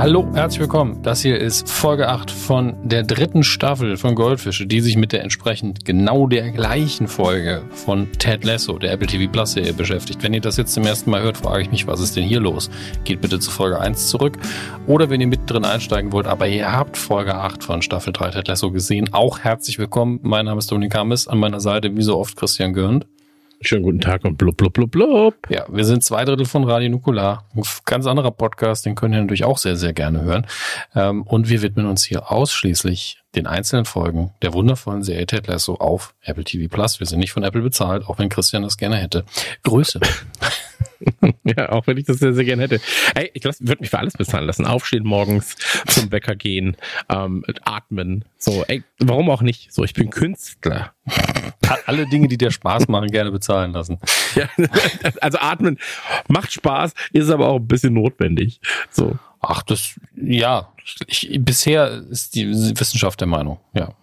Hallo, herzlich willkommen. Das hier ist Folge 8 von der dritten Staffel von Goldfische, die sich mit der entsprechend genau der gleichen Folge von Ted Lasso, der Apple TV Plus Serie, beschäftigt. Wenn ihr das jetzt zum ersten Mal hört, frage ich mich, was ist denn hier los? Geht bitte zu Folge 1 zurück. Oder wenn ihr mittendrin einsteigen wollt, aber ihr habt Folge 8 von Staffel 3 Ted Lasso gesehen, auch herzlich willkommen. Mein Name ist Dominik Hammes, an meiner Seite wie so oft Christian Gürnt. Schönen guten Tag und blub, blub, blub, blub. Ja, wir sind zwei Drittel von Radio Nukular. Ein ganz anderer Podcast, den könnt ihr natürlich auch sehr, sehr gerne hören. Ähm, und wir widmen uns hier ausschließlich den einzelnen Folgen der wundervollen Serie Ted Lasso auf Apple TV Plus. Wir sind nicht von Apple bezahlt, auch wenn Christian das gerne hätte. Grüße. ja, auch wenn ich das sehr, sehr gerne hätte. Ey, ich würde mich für alles bezahlen lassen. Aufstehen morgens, zum Bäcker gehen, ähm, atmen. So, ey, warum auch nicht? So, ich bin Künstler. Alle Dinge, die dir Spaß machen, gerne bezahlen lassen. Ja, also atmen macht Spaß, ist aber auch ein bisschen notwendig. So. Ach, das, ja, ich, bisher ist die Wissenschaft der Meinung, ja.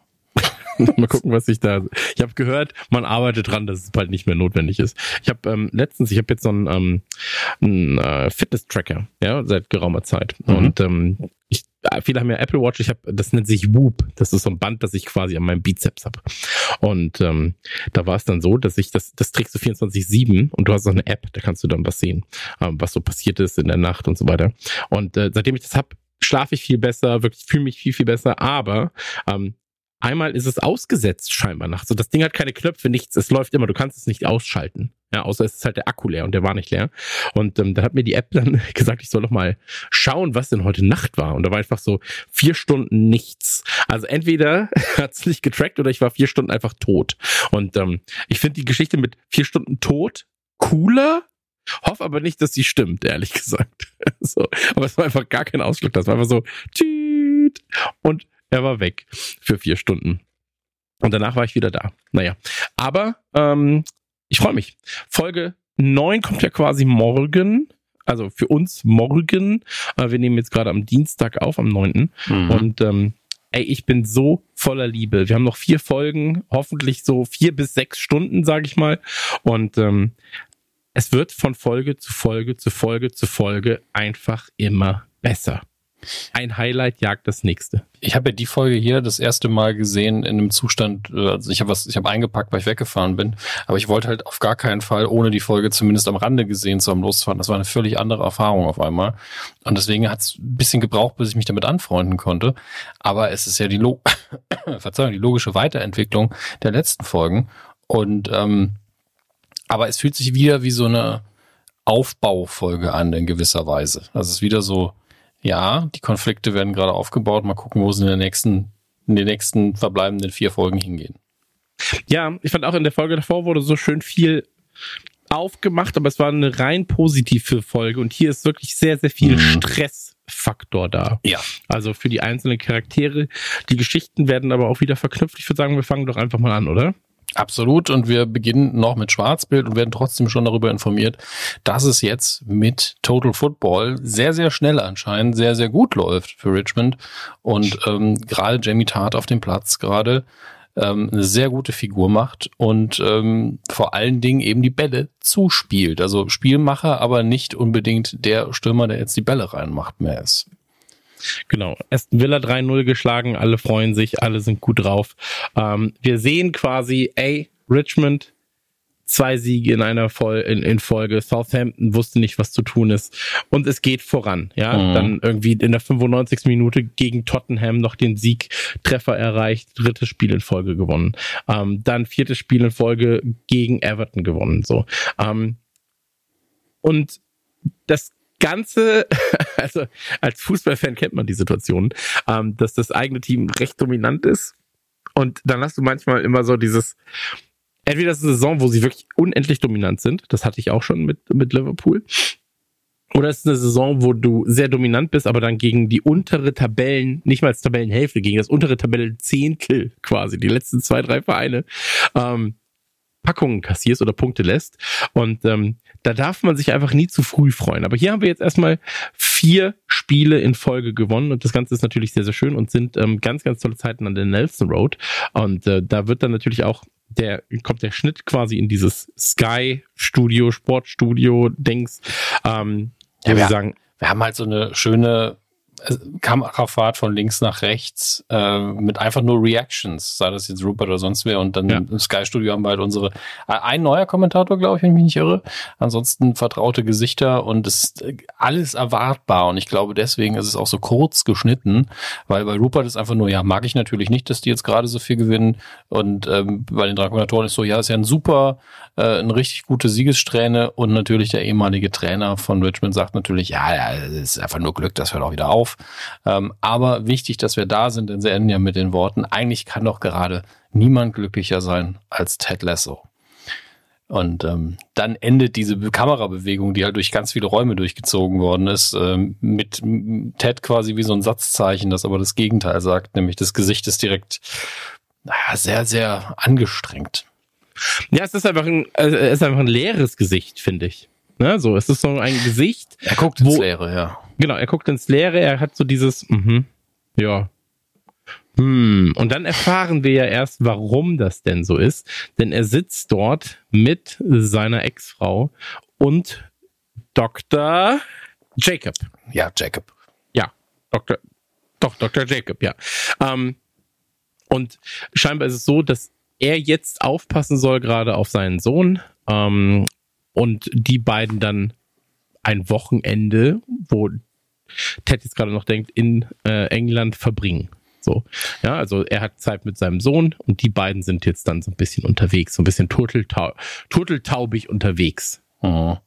Mal gucken, was ich da. Ich habe gehört, man arbeitet dran, dass es bald nicht mehr notwendig ist. Ich habe ähm, letztens, ich habe jetzt so einen, ähm, einen äh, Fitness-Tracker, ja, seit geraumer Zeit. Mhm. Und ähm, ich, äh, viele haben ja Apple Watch, ich habe, das nennt sich Whoop. Das ist so ein Band, das ich quasi an meinem Bizeps habe. Und ähm, da war es dann so, dass ich das, das trägst du 24-7 und du hast auch eine App, da kannst du dann was sehen, ähm, was so passiert ist in der Nacht und so weiter. Und äh, seitdem ich das hab, schlafe ich viel besser, wirklich fühle mich viel, viel besser, aber ähm, Einmal ist es ausgesetzt scheinbar nachts. So, das Ding hat keine Knöpfe, nichts. Es läuft immer. Du kannst es nicht ausschalten. Ja, außer es ist halt der Akku leer und der war nicht leer. Und ähm, da hat mir die App dann gesagt, ich soll doch mal schauen, was denn heute Nacht war. Und da war einfach so vier Stunden nichts. Also entweder hat es nicht getrackt oder ich war vier Stunden einfach tot. Und ähm, ich finde die Geschichte mit vier Stunden tot cooler, Hoffe aber nicht, dass sie stimmt, ehrlich gesagt. so, aber es war einfach gar kein Ausschlag. Das war einfach so, tschüt. Und er war weg für vier Stunden. Und danach war ich wieder da. Naja. Aber ähm, ich freue mich. Folge 9 kommt ja quasi morgen. Also für uns morgen. Äh, wir nehmen jetzt gerade am Dienstag auf, am 9. Mhm. Und ähm, ey, ich bin so voller Liebe. Wir haben noch vier Folgen, hoffentlich so vier bis sechs Stunden, sage ich mal. Und ähm, es wird von Folge zu Folge zu Folge zu Folge einfach immer besser. Ein Highlight jagt das nächste. Ich habe ja die Folge hier das erste Mal gesehen in einem Zustand, äh, also ich habe was, ich habe eingepackt, weil ich weggefahren bin, aber ich wollte halt auf gar keinen Fall ohne die Folge zumindest am Rande gesehen zu haben losfahren. Das war eine völlig andere Erfahrung auf einmal und deswegen hat es ein bisschen gebraucht, bis ich mich damit anfreunden konnte. Aber es ist ja die, Lo Verzeihung, die logische Weiterentwicklung der letzten Folgen und ähm, aber es fühlt sich wieder wie so eine Aufbaufolge an in gewisser Weise. Also es ist wieder so ja, die Konflikte werden gerade aufgebaut. Mal gucken, wo sie in, der nächsten, in den nächsten verbleibenden vier Folgen hingehen. Ja, ich fand auch in der Folge davor wurde so schön viel aufgemacht, aber es war eine rein positive Folge und hier ist wirklich sehr, sehr viel mhm. Stressfaktor da. Ja. Also für die einzelnen Charaktere. Die Geschichten werden aber auch wieder verknüpft. Ich würde sagen, wir fangen doch einfach mal an, oder? Absolut. Und wir beginnen noch mit Schwarzbild und werden trotzdem schon darüber informiert, dass es jetzt mit Total Football sehr, sehr schnell anscheinend sehr, sehr gut läuft für Richmond. Und ähm, gerade Jamie Tart auf dem Platz gerade ähm, eine sehr gute Figur macht und ähm, vor allen Dingen eben die Bälle zuspielt. Also Spielmacher, aber nicht unbedingt der Stürmer, der jetzt die Bälle reinmacht, mehr ist. Genau. Aston Villa 3-0 geschlagen, alle freuen sich, alle sind gut drauf. Ähm, wir sehen quasi, ey, Richmond, zwei Siege in einer Vol in, in Folge. Southampton wusste nicht, was zu tun ist. Und es geht voran. Ja, mhm. dann irgendwie in der 95. Minute gegen Tottenham noch den Siegtreffer erreicht. Drittes Spiel in Folge gewonnen. Ähm, dann viertes Spiel in Folge gegen Everton gewonnen. So. Ähm, und das Ganze, also als Fußballfan kennt man die Situation, ähm, dass das eigene Team recht dominant ist. Und dann hast du manchmal immer so dieses, entweder das ist eine Saison, wo sie wirklich unendlich dominant sind, das hatte ich auch schon mit, mit Liverpool. Oder es ist eine Saison, wo du sehr dominant bist, aber dann gegen die untere Tabellen, nicht mal als Tabellenhälfte, gegen das untere Tabellenzehntel quasi, die letzten zwei, drei Vereine, ähm, Packungen kassierst oder Punkte lässt. Und ähm, da darf man sich einfach nie zu früh freuen. Aber hier haben wir jetzt erstmal vier Spiele in Folge gewonnen und das Ganze ist natürlich sehr, sehr schön und sind ähm, ganz, ganz tolle Zeiten an der Nelson Road. Und äh, da wird dann natürlich auch der kommt der Schnitt quasi in dieses Sky Studio, Sportstudio Dings. Ähm, ja, wir sagen, wir haben halt so eine schöne Kamerafahrt von links nach rechts äh, mit einfach nur Reactions, sei das jetzt Rupert oder sonst wer. Und dann ja. im Sky Studio haben wir halt unsere, äh, ein neuer Kommentator, glaube ich, wenn ich mich nicht irre. Ansonsten vertraute Gesichter und es ist alles erwartbar. Und ich glaube, deswegen ist es auch so kurz geschnitten, weil bei Rupert ist einfach nur, ja, mag ich natürlich nicht, dass die jetzt gerade so viel gewinnen. Und ähm, bei den drei Kommentatoren ist so, ja, ist ja ein super, äh, eine richtig gute Siegessträhne. Und natürlich der ehemalige Trainer von Richmond sagt natürlich, ja, ja, es ist einfach nur Glück, das hört auch wieder auf. Ähm, aber wichtig, dass wir da sind, denn sie enden ja mit den Worten, eigentlich kann doch gerade niemand glücklicher sein als Ted Lasso. Und ähm, dann endet diese Kamerabewegung, die halt durch ganz viele Räume durchgezogen worden ist, ähm, mit Ted quasi wie so ein Satzzeichen, das aber das Gegenteil sagt, nämlich das Gesicht ist direkt naja, sehr, sehr angestrengt. Ja, es ist einfach ein, es ist einfach ein leeres Gesicht, finde ich. Ne, so, es ist so ein Gesicht. Er guckt ins Leere, ja. Genau, er guckt ins Leere, er hat so dieses, mhm, ja. Hm. Und dann erfahren wir ja erst, warum das denn so ist. Denn er sitzt dort mit seiner Ex-Frau und Dr. Jacob. Ja, Jacob. Ja, Dr. Doch, Dr. Jacob, ja. Ähm, und scheinbar ist es so, dass er jetzt aufpassen soll, gerade auf seinen Sohn. Ähm, und die beiden dann ein Wochenende, wo Ted jetzt gerade noch denkt, in äh, England verbringen. So, ja, also er hat Zeit mit seinem Sohn und die beiden sind jetzt dann so ein bisschen unterwegs, so ein bisschen turteltau turteltaubig unterwegs. Mhm.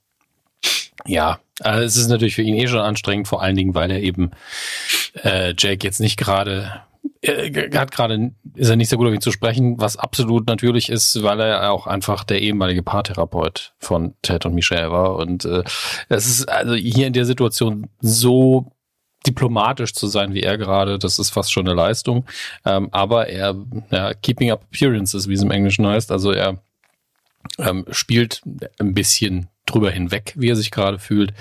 Ja, also es ist natürlich für ihn eh schon anstrengend, vor allen Dingen, weil er eben äh, Jake jetzt nicht gerade er hat gerade, ist er nicht sehr gut auf ihn zu sprechen, was absolut natürlich ist, weil er auch einfach der ehemalige Paartherapeut von Ted und Michelle war. Und äh, es ist also hier in der Situation so diplomatisch zu sein wie er gerade, das ist fast schon eine Leistung. Ähm, aber er, ja, keeping up appearances, wie es im Englischen heißt, also er ähm, spielt ein bisschen drüber hinweg, wie er sich gerade fühlt.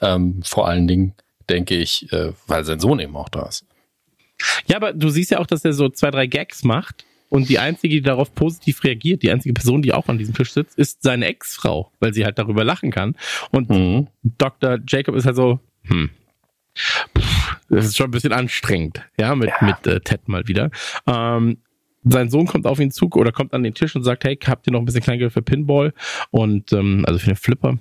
Ähm, vor allen Dingen denke ich, äh, weil sein Sohn eben auch da ist. Ja, aber du siehst ja auch, dass er so zwei, drei Gags macht. Und die einzige, die darauf positiv reagiert, die einzige Person, die auch an diesem Tisch sitzt, ist seine Ex-Frau, weil sie halt darüber lachen kann. Und mhm. Dr. Jacob ist halt so, hm, pff, das ist schon ein bisschen anstrengend, ja, mit, ja. mit äh, Ted mal wieder. Ähm, sein Sohn kommt auf ihn zu oder kommt an den Tisch und sagt, hey, habt ihr noch ein bisschen Kleingeld für Pinball? Und ähm, also für den Flipper.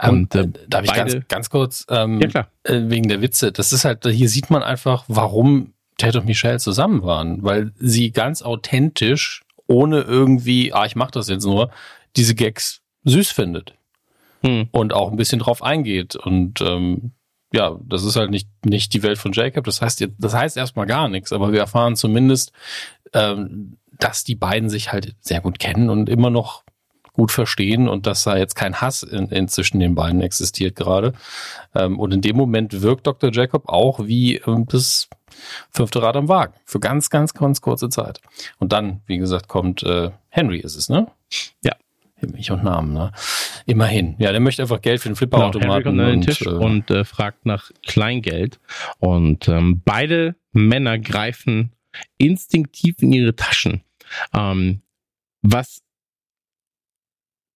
Ähm, und, äh, darf ich ganz, ganz kurz ähm, ja. Äh, wegen der Witze? Das ist halt, hier sieht man einfach, warum Ted und Michelle zusammen waren, weil sie ganz authentisch, ohne irgendwie, ah, ich mach das jetzt nur, diese Gags süß findet. Hm. Und auch ein bisschen drauf eingeht. Und ähm, ja, das ist halt nicht, nicht die Welt von Jacob. Das heißt, das heißt erstmal gar nichts, aber wir erfahren zumindest, ähm, dass die beiden sich halt sehr gut kennen und immer noch gut verstehen und dass da jetzt kein Hass in, in zwischen den beiden existiert gerade. Ähm, und in dem Moment wirkt Dr. Jacob auch wie ähm, das fünfte Rad am Wagen für ganz, ganz, ganz kurze Zeit. Und dann, wie gesagt, kommt äh, Henry ist es, ne? Ja. Ich und Namen, ne? Immerhin. Ja, der möchte einfach Geld für den Flipperautomaten. Genau, und, Tisch äh, und äh, fragt nach Kleingeld. Und ähm, beide Männer greifen instinktiv in ihre Taschen. Ähm, was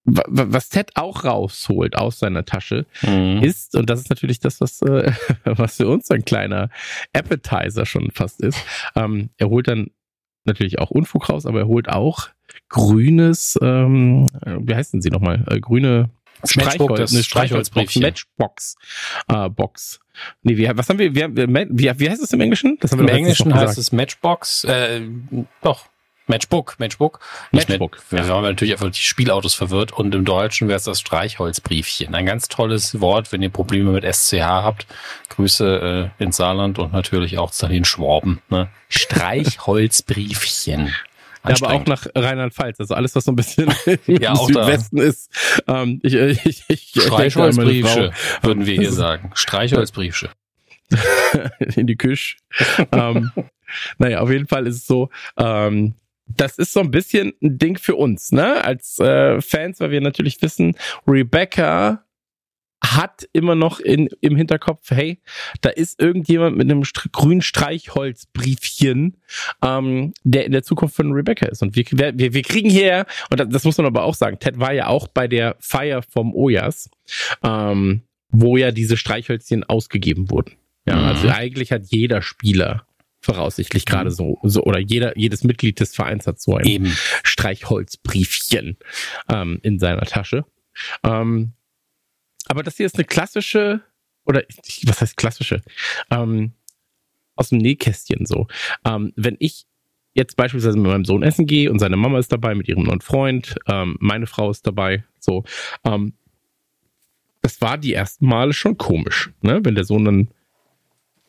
was Ted auch rausholt aus seiner Tasche, mhm. ist, und das ist natürlich das, was, äh, was für uns ein kleiner Appetizer schon fast ist, ähm, er holt dann natürlich auch Unfug raus, aber er holt auch grünes, ähm, wie heißen sie nochmal? Äh, grüne Streichholz, eine Streichholzbox, Matchbox äh, Box. Nee, wie, was haben wir, wie, wie, wie heißt es im Englischen? Das haben wir Im Englischen heißt es Matchbox, äh, doch, Matchbook, Matchbook. Matchbook. Match, ja. Wir haben natürlich einfach die Spielautos verwirrt und im Deutschen wäre es das Streichholzbriefchen. Ein ganz tolles Wort, wenn ihr Probleme mit SCH habt. Grüße äh, ins Saarland und natürlich auch zu den Schwaben. Ne? Streichholzbriefchen. Ja, aber auch nach Rheinland-Pfalz, also alles, was so ein bisschen ja, im Südwesten da. ist. Ähm, ich, ich, ich, Streichholzbriefsche, würden wir hier sagen. Streichholzbriefsche. In die Küche. ähm, naja, auf jeden Fall ist es so, ähm, das ist so ein bisschen ein Ding für uns, ne? Als äh, Fans, weil wir natürlich wissen, Rebecca hat immer noch in, im Hinterkopf, hey, da ist irgendjemand mit einem st grünen Streichholzbriefchen, ähm, der in der Zukunft von Rebecca ist. Und wir, wir, wir kriegen hier, und das, das muss man aber auch sagen, Ted war ja auch bei der Feier vom Ojas. Ähm, wo ja diese Streichhölzchen ausgegeben wurden. Ja, mhm. also eigentlich hat jeder Spieler voraussichtlich gerade mhm. so, so oder jeder jedes Mitglied des Vereins hat so ein Eben. Streichholzbriefchen ähm, in seiner Tasche. Ähm, aber das hier ist eine klassische oder was heißt klassische ähm, aus dem Nähkästchen so. Ähm, wenn ich jetzt beispielsweise mit meinem Sohn essen gehe und seine Mama ist dabei mit ihrem neuen Freund, ähm, meine Frau ist dabei, so. Ähm, das war die ersten Male schon komisch, ne? Wenn der Sohn dann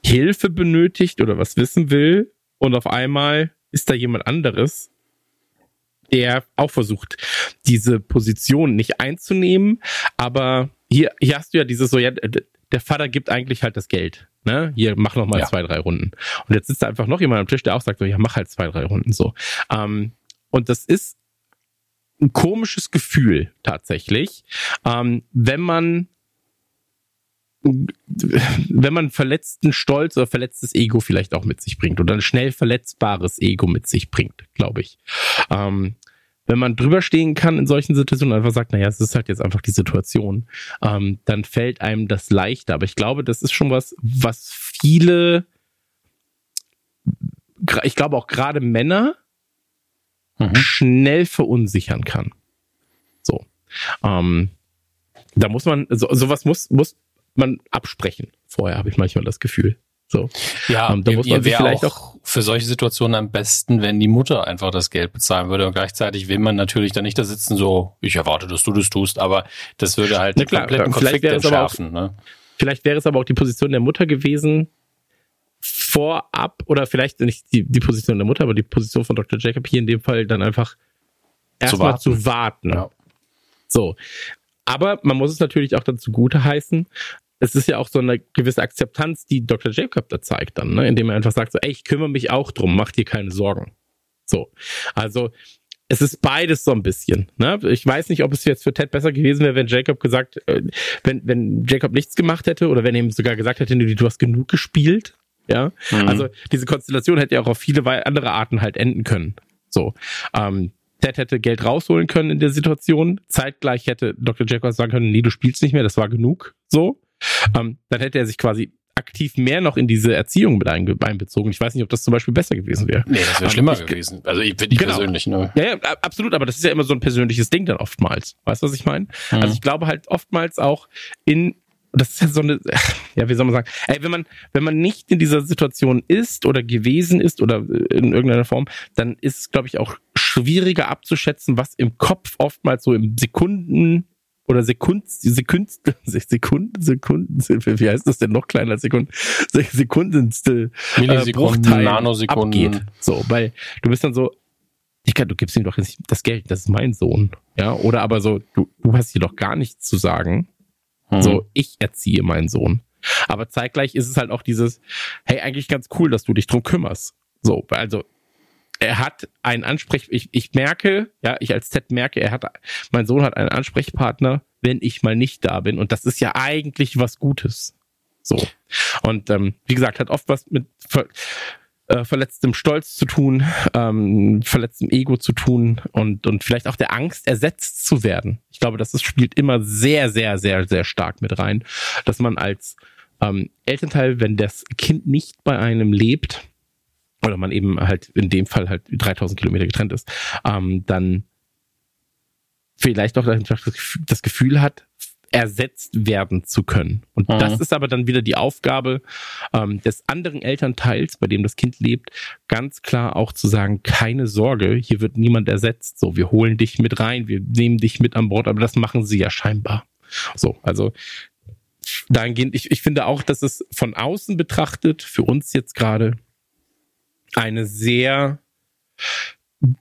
Hilfe benötigt oder was wissen will und auf einmal ist da jemand anderes, der auch versucht, diese Position nicht einzunehmen, aber hier, hier hast du ja dieses so, ja, der Vater gibt eigentlich halt das Geld. Ne? Hier, mach noch mal ja. zwei, drei Runden. Und jetzt sitzt da einfach noch jemand am Tisch, der auch sagt so, ja, mach halt zwei, drei Runden so. Ähm, und das ist ein komisches Gefühl tatsächlich, ähm, wenn man wenn man verletzten Stolz oder verletztes Ego vielleicht auch mit sich bringt oder ein schnell verletzbares Ego mit sich bringt, glaube ich. Ähm, wenn man drüber stehen kann in solchen Situationen und einfach sagt, naja, es ist halt jetzt einfach die Situation, ähm, dann fällt einem das leichter. Aber ich glaube, das ist schon was, was viele, ich glaube auch gerade Männer mhm. schnell verunsichern kann. So. Ähm, da muss man, so, sowas muss, muss man absprechen. Vorher habe ich manchmal das Gefühl. So. Ja, ähm, da muss man sich vielleicht auch, auch für solche Situationen am besten, wenn die Mutter einfach das Geld bezahlen würde und gleichzeitig will man natürlich da nicht da sitzen so, ich erwarte, dass du das tust, aber das würde halt einen kompletten Konflikt entschärfen. Auch, ne? Vielleicht wäre es aber auch die Position der Mutter gewesen, vorab oder vielleicht nicht die, die Position der Mutter, aber die Position von Dr. Jacob hier in dem Fall dann einfach erstmal zu warten. Zu warten. Ja. So. Aber man muss es natürlich auch dazu gute heißen, es ist ja auch so eine gewisse Akzeptanz, die Dr. Jacob da zeigt dann, ne? indem er einfach sagt so, ey, ich kümmere mich auch drum, mach dir keine Sorgen. So. Also, es ist beides so ein bisschen. Ne? Ich weiß nicht, ob es jetzt für Ted besser gewesen wäre, wenn Jacob gesagt, äh, wenn, wenn Jacob nichts gemacht hätte oder wenn er ihm sogar gesagt hätte, du hast genug gespielt. Ja, mhm. also diese Konstellation hätte ja auch auf viele andere Arten halt enden können. So, ähm, Ted hätte Geld rausholen können in der Situation. Zeitgleich hätte Dr. Jacob sagen können, nee, du spielst nicht mehr, das war genug. So ähm, dann hätte er sich quasi aktiv mehr noch in diese Erziehung mit einbezogen. Ich weiß nicht, ob das zum Beispiel besser gewesen wäre. Nee, das wäre schlimmer ich, gewesen. Also ich finde ich genau. persönlich. Ne? Ja, ja, absolut, aber das ist ja immer so ein persönliches Ding dann oftmals. Weißt du, was ich meine? Mhm. Also ich glaube halt oftmals auch in das ist ja so eine, ja, wie soll man sagen, ey, wenn man, wenn man nicht in dieser Situation ist oder gewesen ist oder in irgendeiner Form, dann ist es, glaube ich, auch schwieriger abzuschätzen, was im Kopf oftmals so im Sekunden oder Sekunden, Sekunden, Sekunden, Sekunden, wie heißt das denn noch kleiner als Sekunden, Sekundenstel, äh, Bruchteil Nanosekunden. abgeht. So, weil du bist dann so, ich kann, du gibst ihm doch jetzt das Geld, das ist mein Sohn, ja, oder aber so, du, du hast hier doch gar nichts zu sagen. Hm. So, ich erziehe meinen Sohn. Aber zeitgleich ist es halt auch dieses, hey, eigentlich ganz cool, dass du dich drum kümmerst. So, also er hat einen Ansprech, ich, ich merke, ja, ich als Z merke, er hat, mein Sohn hat einen Ansprechpartner, wenn ich mal nicht da bin. Und das ist ja eigentlich was Gutes. So. Und ähm, wie gesagt, hat oft was mit ver, äh, verletztem Stolz zu tun, ähm, verletztem Ego zu tun und, und vielleicht auch der Angst, ersetzt zu werden. Ich glaube, das ist, spielt immer sehr, sehr, sehr, sehr stark mit rein, dass man als ähm, Elternteil, wenn das Kind nicht bei einem lebt, oder man eben halt in dem Fall halt 3000 Kilometer getrennt ist, ähm, dann vielleicht auch das Gefühl hat, ersetzt werden zu können. Und mhm. das ist aber dann wieder die Aufgabe ähm, des anderen Elternteils, bei dem das Kind lebt, ganz klar auch zu sagen, keine Sorge, hier wird niemand ersetzt. So, wir holen dich mit rein, wir nehmen dich mit an Bord, aber das machen sie ja scheinbar. So, also dahingehend, ich, ich finde auch, dass es von außen betrachtet, für uns jetzt gerade, eine sehr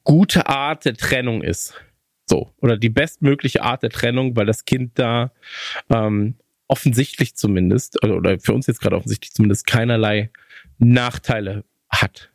gute Art der Trennung ist. So, oder die bestmögliche Art der Trennung, weil das Kind da ähm, offensichtlich zumindest, oder, oder für uns jetzt gerade offensichtlich zumindest keinerlei Nachteile hat.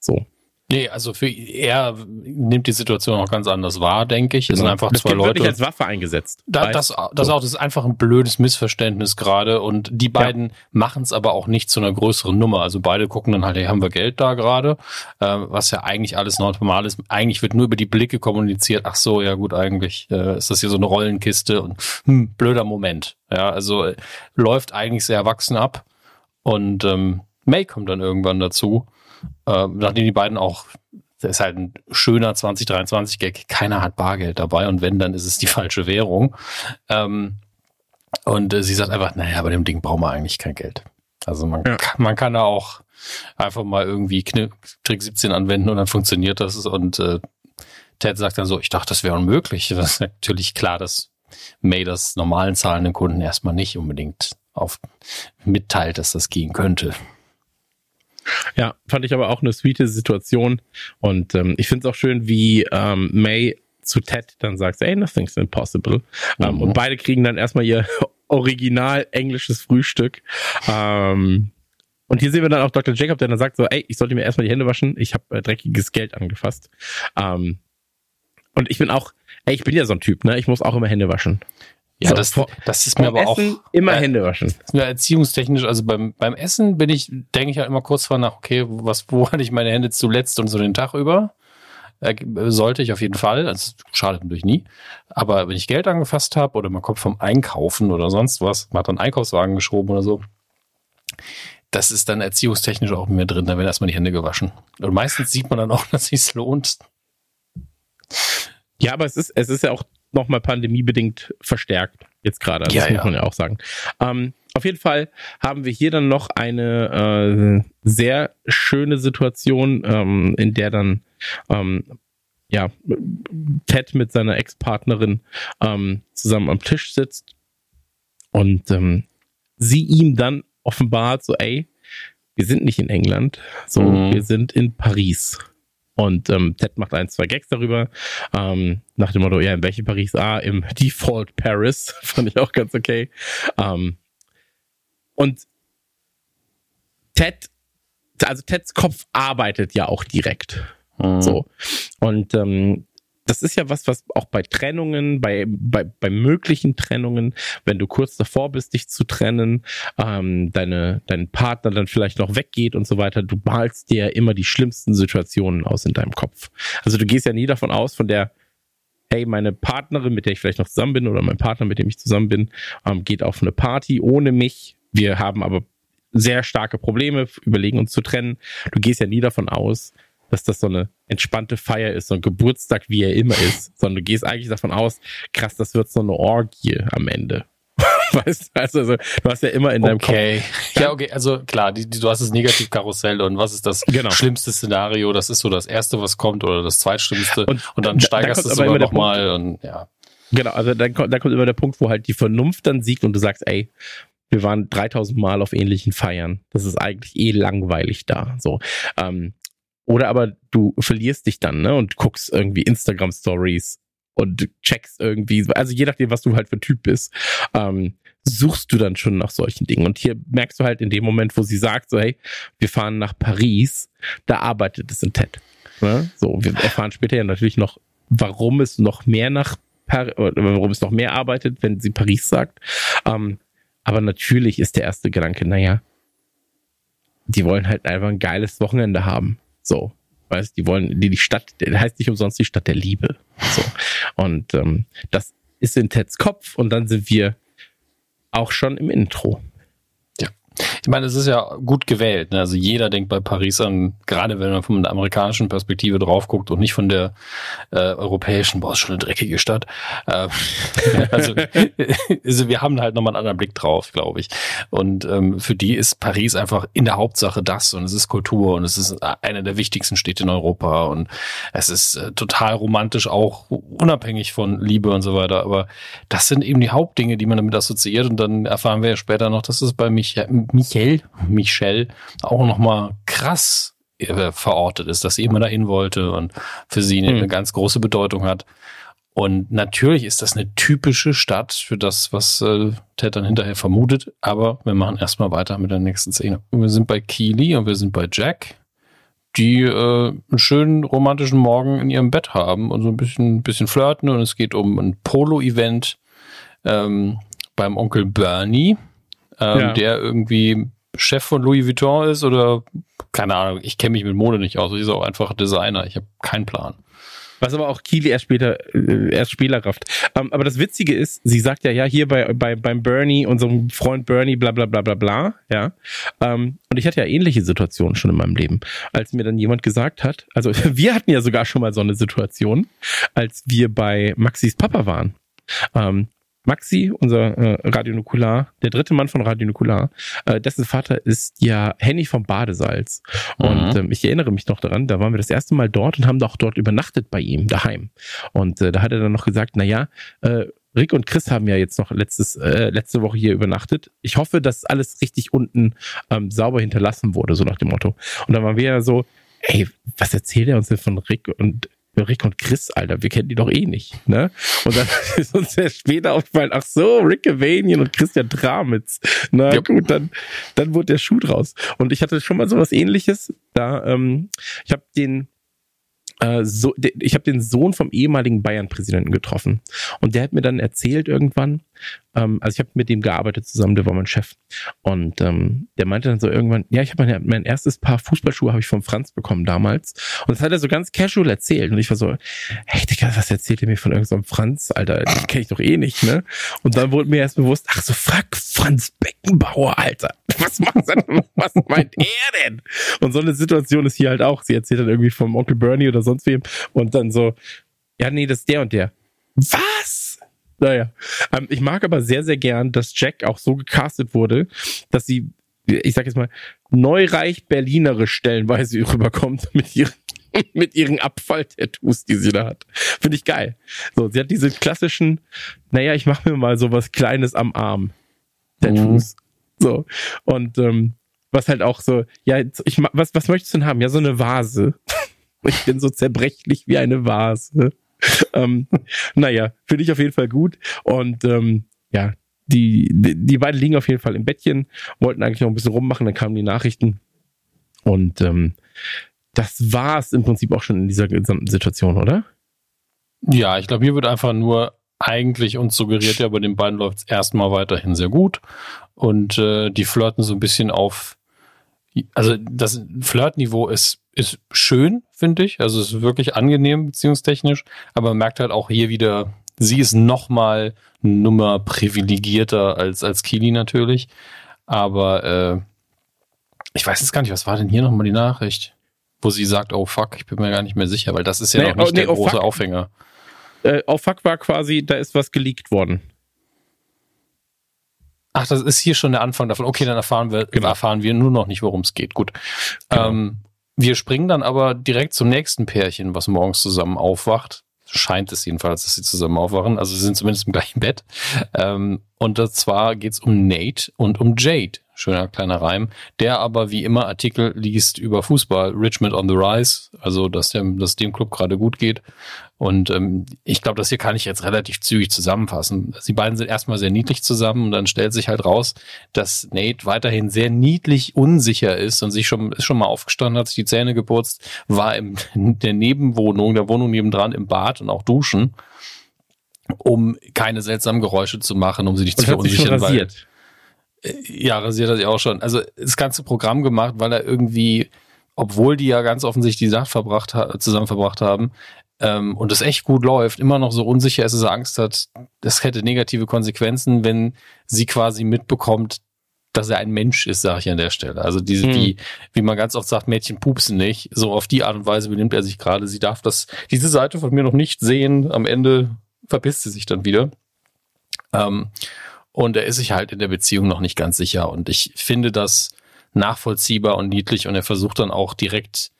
So. Nee, also für er nimmt die Situation auch ganz anders wahr, denke ich. Es sind einfach das zwei Leute. wirklich als Waffe eingesetzt. Da, das, das auch, das ist einfach ein blödes Missverständnis gerade und die beiden machen es aber auch nicht zu einer größeren Nummer. Also beide gucken dann halt, hey, haben wir Geld da gerade, äh, was ja eigentlich alles normal ist. Eigentlich wird nur über die Blicke kommuniziert. Ach so, ja gut, eigentlich äh, ist das hier so eine Rollenkiste und hm, blöder Moment. Ja, also äh, läuft eigentlich sehr erwachsen ab und ähm, May kommt dann irgendwann dazu, äh, nachdem die beiden auch das ist halt ein schöner 2023-Gag. Keiner hat Bargeld dabei und wenn, dann ist es die falsche Währung. Ähm, und äh, sie sagt einfach, naja, bei dem Ding brauchen wir eigentlich kein Geld. Also man, Ja. kann, man kann da auch einfach mal irgendwie Kni Trick 17 anwenden und dann funktioniert das. Und äh, Ted sagt dann so, ich dachte, das wäre unmöglich. Das ist natürlich klar, dass May das normalen zahlenden Kunden erstmal nicht unbedingt auf mitteilt, dass das gehen könnte. Ja, fand ich aber auch eine sweete Situation. Und ähm, ich finde es auch schön, wie ähm, May zu Ted dann sagt, hey, nothing's impossible. Ähm, Mhm. und beide kriegen dann erstmal ihr original englisches Frühstück. Ähm, und hier sehen wir dann auch Dr. Jacob, der dann sagt so, ey, ich sollte mir erstmal die Hände waschen, ich habe äh, dreckiges Geld angefasst. Ähm, und ich bin auch, ey, ich bin ja so ein Typ, ne? Ich muss auch immer Hände waschen. Ja, So, das, vor- das ist mir aber auch Essen immer äh, Hände waschen. Ja, erziehungstechnisch, also beim, beim Essen bin ich, denke ich ja immer kurz vor nach, okay, was, wo hatte ich meine Hände zuletzt und so den Tag über? Äh, sollte ich auf jeden Fall, also schadet natürlich nie. Aber wenn ich Geld angefasst habe oder man kommt vom Einkaufen oder sonst was, man hat dann einen Einkaufswagen geschoben oder so, das ist dann erziehungstechnisch auch mit mir drin, da werden erstmal die Hände gewaschen. Und meistens sieht man dann auch, dass es lohnt. Ja, aber es ist, es ist ja auch nochmal pandemiebedingt verstärkt, jetzt gerade. Also Ja, das muss ja. man ja auch sagen. Ähm, auf jeden Fall haben wir hier dann noch eine äh, sehr schöne Situation, ähm, in der dann ähm, ja, Ted mit seiner Ex-Partnerin ähm, zusammen am Tisch sitzt und ähm, sie ihm dann offenbart so, ey, wir sind nicht in England, so, Mhm. wir sind in Paris. Und ähm, Ted macht ein, zwei Gags darüber. Ähm, nach dem Motto, ja, in welchem Paris? Ah, im Default Paris. Fand ich auch ganz okay. Ähm, und Ted, also Teds Kopf arbeitet ja auch direkt. Mhm. So. Und ähm, das ist ja was, was auch bei Trennungen, bei, bei, bei möglichen Trennungen, wenn du kurz davor bist, dich zu trennen, ähm, deine, dein Partner dann vielleicht noch weggeht und so weiter, du malst dir immer die schlimmsten Situationen aus in deinem Kopf. Also du gehst ja nie davon aus, von der, hey, meine Partnerin, mit der ich vielleicht noch zusammen bin, oder mein Partner, mit dem ich zusammen bin, ähm, geht auf eine Party ohne mich. Wir haben aber sehr starke Probleme, überlegen uns zu trennen. Du gehst ja nie davon aus, dass das so eine entspannte Feier ist, so ein Geburtstag, wie er immer ist, sondern du gehst eigentlich davon aus, krass, das wird so eine Orgie am Ende. weißt du, also, also du hast ja immer in deinem Kopf, Okay. Ja, okay, also klar, die, die, du hast das Negativkarussell und was ist das Genau. schlimmste Szenario? Das ist so das erste, was kommt oder das zweitschlimmste. Und, Und dann da- steigerst da du es aber sogar nochmal und ja. Genau, also dann kommt, dann kommt immer der Punkt, wo halt die Vernunft dann siegt und du sagst, ey, wir waren 3000 Mal auf ähnlichen Feiern. Das ist eigentlich eh langweilig da. So. Ähm, oder aber du verlierst dich dann, ne, und guckst irgendwie Instagram Stories und checkst irgendwie, also je nachdem, was du halt für Typ bist, ähm, suchst du dann schon nach solchen Dingen. Und hier merkst du halt in dem Moment, wo sie sagt, so, hey, wir fahren nach Paris, da arbeitet es in Ted. Ne? So, wir erfahren später ja natürlich noch, warum es noch mehr nach Par warum es noch mehr arbeitet, wenn sie Paris sagt. Ähm, aber natürlich ist der erste Gedanke, naja, die wollen halt einfach ein geiles Wochenende haben. So. Weißt, die wollen, die, die Stadt, der heißt nicht umsonst die Stadt der Liebe. So. Und ähm, das ist in Teds Kopf und dann sind wir auch schon im Intro. Ich meine, es ist ja gut gewählt. Ne? Also jeder denkt bei Paris an, gerade wenn man von der amerikanischen Perspektive drauf guckt und nicht von der äh, europäischen, boah, ist schon eine dreckige Stadt. Äh, also, also wir haben halt nochmal einen anderen Blick drauf, glaube ich. Und ähm, für die ist Paris einfach in der Hauptsache das und es ist Kultur und es ist eine der wichtigsten Städte in Europa und es ist äh, total romantisch, auch unabhängig von Liebe und so weiter. Aber das sind eben die Hauptdinge, die man damit assoziiert und dann erfahren wir ja später noch, dass es bei Michael, Michael, Michelle auch nochmal krass äh, verortet ist, dass sie immer dahin wollte und für sie eine, Hm. eine ganz große Bedeutung hat. Und natürlich ist das eine typische Stadt für das, was äh, Ted dann hinterher vermutet. Aber wir machen erstmal weiter mit der nächsten Szene. Wir sind bei Keely und wir sind bei Jack. die äh, einen schönen romantischen Morgen in ihrem Bett haben und so ein bisschen, bisschen flirten und es geht um ein Polo-Event ähm, beim Onkel Bernie, ähm, ja. der irgendwie Chef von Louis Vuitton ist oder keine Ahnung, ich kenne mich mit Mode nicht aus, ich ist auch einfach Designer, ich habe keinen Plan. Was aber auch Kili erst später, äh, erst Spieler rafft. Ähm, aber das Witzige ist, sie sagt ja, ja, hier bei, bei, beim Bernie, unserem Freund Bernie, bla, bla, bla, bla, bla, ja. Ähm, und ich hatte ja ähnliche Situationen schon in meinem Leben. Als mir dann jemand gesagt hat, also wir hatten ja sogar schon mal so eine Situation, als wir bei Maxis Papa waren. Ähm, Maxi, unser äh, Radio Nukular, der dritte Mann von Radio Nukular, äh, dessen Vater ist ja Henny vom Badesalz. Mhm. Und ähm, ich erinnere mich noch daran, da waren wir das erste Mal dort und haben doch dort übernachtet bei ihm, daheim. Und äh, da hat er dann noch gesagt, na ja, äh, Rick und Chris haben ja jetzt noch letztes, äh, letzte Woche hier übernachtet. Ich hoffe, dass alles richtig unten ähm, sauber hinterlassen wurde, so nach dem Motto. Und dann waren wir ja so, ey, was erzählt er uns denn von Rick und Rick und Chris, Alter, wir kennen die doch eh nicht, ne? Und dann ist uns ja später aufgefallen, ach so, Rick Avanian und Christian Dramitz. Na ja. gut, dann, dann wurde der Schuh draus. Und ich hatte schon mal sowas ähnliches. Da, ähm, ich habe den, äh, so, ich habe den Sohn vom ehemaligen Bayern-Präsidenten getroffen. Und der hat mir dann erzählt irgendwann, ähm, also ich habe mit dem gearbeitet zusammen, der war mein Chef. Und ähm, der meinte dann so irgendwann, ja, ich habe mein, mein erstes Paar Fußballschuhe habe ich vom Franz bekommen damals. Und das hat er so ganz casual erzählt. Und ich war so, hey Digga, was erzählt ihr mir von irgendeinem so Franz? Alter, den kenne ich doch eh nicht, ne? Und dann wurde mir erst bewusst, ach so, fuck, Franz Beckenbauer, Alter. Was macht er, was meint er denn? Und so eine Situation ist hier halt auch. Sie erzählt dann irgendwie vom Onkel Bernie oder sonst wem. Und dann so, ja, nee, das ist der und der. Was? Naja. Ähm, ich mag aber sehr, sehr gern, dass Jack auch so gecastet wurde, dass sie, ich sag jetzt mal, neureich berlinerisch stellenweise rüberkommt mit ihren mit ihren Abfall-Tattoos, die sie da hat. Finde ich geil. So, sie hat diese klassischen, naja, ich mache mir mal so was Kleines am Arm. Tattoos. Mhm. So. Und ähm, was halt auch so, ja, ich was, was möchtest du denn haben? Ja, so eine Vase. ich bin so zerbrechlich wie eine Vase. ähm, naja, finde ich auf jeden Fall gut. Und ähm, ja, die, die, die beiden liegen auf jeden Fall im Bettchen, wollten eigentlich noch ein bisschen rummachen, dann kamen die Nachrichten. Und ähm, das war es im Prinzip auch schon in dieser gesamten Situation, oder? Ja, ich glaube, hier wird einfach nur eigentlich uns suggeriert, ja, bei den beiden läuft es erstmal weiterhin sehr gut. Und äh, die flirten so ein bisschen auf, also das Flirtniveau ist ist schön, finde ich. Also es ist wirklich angenehm beziehungstechnisch, aber man merkt halt auch hier wieder, sie ist noch mal eine Nummer privilegierter als, als Kili natürlich. Aber äh, ich weiß jetzt gar nicht, was war denn hier nochmal die Nachricht? Wo sie sagt, oh fuck, ich bin mir gar nicht mehr sicher, weil das ist ja nee, noch nicht oh, nee, der oh, große fuck. Aufhänger. Äh, oh fuck war quasi, da ist was geleakt worden. Ach, das ist hier schon der Anfang davon. Okay, dann erfahren wir, genau. erfahren wir nur noch nicht, worum es geht. Gut. Genau. Ähm, wir springen dann aber direkt zum nächsten Pärchen, was morgens zusammen aufwacht. Scheint es jedenfalls, dass sie zusammen aufwachen. Also sie sind zumindest im gleichen Bett. Ähm, und zwar geht's um Nate und um Jade. Schöner kleiner Reim. Der aber wie immer Artikel liest über Fußball. Richmond on the Rise. Also, dass, der, dass dem Club gerade gut geht. Und ähm, ich glaube, das hier kann ich jetzt relativ zügig zusammenfassen. Sie beiden sind erstmal sehr niedlich zusammen und dann stellt sich halt raus, dass Nate weiterhin sehr niedlich unsicher ist und sich schon, ist schon mal aufgestanden, hat sich die Zähne geputzt, war in der Nebenwohnung, der Wohnung nebendran im Bad und auch duschen, um keine seltsamen Geräusche zu machen, um sie nicht und zu verunsichern. Weil, äh, ja, rasiert hat sich auch schon. Also das ganze Programm gemacht, weil er irgendwie obwohl die ja ganz offensichtlich die Nacht verbracht, zusammen verbracht haben, ähm, und es echt gut läuft, immer noch so unsicher ist, dass er Angst hat, das hätte negative Konsequenzen, wenn sie quasi mitbekommt, dass er ein Mensch ist, sage ich an der Stelle. Also diese, hm. die, wie man ganz oft sagt, Mädchen pupsen nicht. So auf die Art und Weise benimmt er sich gerade. Sie darf das, diese Seite von mir noch nicht sehen. Am Ende verpisst sie sich dann wieder. Ähm, und er ist sich halt in der Beziehung noch nicht ganz sicher. Und ich finde das nachvollziehbar und niedlich. Und er versucht dann auch direkt,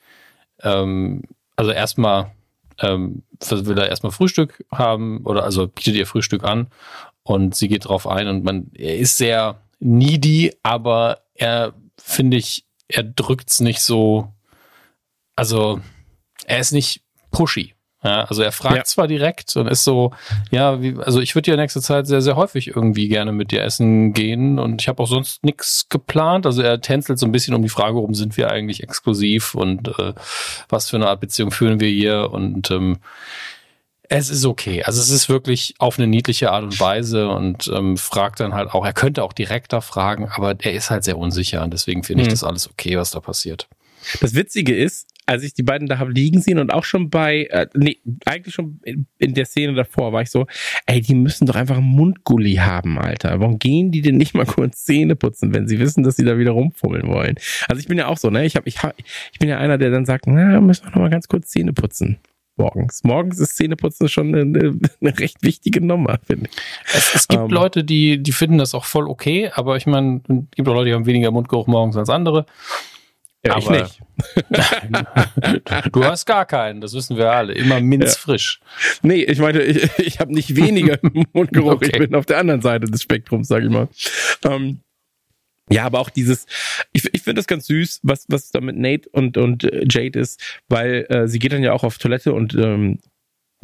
ähm, also erstmal ähm, will er erstmal Frühstück haben oder also bietet ihr Frühstück an und sie geht drauf ein und man, er ist sehr needy, aber er, finde ich, er drückt's nicht so, also er ist nicht pushy. Ja, also er fragt ja. zwar direkt und ist so, ja, wie, also ich würde ja nächste Zeit sehr, sehr häufig irgendwie gerne mit dir essen gehen und ich habe auch sonst nichts geplant. Also er tänzelt so ein bisschen um die Frage, warum sind wir eigentlich exklusiv und äh, was für eine Art Beziehung führen wir hier und ähm, es ist okay. Also es ist wirklich auf eine niedliche Art und Weise und ähm, fragt dann halt auch, er könnte auch direkter fragen, aber er ist halt sehr unsicher und deswegen finde ich mhm. das alles okay, was da passiert. Das Witzige ist, als ich die beiden da habe liegen sehen und auch schon bei, äh, nee, eigentlich schon in, in, der Szene davor war ich so, ey, die müssen doch einfach einen Mundgulli haben, Alter. Warum gehen die denn nicht mal kurz Zähne putzen, wenn sie wissen, dass sie da wieder rumfummeln wollen? Also ich bin ja auch so, ne? Ich, hab, ich, hab, ich bin ja einer, der dann sagt, na, müssen wir noch mal ganz kurz Zähne putzen morgens. Morgens ist Zähneputzen schon eine, eine recht wichtige Nummer, finde ich. Es, es gibt um, ähm. Leute, die, die finden das auch voll okay, aber ich meine, es gibt auch Leute, die haben weniger Mundgeruch morgens als andere. Ja, ich nicht. du hast gar keinen, das wissen wir alle. Immer minzfrisch. Ja. Nee, ich meine, ich, ich habe nicht weniger Mundgeruch. Okay. Ich bin auf der anderen Seite des Spektrums, sag ich mal. Ähm, ja, aber auch dieses, ich, ich finde das ganz süß, was, was da mit Nate und, und äh, Jade ist, weil äh, sie geht dann ja auch auf Toilette und ähm,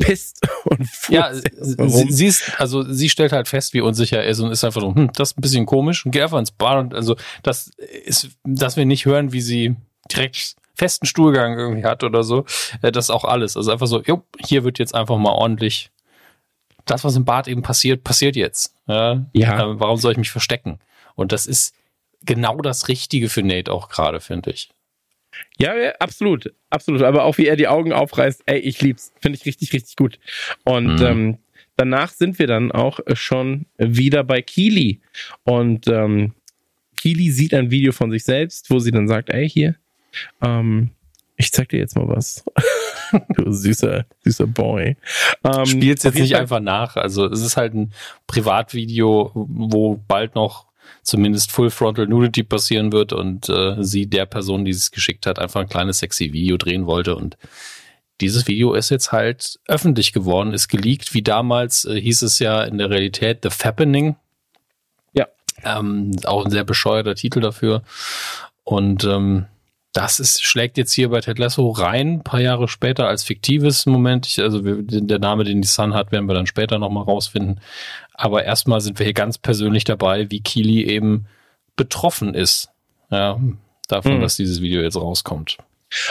pisst und Ja, sie, sie ist, also sie stellt halt fest, wie unsicher er ist und ist einfach so, hm, das ist ein bisschen komisch und geht einfach ins Bad und also das ist, dass wir nicht hören, wie sie direkt festen Stuhlgang irgendwie hat oder so, äh, das ist auch alles. Also einfach so, jo, hier wird jetzt einfach mal ordentlich das, was im Bad eben passiert, passiert jetzt. Ja. ja. Äh, warum soll ich mich verstecken? Und das ist genau das Richtige für Nate auch gerade, finde ich. Ja, ja, absolut, absolut. Aber auch wie er die Augen aufreißt, ey, ich lieb's. Finde ich richtig, richtig gut. Und mhm. ähm, danach sind wir dann auch schon wieder bei Keely. Und ähm, Keely sieht ein Video von sich selbst, wo sie dann sagt, ey, hier, ähm, ich zeig dir jetzt mal was. du süßer, süßer Boy. Ähm, Spielt's jetzt nicht einfach nach. Also es ist halt ein Privatvideo, wo bald noch zumindest Full Frontal Nudity passieren wird und äh, sie der Person, die es geschickt hat, einfach ein kleines sexy Video drehen wollte und dieses Video ist jetzt halt öffentlich geworden, ist geleakt, wie damals äh, hieß es ja in der Realität The Fappening. Ja. Ähm, auch ein sehr bescheuerter Titel dafür. Und ähm, das ist, schlägt jetzt hier bei Ted Lasso rein, ein paar Jahre später als fiktives Moment. Ich, also wir, der Name, den die Sun hat, werden wir dann später nochmal rausfinden. Aber erstmal sind wir hier ganz persönlich dabei, wie Kili eben betroffen ist. Ja, davon, hm. dass dieses Video jetzt rauskommt.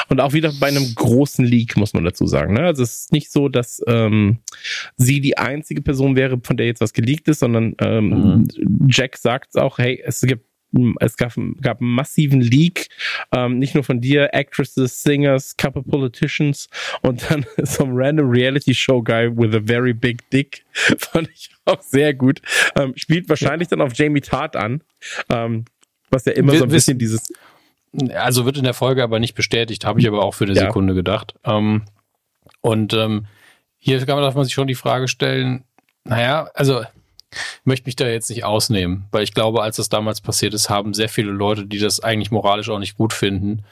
Und auch wieder bei einem großen Leak, muss man dazu sagen. Ne? Also es ist nicht so, dass ähm, sie die einzige Person wäre, von der jetzt was geleakt ist, sondern ähm, mhm. Jack sagt auch, hey, es gibt es gab, gab einen massiven Leak, ähm, nicht nur von dir, Actresses, Singers, couple Politicians und dann some random Reality Show Guy with a very big dick. Fand ich auch sehr gut. Ähm, spielt wahrscheinlich dann auf Jamie Tart an, ähm, was ja immer so ein bisschen dieses. Also wird in der Folge aber nicht bestätigt, habe ich aber auch für eine ja. Sekunde gedacht. Ähm, und ähm, hier darf man sich schon die Frage stellen, naja, also ich möchte mich da jetzt nicht ausnehmen, weil ich glaube, als das damals passiert ist, haben sehr viele Leute, die das eigentlich moralisch auch nicht gut finden,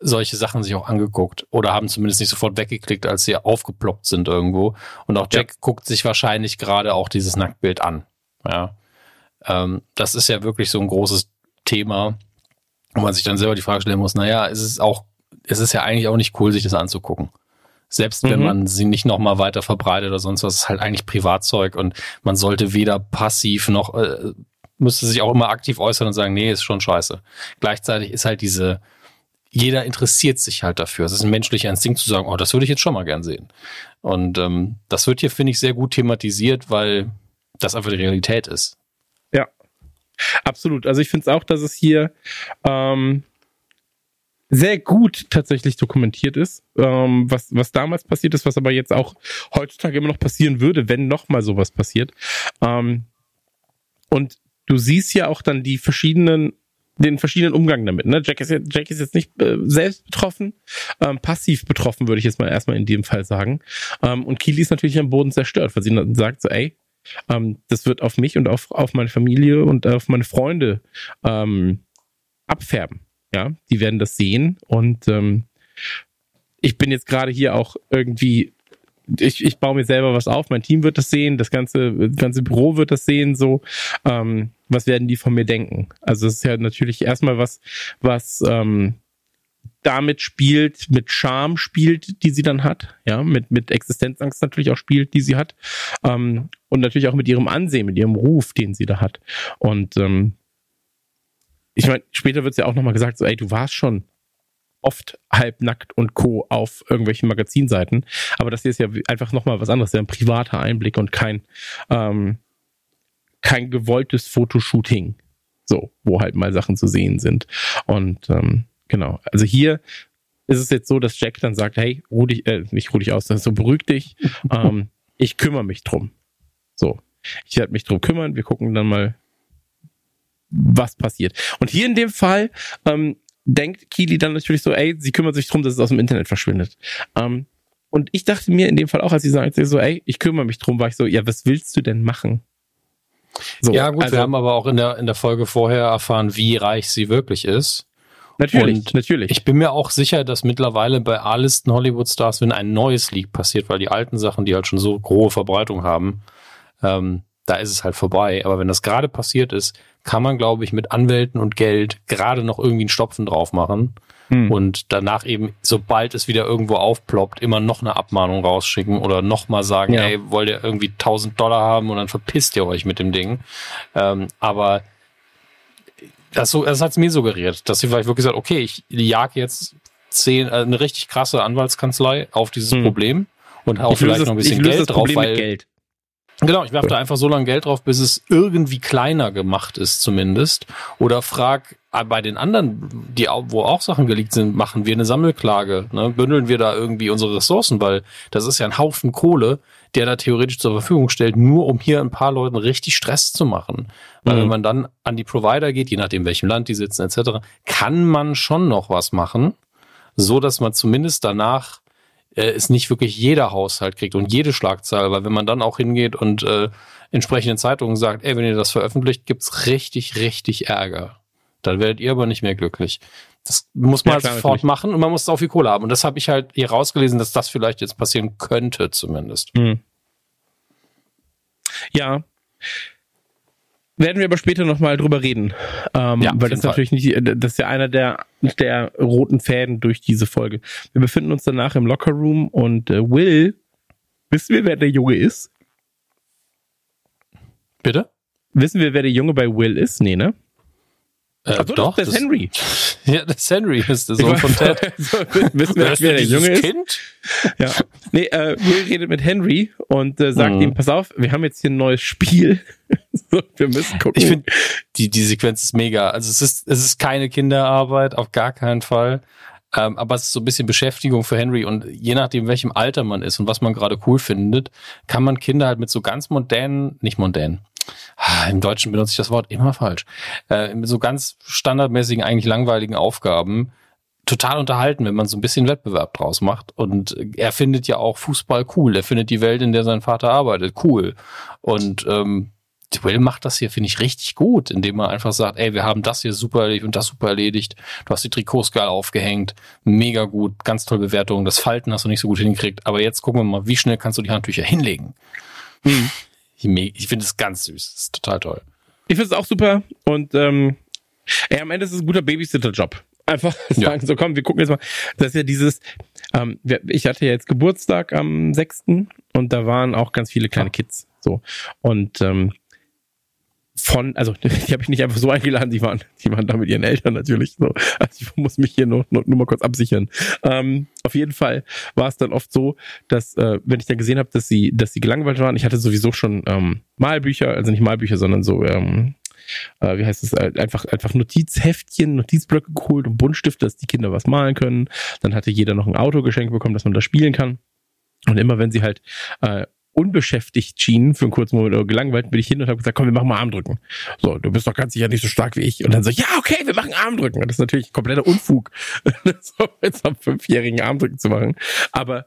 solche Sachen sich auch angeguckt oder haben zumindest nicht sofort weggeklickt, als sie aufgeploppt sind irgendwo. Und auch Jack ja. guckt sich wahrscheinlich gerade auch dieses Nacktbild an. Ja, ähm, das ist ja wirklich so ein großes Thema, wo man sich dann selber die Frage stellen muss: Naja, es ist auch, es ist ja eigentlich auch nicht cool, sich das anzugucken. Selbst wenn mhm. man sie nicht nochmal weiter verbreitet oder sonst was, ist halt eigentlich Privatzeug und man sollte weder passiv noch, äh, müsste sich auch immer aktiv äußern und sagen, nee, ist schon scheiße. Gleichzeitig ist halt diese, jeder interessiert sich halt dafür. Es ist ein menschlicher Instinkt zu sagen, oh, das würde ich jetzt schon mal gern sehen. Und ähm, das wird hier, finde ich, sehr gut thematisiert, weil das einfach die Realität ist. Ja, absolut. Also ich finde es auch, dass es hier ähm, sehr gut tatsächlich dokumentiert ist, ähm, was, was damals passiert ist, was aber jetzt auch heutzutage immer noch passieren würde, wenn nochmal sowas passiert. Ähm, und du siehst ja auch dann die verschiedenen den verschiedenen Umgang damit. Ne? Jack, ist Jack ist jetzt nicht äh, selbst betroffen, ähm, passiv betroffen, würde ich jetzt mal erstmal in dem Fall sagen. Ähm, und Kili ist natürlich am Boden zerstört, weil sie dann sagt so, ey, ähm, das wird auf mich und auf, auf meine Familie und auf meine Freunde ähm, abfärben. Ja, die werden das sehen und ähm, ich bin jetzt gerade hier auch irgendwie ich, ich baue mir selber was auf, mein Team wird das sehen, das ganze, das ganze Büro wird das sehen, so. Ähm, was werden die von mir denken? Also es ist ja natürlich erstmal was, was ähm, damit spielt, mit Charme spielt, die sie dann hat, ja, mit, mit Existenzangst natürlich auch spielt, die sie hat, ähm, und natürlich auch mit ihrem Ansehen, mit ihrem Ruf, den sie da hat. Und ähm, ich meine, später wird es ja auch nochmal gesagt, so, ey, du warst schon oft halbnackt und Co. auf irgendwelchen Magazinseiten. Aber das hier ist ja einfach nochmal was anderes, ja ein privater Einblick und kein, ähm, kein gewolltes Fotoshooting. So, wo halt mal Sachen zu sehen sind. Und ähm, genau, also hier ist es jetzt so, dass Jack dann sagt, hey, ruh dich, äh, nicht ruh dich aus, so beruhig dich, ähm, ich kümmere mich drum. So, ich werde mich drum kümmern, wir gucken dann mal, was passiert. Und hier in dem Fall ähm, denkt Keely dann natürlich so, ey, sie kümmert sich drum, dass es aus dem Internet verschwindet. Ähm, und ich dachte mir in dem Fall auch, als sie sagte so, ey, ich kümmere mich drum, war ich so, ja, was willst du denn machen? So, ja, gut, also, wir haben aber auch in der, in der Folge vorher erfahren, wie reich sie wirklich ist. Natürlich, und natürlich. Ich bin mir auch sicher, dass mittlerweile bei A-Listen Hollywood-Stars, wenn ein neues Leak passiert, weil die alten Sachen, die halt schon so große Verbreitung haben, ähm, da ist es halt vorbei. Aber wenn das gerade passiert ist, kann man, glaube ich, mit Anwälten und Geld gerade noch irgendwie einen Stopfen drauf machen hm. und danach eben, sobald es wieder irgendwo aufploppt, immer noch eine Abmahnung rausschicken oder noch mal sagen, ja. ey, wollt ihr irgendwie 1000 Dollar haben und dann verpisst ihr euch mit dem Ding. Ähm, aber das, so, das hat es mir suggeriert, dass sie vielleicht wirklich sagt, okay, ich jag jetzt zehn, äh, eine richtig krasse Anwaltskanzlei auf dieses hm. Problem und auch vielleicht noch ein bisschen Geld drauf, weil Geld. Genau, ich werfe da einfach so lange Geld drauf, bis es irgendwie kleiner gemacht ist zumindest. Oder frag äh, bei den anderen, die wo auch Sachen geleakt sind, machen wir eine Sammelklage, ne? bündeln wir da irgendwie unsere Ressourcen, weil das ist ja ein Haufen Kohle, der da theoretisch zur Verfügung stellt, nur um hier ein paar Leuten richtig Stress zu machen. Weil mhm. wenn man dann an die Provider geht, je nachdem welchem Land die sitzen etc., kann man schon noch was machen, so dass man zumindest danach äh, es nicht wirklich jeder Haushalt kriegt und jede Schlagzeile, weil wenn man dann auch hingeht und äh, entsprechenden Zeitungen sagt, ey, wenn ihr das veröffentlicht, gibt's richtig, richtig Ärger. Dann werdet ihr aber nicht mehr glücklich. Das muss man ja, klar, sofort natürlich. machen und man muss auch viel Kohle haben. Und das habe ich halt hier rausgelesen, dass das vielleicht jetzt passieren könnte, zumindest. Mhm. Ja. Werden wir aber später nochmal drüber reden. Ähm, ja, weil das natürlich nicht, das ist ja einer der, der roten Fäden durch diese Folge. Wir befinden uns danach im Lockerroom und äh, Will, wissen wir, wer der Junge ist? Bitte? Wissen wir, wer der Junge bei Will ist? Nee, ne? Äh, Ach so, doch, das ist Henry. Ja, das ist Henry ist der Sohn von Ted. wissen wir, wer der Junge ist? Kind? Ja. Nee, äh, Will redet mit Henry und äh, sagt hm. ihm, pass auf, wir haben jetzt hier ein neues Spiel. so, wir müssen gucken. Ich finde, die, die Sequenz ist mega. Also es ist, es ist keine Kinderarbeit, auf gar keinen Fall. Ähm, aber es ist so ein bisschen Beschäftigung für Henry und je nachdem, welchem Alter man ist und was man gerade cool findet, kann man Kinder halt mit so ganz modernen, nicht modernen, Ah, im Deutschen benutze ich das Wort immer falsch, äh, so ganz standardmäßigen, eigentlich langweiligen Aufgaben total unterhalten, wenn man so ein bisschen Wettbewerb draus macht. Und er findet ja auch Fußball cool. Er findet die Welt, in der sein Vater arbeitet, cool. Und ähm, Will macht das hier, finde ich, richtig gut, indem er einfach sagt, ey, wir haben das hier super erledigt und das super erledigt. Du hast die Trikots geil aufgehängt. Mega gut, ganz tolle Bewertung. Das Falten hast du nicht so gut hingekriegt. Aber jetzt gucken wir mal, wie schnell kannst du die Handtücher hinlegen? Hm. Ich, finde es ganz süß. Das ist total toll. Ich finde es auch super und ähm, ey, am Ende ist es ein guter Babysitter-Job. Einfach sagen, ja. so komm, wir gucken jetzt mal. Das ist ja dieses, ähm, ich hatte ja jetzt Geburtstag am 6. und da waren auch ganz viele kleine Kids. So. Und ähm, von, also die habe ich nicht einfach so eingeladen, die waren, die waren da mit ihren Eltern natürlich. So. Also ich muss mich hier nur, nur, nur mal kurz absichern. Ähm, auf jeden Fall war es dann oft so, dass, äh, wenn ich dann gesehen habe, dass sie, dass sie gelangweilt waren, ich hatte sowieso schon ähm, Malbücher, also nicht Malbücher, sondern so, ähm, äh, wie heißt es, äh, einfach, einfach Notizheftchen, Notizblöcke geholt und Buntstifte, dass die Kinder was malen können. Dann hatte jeder noch ein Auto geschenkt bekommen, dass man da spielen kann. Und immer wenn sie halt äh, unbeschäftigt schienen für einen kurzen Moment oder gelangweilt, bin ich hin und habe gesagt, komm, wir machen mal Armdrücken. So, du bist doch ganz sicher nicht so stark wie ich. Und dann so, ja, okay, wir machen Armdrücken. Das ist natürlich kompletter Unfug, so jetzt am fünfjährigen Armdrücken zu machen. Aber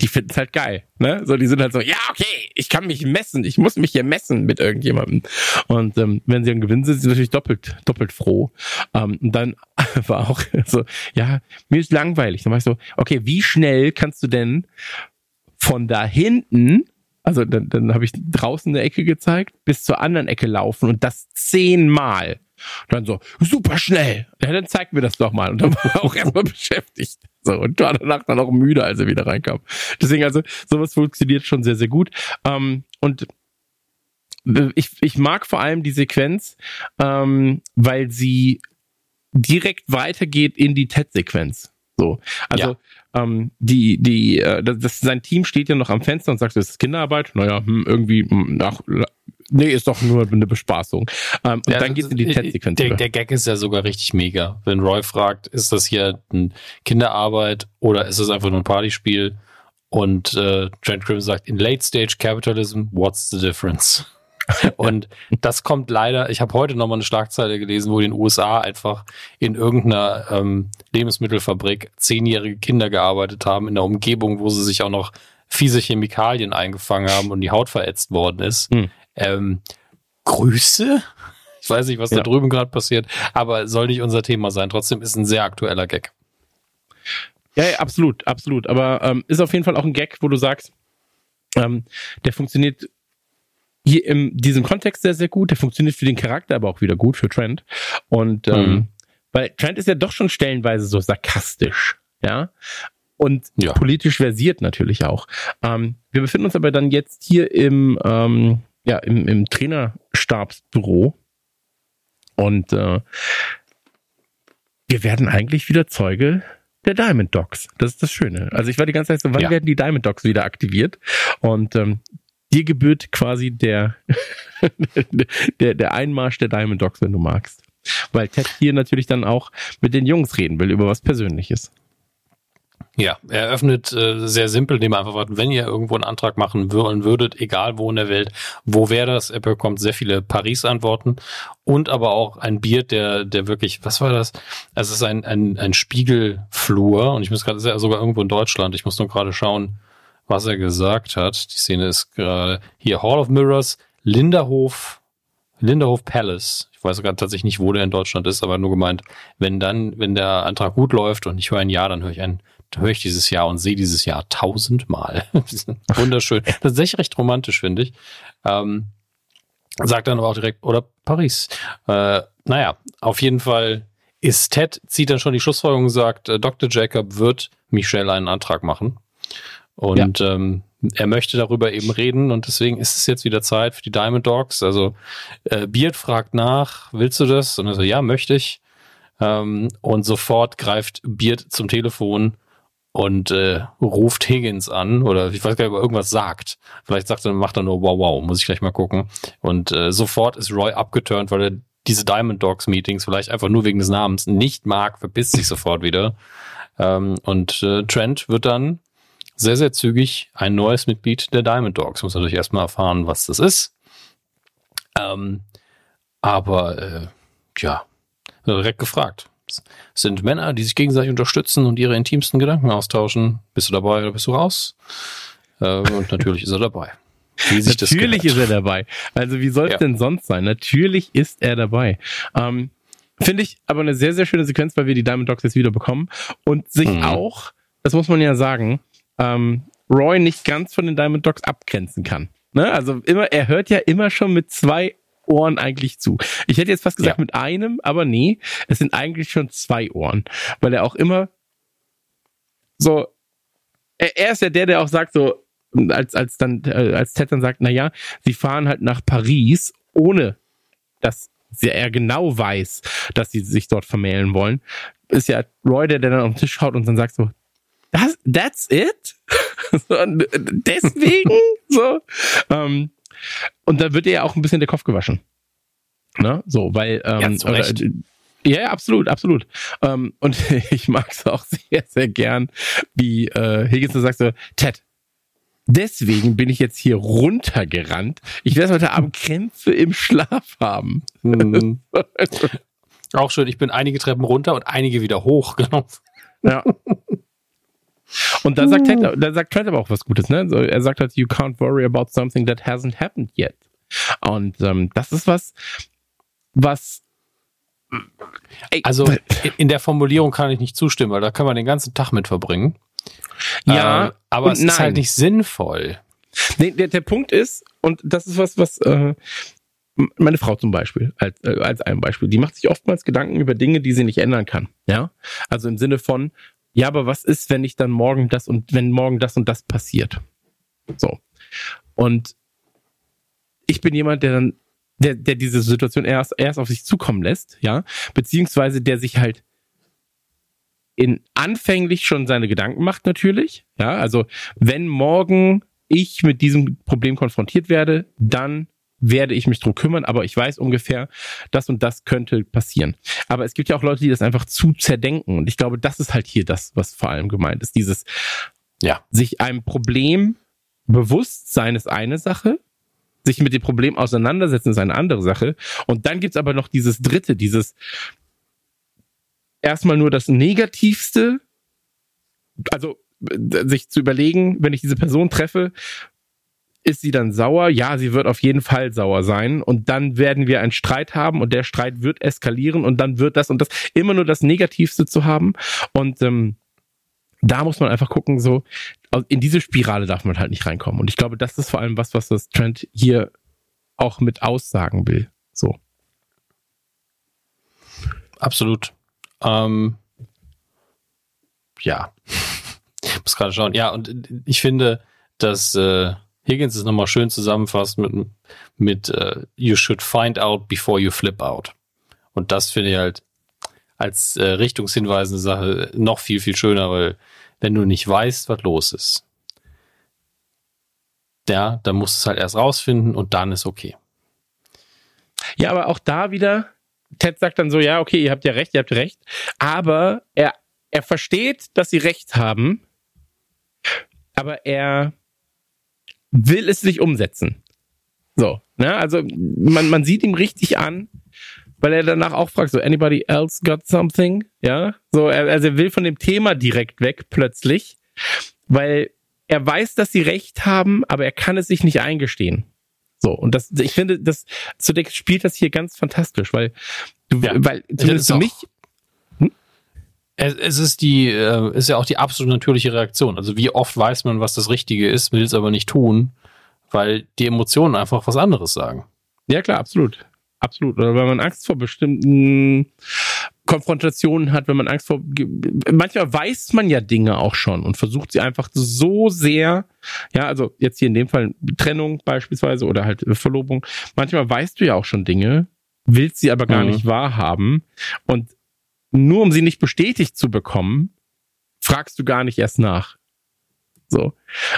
die finden es halt geil. Ne? So, die sind halt so, ja, okay, ich kann mich messen, ich muss mich hier messen mit irgendjemandem. Und ähm, wenn sie dann gewinnen, sind sie natürlich doppelt, doppelt froh. Ähm, und dann war auch so, ja, mir ist langweilig. Dann war ich so, okay, wie schnell kannst du denn von da hinten also dann, dann habe ich draußen eine Ecke gezeigt, bis zur anderen Ecke laufen und das zehnmal. dann so, super schnell. Ja, dann zeig mir das doch mal. Und dann war er auch erstmal beschäftigt. So, und war danach dann auch müde, als er wieder reinkam. Deswegen, also, sowas funktioniert schon sehr, sehr gut. Ähm, und ich, ich mag vor allem die Sequenz, ähm, weil sie direkt weitergeht in die TED-Sequenz. So, also ja. Ähm, die die äh, das, sein Team steht ja noch am Fenster und sagt, das ist Kinderarbeit. Naja, hm, irgendwie hm, ach, nee, ist doch nur eine Bespaßung. Ähm, und ja, dann geht's in die TED-Sequenz. Der, der Gag ist ja sogar richtig mega, wenn Roy fragt, ist das hier ein Kinderarbeit oder ist es einfach nur ein Partyspiel? Und äh, Trent Grimm sagt, in Late Stage Capitalism, what's the difference? Und das kommt leider, ich habe heute nochmal eine Schlagzeile gelesen, wo in den USA einfach in irgendeiner ähm, Lebensmittelfabrik zehnjährige Kinder gearbeitet haben, in der Umgebung, wo sie sich auch noch fiese Chemikalien eingefangen haben und die Haut verätzt worden ist. Hm. Ähm, Grüße? Ich weiß nicht, was ja. da drüben gerade passiert, aber soll nicht unser Thema sein. Trotzdem ist ein sehr aktueller Gag. Ja, ja absolut, absolut. Aber ähm, ist auf jeden Fall auch ein Gag, wo du sagst, ähm, der funktioniert hier in diesem Kontext sehr, sehr gut. Der funktioniert für den Charakter, aber auch wieder gut für Trent. Und ähm, mhm. weil Trent ist ja doch schon stellenweise so sarkastisch, ja. Und ja. politisch versiert natürlich auch. Ähm, wir befinden uns aber dann jetzt hier im, ähm, ja, im, im Trainerstabsbüro. Und äh, wir werden eigentlich wieder Zeuge der Diamond Dogs. Das ist das Schöne. Also ich war die ganze Zeit so, wann ja. werden die Diamond Dogs wieder aktiviert? Und ähm, dir gebührt quasi der, der, der Einmarsch der Diamond Dogs, wenn du magst. Weil Ted hier natürlich dann auch mit den Jungs reden will über was Persönliches. Ja, er öffnet äh, sehr simpel, indem er einfach sagt, wenn ihr irgendwo einen Antrag machen wollen würdet, egal wo in der Welt, wo wäre das? Er bekommt sehr viele Paris-Antworten und aber auch ein Bier, der, der wirklich, was war das? Es ist ein, ein, ein Spiegelflur und ich muss gerade sogar irgendwo in Deutschland, ich muss nur gerade schauen, was er gesagt hat. Die Szene ist gerade hier Hall of Mirrors, Linderhof, Linderhof Palace. Ich weiß gerade tatsächlich nicht, wo der in Deutschland ist, aber nur gemeint, wenn dann, wenn der Antrag gut läuft und ich höre ein Ja, dann höre ich ein, höre ich dieses Jahr und sehe dieses Jahr tausendmal. Wunderschön. Echt recht romantisch, finde ich. Ähm, sagt dann aber auch direkt, oder Paris. Äh, naja, auf jeden Fall ist Ted, zieht dann schon die Schlussfolgerung und sagt, äh, Dr. Jacob wird Michelle einen Antrag machen. Und ja. ähm, er möchte darüber eben reden und deswegen ist es jetzt wieder Zeit für die Diamond Dogs. Also äh, Beard fragt nach, willst du das? Und er so, ja, möchte ich. Ähm, und sofort greift Beard zum Telefon und äh, ruft Higgins an oder ich weiß gar nicht, ob er irgendwas sagt. Vielleicht sagt er, macht er nur wow wow, muss ich gleich mal gucken. Und äh, sofort ist Roy abgeturnt, weil er diese Diamond Dogs Meetings vielleicht einfach nur wegen des Namens nicht mag, verpisst sich sofort wieder. Ähm, und äh, Trent wird dann sehr, sehr zügig ein neues Mitglied der Diamond Dogs. Muss natürlich erstmal erfahren, was das ist. Ähm, aber äh, ja, direkt gefragt. Es sind Männer, die sich gegenseitig unterstützen und ihre intimsten Gedanken austauschen. Bist du dabei oder bist du raus? Äh, und natürlich ist er dabei. natürlich ist er dabei. Also wie soll es ja. denn sonst sein? Natürlich ist er dabei. Ähm, Finde ich aber eine sehr, sehr schöne Sequenz, weil wir die Diamond Dogs jetzt wieder bekommen und sich mhm. auch, das muss man ja sagen, ähm, Roy nicht ganz von den Diamond Dogs abgrenzen kann. Ne? Also immer, er hört ja immer schon mit zwei Ohren eigentlich zu. Ich hätte jetzt fast gesagt ja. mit einem, aber nee, es sind eigentlich schon zwei Ohren, weil er auch immer so, er, er ist ja der, der auch sagt so, als als dann äh, als Ted dann sagt, na ja, sie fahren halt nach Paris, ohne dass er genau weiß, dass sie sich dort vermählen wollen, ist ja Roy der, der dann auf den Tisch schaut und dann sagt so, das, that's it? Deswegen? so. Ähm, und da wird ihr ja auch ein bisschen der Kopf gewaschen. Ne? So, weil, ähm, ja, oder, ja, ja, absolut, absolut. Ähm, und ich mag es auch sehr, sehr gern, wie äh, Higgins sagt so, Ted, deswegen bin ich jetzt hier runtergerannt. Ich werde heute Abend Krämpfe im Schlaf haben. Mhm. auch schön, ich bin einige Treppen runter und einige wieder hoch gelaufen. Ja. Und da sagt, Ted, da sagt Trent aber auch was Gutes, ne? So, er sagt halt, you can't worry about something that hasn't happened yet. Und ähm, das ist was, was also in der Formulierung kann ich nicht zustimmen, weil da kann man den ganzen Tag mit verbringen. Ja, äh, aber es nein. ist halt nicht sinnvoll. Nee, der, der Punkt ist, und das ist was, was äh, meine Frau zum Beispiel, als, äh, als ein Beispiel, die macht sich oftmals Gedanken über Dinge, die sie nicht ändern kann. Ja. Also im Sinne von, ja, aber was ist, wenn ich dann morgen das und wenn morgen das und das passiert? So. Und ich bin jemand, der dann, der, der diese Situation erst, erst auf sich zukommen lässt, ja, beziehungsweise der sich halt in anfänglich schon seine Gedanken macht natürlich, ja, also wenn morgen ich mit diesem Problem konfrontiert werde, dann werde ich mich drum kümmern, aber ich weiß ungefähr, das und das könnte passieren. Aber es gibt ja auch Leute, die das einfach zu zerdenken. Und ich glaube, das ist halt hier das, was vor allem gemeint ist. Dieses, ja, sich einem Problem bewusst sein ist eine Sache, sich mit dem Problem auseinandersetzen ist eine andere Sache. Und dann gibt's aber noch dieses dritte, dieses erstmal nur das Negativste, also sich zu überlegen, wenn ich diese Person treffe, ist sie dann sauer? Ja, sie wird auf jeden Fall sauer sein. Und dann werden wir einen Streit haben und der Streit wird eskalieren und dann wird das und das immer nur das Negativste zu haben. Und ähm, da muss man einfach gucken, so in diese Spirale darf man halt nicht reinkommen. Und ich glaube, das ist vor allem was, was das Trend hier auch mit aussagen will. So. Absolut. Ähm, ja. Muss gerade schauen. Ja, und ich finde, dass äh, Higgins es nochmal schön zusammenfasst mit, mit uh, You should find out before you flip out. Und das finde ich halt als äh, richtungshinweisende Sache noch viel, viel schöner, weil wenn du nicht weißt, was los ist, ja, dann musst du es halt erst rausfinden und dann ist okay. Ja, aber auch da wieder, Ted sagt dann so, ja, okay, ihr habt ja recht, ihr habt recht, aber er, er versteht, dass sie recht haben, aber er will es nicht umsetzen. So, ne? Also man, man sieht ihm richtig an, weil er danach auch fragt, so, anybody else got something? Ja, so, er, also er will von dem Thema direkt weg plötzlich, weil er weiß, dass sie recht haben, aber er kann es sich nicht eingestehen. So, und das, ich finde, das, zunächst spielt das hier ganz fantastisch, weil du, ja, weil zumindest für mich? Es, es ist die, äh, ist ja auch die absolut natürliche Reaktion. Also wie oft weiß man, was das Richtige ist, will es aber nicht tun, weil die Emotionen einfach was anderes sagen. Ja, klar, absolut. Absolut. Oder wenn man Angst vor bestimmten Konfrontationen hat, wenn man Angst vor. Manchmal weiß man ja Dinge auch schon und versucht sie einfach so sehr, ja, also jetzt hier in dem Fall Trennung beispielsweise oder halt Verlobung. Manchmal weißt du ja auch schon Dinge, willst sie aber gar mhm. nicht wahrhaben. Und nur um sie nicht bestätigt zu bekommen, fragst du gar nicht erst nach. So.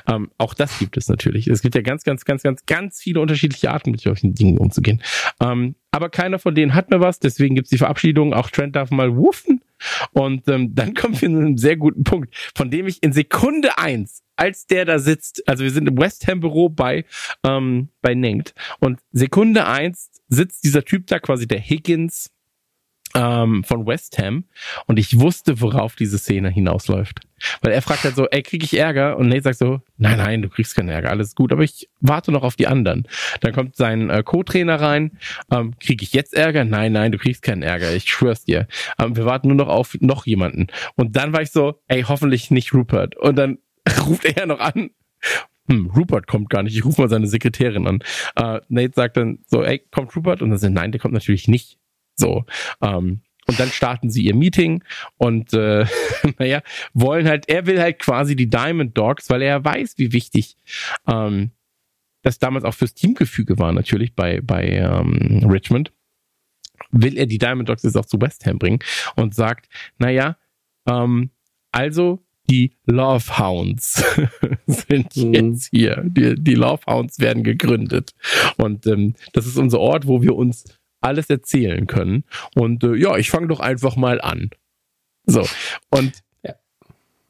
Ähm, auch das gibt es natürlich. Es gibt ja ganz, ganz, ganz, ganz, ganz viele unterschiedliche Arten, mit solchen Dingen umzugehen. Ähm, aber keiner von denen hat mehr was, deswegen gibt's die Verabschiedung. Auch Trent darf mal wuffen. Und ähm, dann kommen wir zu einem sehr guten Punkt, von dem ich in Sekunde eins, als der da sitzt, also wir sind im West Ham Büro bei, ähm, bei Nengt. Und Sekunde eins sitzt dieser Typ da, quasi der Higgins, ähm, von West Ham und ich wusste, worauf diese Szene hinausläuft. Weil er fragt halt so, ey, krieg ich Ärger? Und Nate sagt so, nein, nein, du kriegst keinen Ärger, alles gut, aber ich warte noch auf die anderen. Dann kommt sein äh, Co-Trainer rein, ähm, krieg ich jetzt Ärger? Nein, nein, du kriegst keinen Ärger, ich schwör's dir. Ähm, wir warten nur noch auf noch jemanden. Und dann war ich so, ey, hoffentlich nicht Rupert. Und dann ruft er noch an, hm, Rupert kommt gar nicht, ich rufe mal seine Sekretärin an. Äh, Nate sagt dann so, ey, kommt Rupert? Und dann sagt, nein, der kommt natürlich nicht. So. Ähm, und dann starten sie ihr Meeting und äh, naja, wollen halt, er will halt quasi die Diamond Dogs, weil er weiß, wie wichtig ähm, das damals auch fürs Teamgefüge war, natürlich bei, bei ähm, Richmond. Will er die Diamond Dogs jetzt auch zu West Ham bringen und sagt, naja, ähm, also die Love Hounds sind mhm. jetzt hier. Die, die Love Hounds werden gegründet. Und ähm, das ist unser Ort, wo wir uns alles erzählen können. Und äh, ja, ich fange doch einfach mal an. So. Und ja.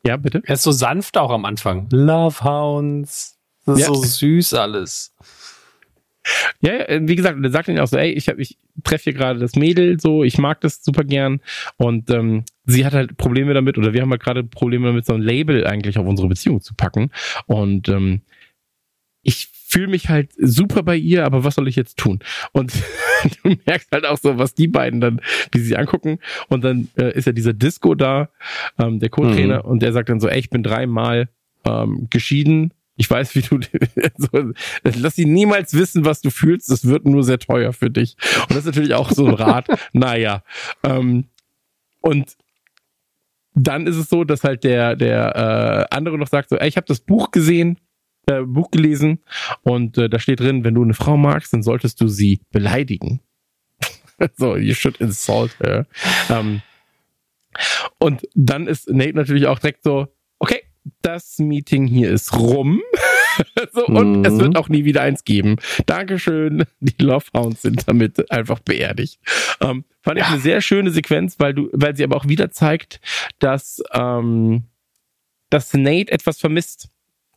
ja, bitte. Er ist so sanft auch am Anfang. Love Hounds. Das ist ja. so süß alles. Ja, wie gesagt, er sagt ihnen auch so, ey, ich, hab, ich treffe hier gerade das Mädel, so, ich mag das super gern und ähm, sie hat halt Probleme damit oder wir haben halt gerade Probleme damit, so ein Label eigentlich auf unsere Beziehung zu packen und ähm, ich fühle mich halt super bei ihr, aber was soll ich jetzt tun? Und du merkst halt auch so, was die beiden dann, wie sie angucken. Und dann äh, ist ja dieser Disco da, ähm, der Co-Trainer, mhm. und der sagt dann so, ey, ich bin dreimal ähm, geschieden Ich weiß, wie du, also, lass sie niemals wissen, was du fühlst. Das wird nur sehr teuer für dich. Und das ist natürlich auch so ein Rat. naja. Ähm, und dann ist es so, dass halt der, der äh, andere noch sagt so, ey, ich habe das Buch gesehen, äh, Buch gelesen und äh, da steht drin, wenn du eine Frau magst, dann solltest du sie beleidigen. so, you should insult her. Ähm, und dann ist Nate natürlich auch direkt so, okay, das Meeting hier ist rum. so, und mhm. es wird auch nie wieder eins geben. Dankeschön. Die Lovehounds sind damit einfach beerdigt. Ähm, fand ich ja. eine sehr schöne Sequenz, weil du, weil sie aber auch wieder zeigt, dass, ähm, dass Nate etwas vermisst.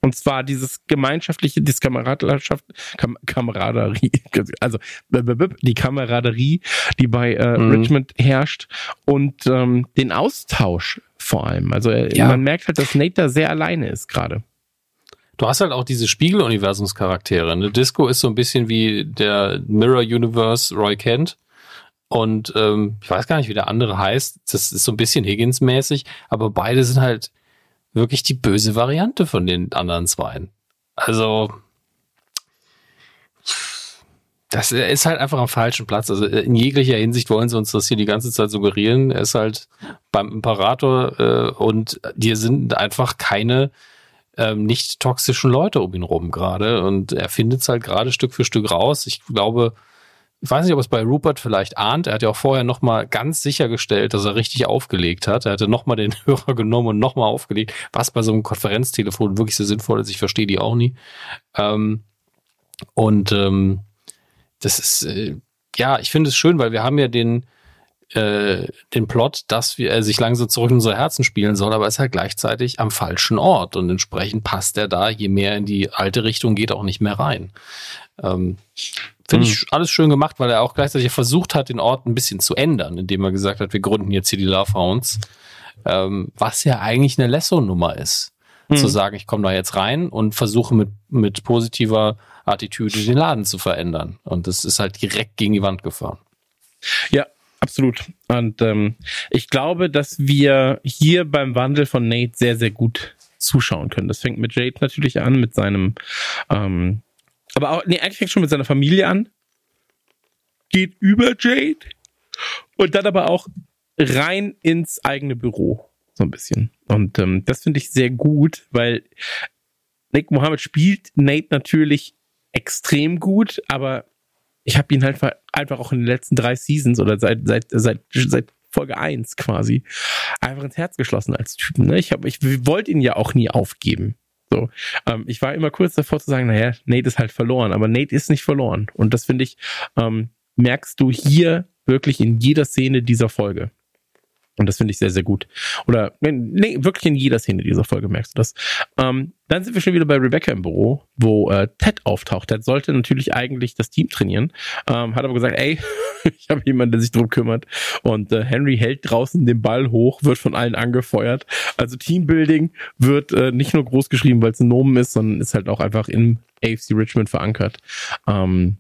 Und zwar dieses gemeinschaftliche, dieses Kameradschaft, Kam Kameraderie, also die Kameraderie, die bei äh, mhm. Richmond herrscht und ähm, den Austausch vor allem. Also äh, ja. man merkt halt, dass Nate da sehr alleine ist gerade. Du hast halt auch diese Spiegel-Universumscharaktere. Ne? Disco ist so ein bisschen wie der Mirror Universe Roy Kent. Und ähm, ich weiß gar nicht, wie der andere heißt. Das ist so ein bisschen Higgins-mäßig, aber beide sind halt wirklich die böse Variante von den anderen zweien. Also, das ist halt einfach am falschen Platz. Also in jeglicher Hinsicht wollen sie uns das hier die ganze Zeit suggerieren. Er ist halt beim Imperator äh, und dir sind einfach keine ähm, nicht toxischen Leute um ihn rum gerade. Und er findet es halt gerade Stück für Stück raus. Ich glaube, ich weiß nicht, ob es bei Rupert vielleicht ahnt. Er hat ja auch vorher nochmal ganz sichergestellt, dass er richtig aufgelegt hat. Er hatte nochmal den Hörer genommen und nochmal aufgelegt, was bei so einem Konferenztelefon wirklich so sinnvoll ist. Ich verstehe die auch nie. Ähm, und ähm, das ist, äh, ja, ich finde es schön, weil wir haben ja den, äh, den Plot, dass wir, er sich langsam zurück in unser Herzen spielen soll, aber ist halt gleichzeitig am falschen Ort und entsprechend passt er da, je mehr in die alte Richtung geht, auch nicht mehr rein. Ähm, Finde ich hm. alles schön gemacht, weil er auch gleichzeitig versucht hat, den Ort ein bisschen zu ändern, indem er gesagt hat, wir gründen jetzt hier die Love Hounds, ähm, was ja eigentlich eine Lesso-Nummer ist. Mhm. Zu sagen, ich komme da jetzt rein und versuche mit, mit positiver Attitüde den Laden zu verändern. Und das ist halt direkt gegen die Wand gefahren. Ja, absolut. Und ähm, ich glaube, dass wir hier beim Wandel von Nate sehr, sehr gut zuschauen können. Das fängt mit Jade natürlich an, mit seinem ähm, aber auch, nee, eigentlich fängt schon mit seiner Familie an. Geht über Jade. Und dann aber auch rein ins eigene Büro. So ein bisschen. Und ähm, das finde ich sehr gut, weil Nick Mohammed spielt Nate natürlich extrem gut, aber ich habe ihn halt einfach auch in den letzten drei Seasons oder seit, seit, seit, seit Folge 1 quasi einfach ins Herz geschlossen als Typen. Ne? Ich, ich wollte ihn ja auch nie aufgeben. So, ähm, ich war immer kurz davor zu sagen, naja, Nate ist halt verloren, aber Nate ist nicht verloren. Und das finde ich, ähm, merkst du hier wirklich in jeder Szene dieser Folge. Und das finde ich sehr, sehr gut. Oder nee, wirklich in jeder Szene dieser Folge merkst du das. Ähm, dann sind wir schon wieder bei Rebecca im Büro, wo äh, Ted auftaucht. Ted sollte natürlich eigentlich das Team trainieren, ähm, hat aber gesagt, ey, ich habe jemanden, der sich drum kümmert. Und äh, Henry hält draußen den Ball hoch, wird von allen angefeuert. Also Teambuilding wird äh, nicht nur groß geschrieben, weil es ein Nomen ist, sondern ist halt auch einfach im AFC Richmond verankert. Ähm,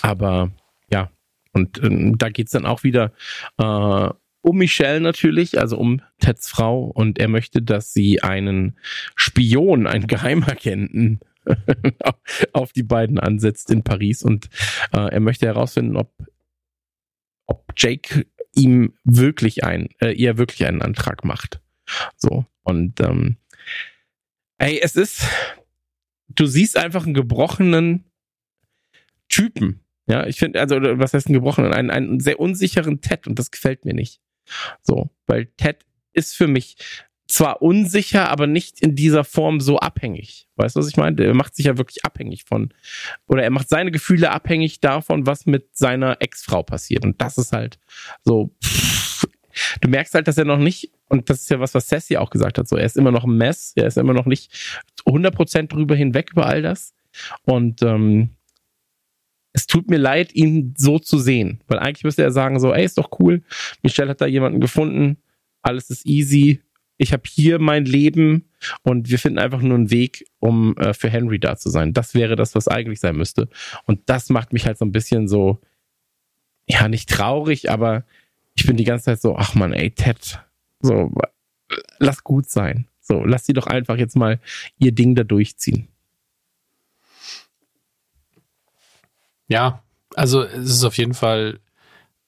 aber ja, und äh, da geht's dann auch wieder äh, um Michelle natürlich, also um Teds Frau. Und er möchte, dass sie einen Spion, einen Geheimagenten auf die beiden ansetzt in Paris. Und äh, er möchte herausfinden, ob, ob Jake ihm wirklich ein, äh, ihr wirklich einen Antrag macht. So. Und ähm, ey, es ist, du siehst einfach einen gebrochenen Typen. Ja, ich finde, also, was heißt ein gebrochenen? Einen, einen sehr unsicheren Ted und das gefällt mir nicht. So, weil Ted ist für mich zwar unsicher, aber nicht in dieser Form so abhängig. Weißt du, was ich meine? Er macht sich ja wirklich abhängig von, oder er macht seine Gefühle abhängig davon, was mit seiner Ex-Frau passiert. Und das ist halt so, pff, du merkst halt, dass er noch nicht, und das ist ja was, was Sassy auch gesagt hat, so, er ist immer noch ein Mess, er ist immer noch nicht 100% drüber hinweg über all das. Und ähm, es tut mir leid, ihn so zu sehen. Weil eigentlich müsste er sagen so, ey, ist doch cool. Michelle hat da jemanden gefunden. Alles ist easy. Ich habe hier mein Leben und wir finden einfach nur einen Weg, um äh, für Henry da zu sein. Das wäre das, was eigentlich sein müsste. Und das macht mich halt so ein bisschen so, ja, nicht traurig, aber ich bin die ganze Zeit so, ach man, ey, Ted, so, lass gut sein. So, lass sie doch einfach jetzt mal ihr Ding da durchziehen. Ja, also es ist auf jeden Fall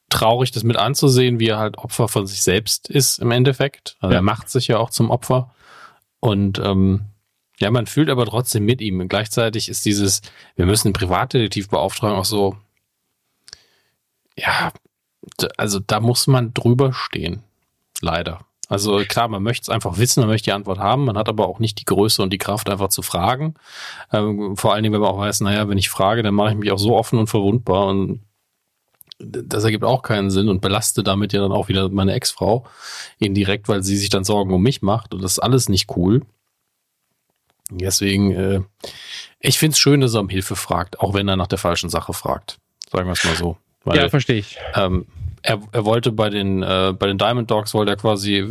traurig, das mit anzusehen, wie er halt Opfer von sich selbst ist im Endeffekt. Also ja. er macht sich ja auch zum Opfer. Und ähm, ja, man fühlt aber trotzdem mit ihm. Und gleichzeitig ist dieses, wir müssen einen Privatdetektiv beauftragen, auch so, ja, also da muss man drüber stehen. Leider. Also klar, man möchte es einfach wissen, man möchte die Antwort haben, man hat aber auch nicht die Größe und die Kraft, einfach zu fragen. Ähm, vor allen Dingen, wenn man auch weiß, naja, wenn ich frage, dann mache ich mich auch so offen und verwundbar und das ergibt auch keinen Sinn und belaste damit ja dann auch wieder meine Ex-Frau indirekt, weil sie sich dann Sorgen um mich macht und das ist alles nicht cool. Deswegen, äh, ich finde es schön, dass er um Hilfe fragt, auch wenn er nach der falschen Sache fragt. Sagen wir es mal so. Weil, ja, verstehe ich. Ähm, er, er wollte bei den, äh, bei den Diamond Dogs, wollte er quasi,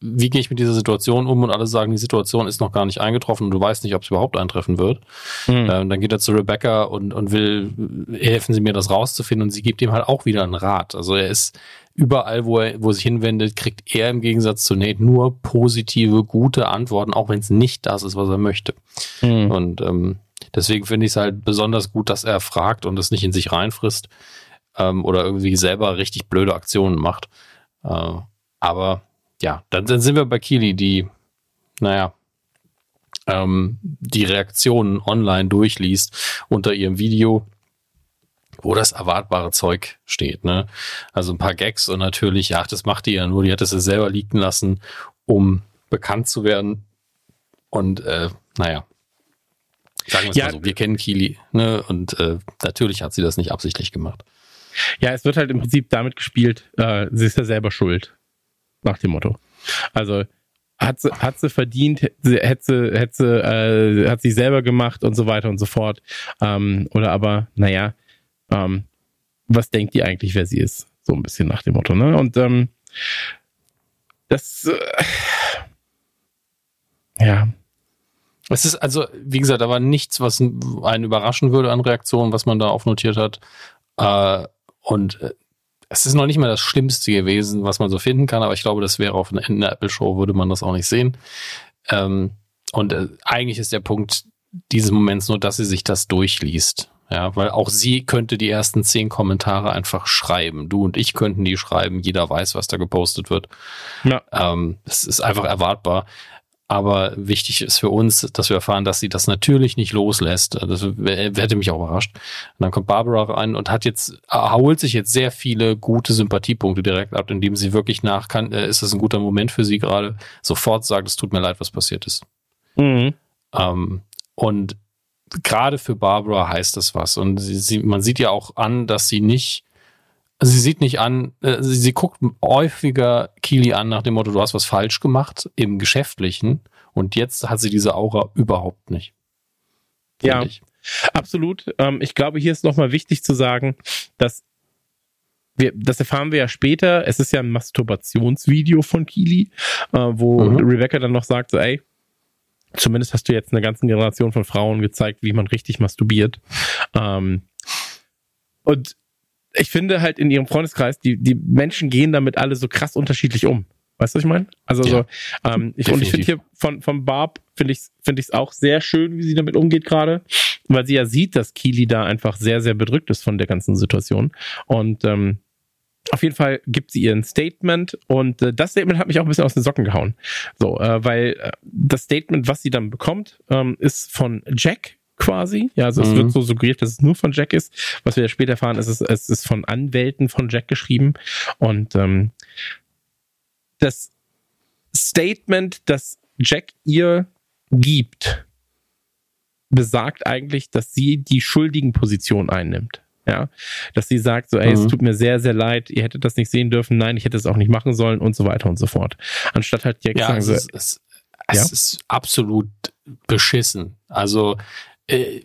wie gehe ich mit dieser Situation um und alle sagen, die Situation ist noch gar nicht eingetroffen und du weißt nicht, ob es überhaupt eintreffen wird. Mhm. Ähm, dann geht er zu Rebecca und, und will, helfen sie mir das rauszufinden und sie gibt ihm halt auch wieder einen Rat. Also er ist überall, wo er, wo er sich hinwendet, kriegt er im Gegensatz zu Nate nur positive, gute Antworten, auch wenn es nicht das ist, was er möchte. Mhm. Und ähm, deswegen finde ich es halt besonders gut, dass er fragt und es nicht in sich reinfrisst ähm, oder irgendwie selber richtig blöde Aktionen macht. Äh, aber ja, dann, dann sind wir bei Kili, die, naja, ähm, die Reaktionen online durchliest unter ihrem Video, wo das erwartbare Zeug steht. Ne? Also ein paar Gags und natürlich, ja, das macht die ja nur, die hat es ja selber liegen lassen, um bekannt zu werden. Und äh, naja, sagen wir es ja, mal so, wir kennen Kili, ne? Und äh, natürlich hat sie das nicht absichtlich gemacht. Ja, es wird halt im Prinzip damit gespielt, äh, sie ist ja selber schuld. Nach dem Motto. Also hat sie, hat sie verdient, hätte sie, hätte sie, äh, hat sie selber gemacht und so weiter und so fort. Ähm, oder aber, naja, ähm, was denkt ihr eigentlich, wer sie ist? So ein bisschen nach dem Motto, ne? Und ähm, das äh, ja. Es ist also, wie gesagt, da war nichts, was einen überraschen würde an Reaktionen, was man da aufnotiert hat. Äh, und äh, es ist noch nicht mal das Schlimmste gewesen, was man so finden kann, aber ich glaube, das wäre auf einer Apple-Show, würde man das auch nicht sehen. Ähm, und äh, eigentlich ist der Punkt dieses Moments nur, dass sie sich das durchliest. Ja, weil auch sie könnte die ersten zehn Kommentare einfach schreiben. Du und ich könnten die schreiben. Jeder weiß, was da gepostet wird. Ja. Ähm, es ist einfach erwartbar. Aber wichtig ist für uns, dass wir erfahren, dass sie das natürlich nicht loslässt. Das hätte mich auch überrascht. Und dann kommt Barbara rein und hat jetzt, holt sich jetzt sehr viele gute Sympathiepunkte direkt ab, indem sie wirklich nach kann, äh, ist das ein guter Moment für sie gerade, sofort sagt, es tut mir leid, was passiert ist. Mhm. Ähm, und gerade für Barbara heißt das was. Und sie, sie, man sieht ja auch an, dass sie nicht sie sieht nicht an, äh, sie, sie guckt häufiger Kili an nach dem Motto, du hast was falsch gemacht im Geschäftlichen und jetzt hat sie diese Aura überhaupt nicht. Ja, ich. absolut. Ähm, ich glaube, hier ist nochmal wichtig zu sagen, dass wir, das erfahren wir ja später. Es ist ja ein Masturbationsvideo von Kili, äh, wo mhm. Rebecca dann noch sagt, so, ey, zumindest hast du jetzt eine ganze Generation von Frauen gezeigt, wie man richtig masturbiert. Ähm, und ich finde halt in ihrem Freundeskreis, die, die Menschen gehen damit alle so krass unterschiedlich um. Weißt du, was ich meine? Also ja, so, ähm, ich, und ich finde hier von, von Barb finde ich finde ich es auch sehr schön, wie sie damit umgeht gerade, weil sie ja sieht, dass Kili da einfach sehr sehr bedrückt ist von der ganzen Situation und ähm, auf jeden Fall gibt sie ihr ein Statement und äh, das Statement hat mich auch ein bisschen aus den Socken gehauen. So, äh, weil äh, das Statement, was sie dann bekommt, ähm, ist von Jack, quasi. Ja, also mhm. es wird mhm. so suggeriert, dass es nur von Jack ist. Was wir ja später erfahren, ist es, es ist von Anwälten von Jack geschrieben. Und ähm, das Statement, das Jack ihr gibt, besagt eigentlich, dass sie die schuldigen Position einnimmt. Ja, dass sie sagt so, ey, mhm. es tut mir sehr, sehr leid, ihr hättet das nicht sehen dürfen, nein, ich hätte es auch nicht machen sollen und so weiter und so fort. Anstatt halt Jack ja, sagen so, es, es, es ja? ist absolut beschissen. Also äh,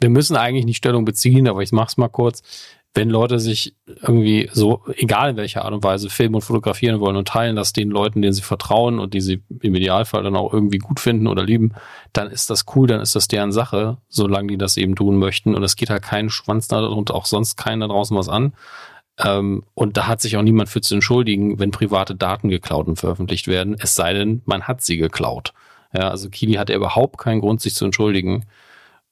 wir müssen eigentlich nicht Stellung beziehen, aber ich mach's mal kurz. Wenn Leute sich irgendwie so, egal in welcher Art und Weise, filmen und fotografieren wollen und teilen das den Leuten, denen sie vertrauen und die sie im Idealfall dann auch irgendwie gut finden oder lieben, dann ist das cool, dann ist das deren Sache, solange die das eben tun möchten. Und es geht halt keinen Schwanz da und auch sonst keinen da draußen was an. Ähm, und da hat sich auch niemand für zu entschuldigen, wenn private Daten geklaut und veröffentlicht werden, es sei denn, man hat sie geklaut. Ja, also Kili hatte überhaupt keinen Grund, sich zu entschuldigen.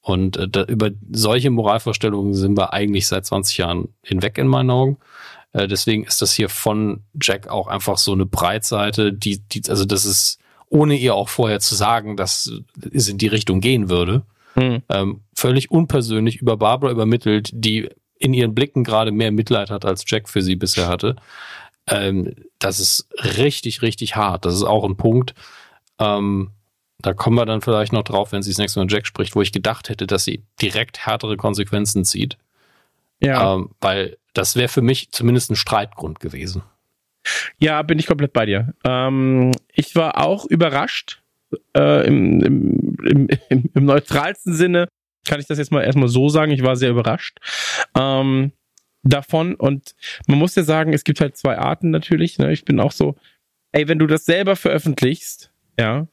Und äh, da, über solche Moralvorstellungen sind wir eigentlich seit 20 Jahren hinweg in meinen Augen. Äh, deswegen ist das hier von Jack auch einfach so eine Breitseite, die, die, also das ist, ohne ihr auch vorher zu sagen, dass es in die Richtung gehen würde, mhm. ähm, völlig unpersönlich über Barbara übermittelt, die in ihren Blicken gerade mehr Mitleid hat, als Jack für sie bisher hatte. Ähm, das ist richtig, richtig hart. Das ist auch ein Punkt. Ähm, da kommen wir dann vielleicht noch drauf, wenn sie das nächste Mal Jack spricht, wo ich gedacht hätte, dass sie direkt härtere Konsequenzen zieht. Ja. Ähm, weil das wäre für mich zumindest ein Streitgrund gewesen. Ja, bin ich komplett bei dir. Ähm, ich war auch überrascht, äh, im, im, im, im, neutralsten Sinne, kann ich das jetzt mal erstmal so sagen. Ich war sehr überrascht ähm, davon. Und man muss ja sagen, es gibt halt zwei Arten natürlich. Ne? Ich bin auch so, ey, wenn du das selber veröffentlichst, ja,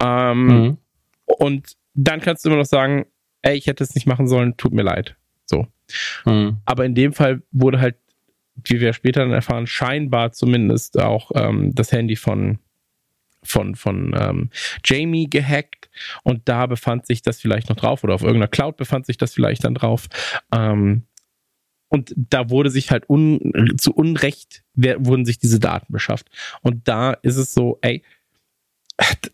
ähm, mhm. und dann kannst du immer noch sagen, ey, ich hätte es nicht machen sollen, tut mir leid. So. Mhm. Aber in dem Fall wurde halt, wie wir später dann erfahren, scheinbar zumindest auch ähm, das Handy von von, von ähm, Jamie gehackt und da befand sich das vielleicht noch drauf oder auf irgendeiner Cloud befand sich das vielleicht dann drauf. Ähm, und da wurde sich halt un, zu Unrecht wurden sich diese Daten beschafft. Und da ist es so, ey,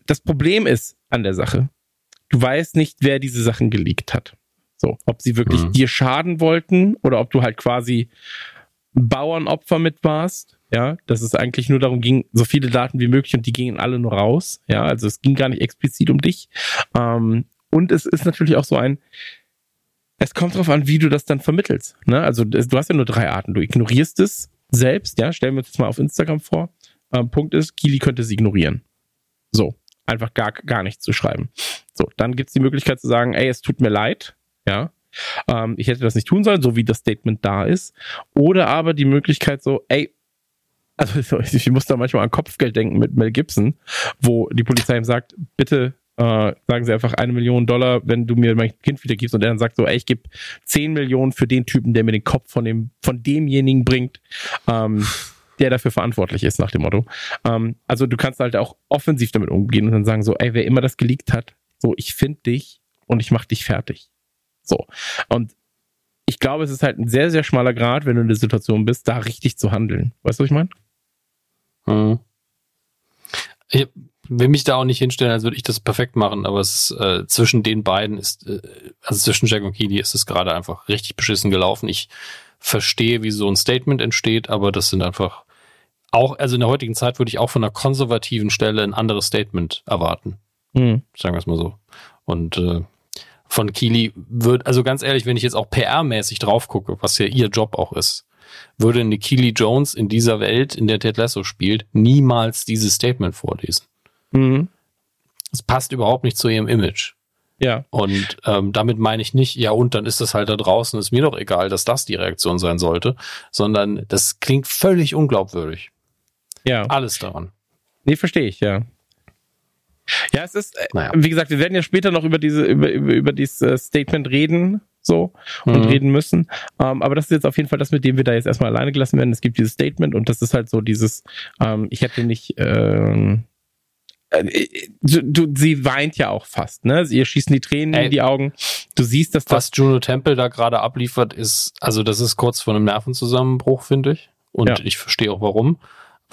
das Problem ist an der Sache, du weißt nicht, wer diese Sachen geleakt hat. So, ob sie wirklich mhm. dir schaden wollten oder ob du halt quasi Bauernopfer mit warst. Ja, dass es eigentlich nur darum ging, so viele Daten wie möglich und die gingen alle nur raus. Ja, also es ging gar nicht explizit um dich. Ähm, und es ist natürlich auch so ein, es kommt darauf an, wie du das dann vermittelst. Ne? Also du hast ja nur drei Arten. Du ignorierst es selbst, ja, stellen wir uns das mal auf Instagram vor. Ähm, Punkt ist, Kili könnte es ignorieren. So, einfach gar, gar nichts zu schreiben. So, dann gibt es die Möglichkeit zu sagen, ey, es tut mir leid, ja. Ähm, ich hätte das nicht tun sollen, so wie das Statement da ist. Oder aber die Möglichkeit so, ey, also ich muss da manchmal an Kopfgeld denken mit Mel Gibson, wo die Polizei ihm sagt, bitte äh, sagen sie einfach eine Million Dollar, wenn du mir mein Kind wieder gibst und er dann sagt so, ey, ich gebe zehn Millionen für den Typen, der mir den Kopf von dem, von demjenigen bringt, ähm, der dafür verantwortlich ist, nach dem Motto. Ähm, also du kannst halt auch offensiv damit umgehen und dann sagen so, ey, wer immer das geleakt hat, so, ich finde dich und ich mach dich fertig. So. Und ich glaube, es ist halt ein sehr, sehr schmaler Grad, wenn du in der Situation bist, da richtig zu handeln. Weißt du, was ich meine? Hm. Ich will mich da auch nicht hinstellen, als würde ich das perfekt machen, aber es äh, zwischen den beiden ist, äh, also zwischen Jack und Kili ist es gerade einfach richtig beschissen gelaufen. Ich verstehe, wie so ein Statement entsteht, aber das sind einfach auch, also in der heutigen Zeit würde ich auch von einer konservativen Stelle ein anderes Statement erwarten. Hm. Sagen wir es mal so. Und äh, von Kili wird, also ganz ehrlich, wenn ich jetzt auch PR-mäßig drauf gucke, was ja ihr Job auch ist, würde eine Keely Jones in dieser Welt, in der Ted Lasso spielt, niemals dieses Statement vorlesen. Mhm. Es passt überhaupt nicht zu ihrem Image. Ja. Und ähm, damit meine ich nicht, ja, und dann ist das halt da draußen, ist mir doch egal, dass das die Reaktion sein sollte, sondern das klingt völlig unglaubwürdig. Ja. Alles daran. Nee, verstehe ich, ja. Ja, es ist, äh, naja. wie gesagt, wir werden ja später noch über diese, über, über, über dieses äh, Statement reden, so, und mhm. reden müssen. Ähm, aber das ist jetzt auf jeden Fall das, mit dem wir da jetzt erstmal alleine gelassen werden. Es gibt dieses Statement und das ist halt so dieses, ähm, ich hätte nicht, ähm, äh, du, du, sie weint ja auch fast, ne? Ihr schießen die Tränen Ey, in die Augen. Du siehst, dass das. Was Juno Temple da gerade abliefert, ist, also das ist kurz vor einem Nervenzusammenbruch, finde ich. Und ja. ich verstehe auch warum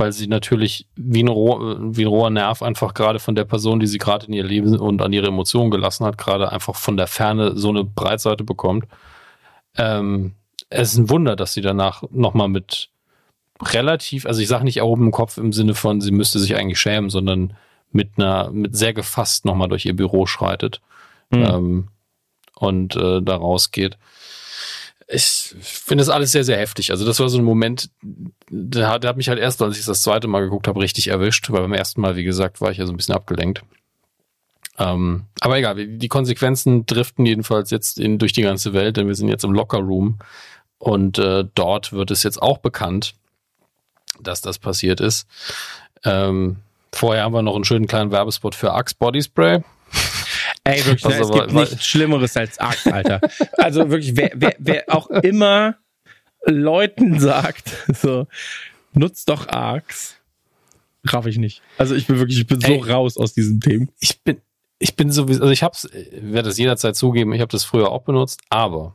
weil sie natürlich wie ein, Rohr, wie ein roher Nerv einfach gerade von der Person, die sie gerade in ihr Leben und an ihre Emotionen gelassen hat, gerade einfach von der Ferne so eine Breitseite bekommt. Ähm, es ist ein Wunder, dass sie danach nochmal mit relativ, also ich sage nicht erhoben im Kopf im Sinne von, sie müsste sich eigentlich schämen, sondern mit einer, mit sehr gefasst nochmal durch ihr Büro schreitet mhm. ähm, und äh, da rausgeht ich finde das alles sehr, sehr heftig. Also das war so ein Moment, der, der hat mich halt erst, als ich das zweite Mal geguckt habe, richtig erwischt, weil beim ersten Mal, wie gesagt, war ich ja so ein bisschen abgelenkt. Ähm, aber egal, die Konsequenzen driften jedenfalls jetzt in, durch die ganze Welt, denn wir sind jetzt im Locker Room und äh, dort wird es jetzt auch bekannt, dass das passiert ist. Ähm, vorher haben wir noch einen schönen kleinen Werbespot für Axe Body Spray. Ey, wirklich, also, es gibt nichts Schlimmeres als Axt, Alter. also wirklich, wer, wer, wer auch immer Leuten sagt, so, nutzt doch Arcs, raff ich nicht. Also ich bin wirklich, ich bin so Ey, raus aus diesen Themen. Ich bin, ich bin sowieso, also ich hab's, werde das jederzeit zugeben, ich habe das früher auch benutzt, aber.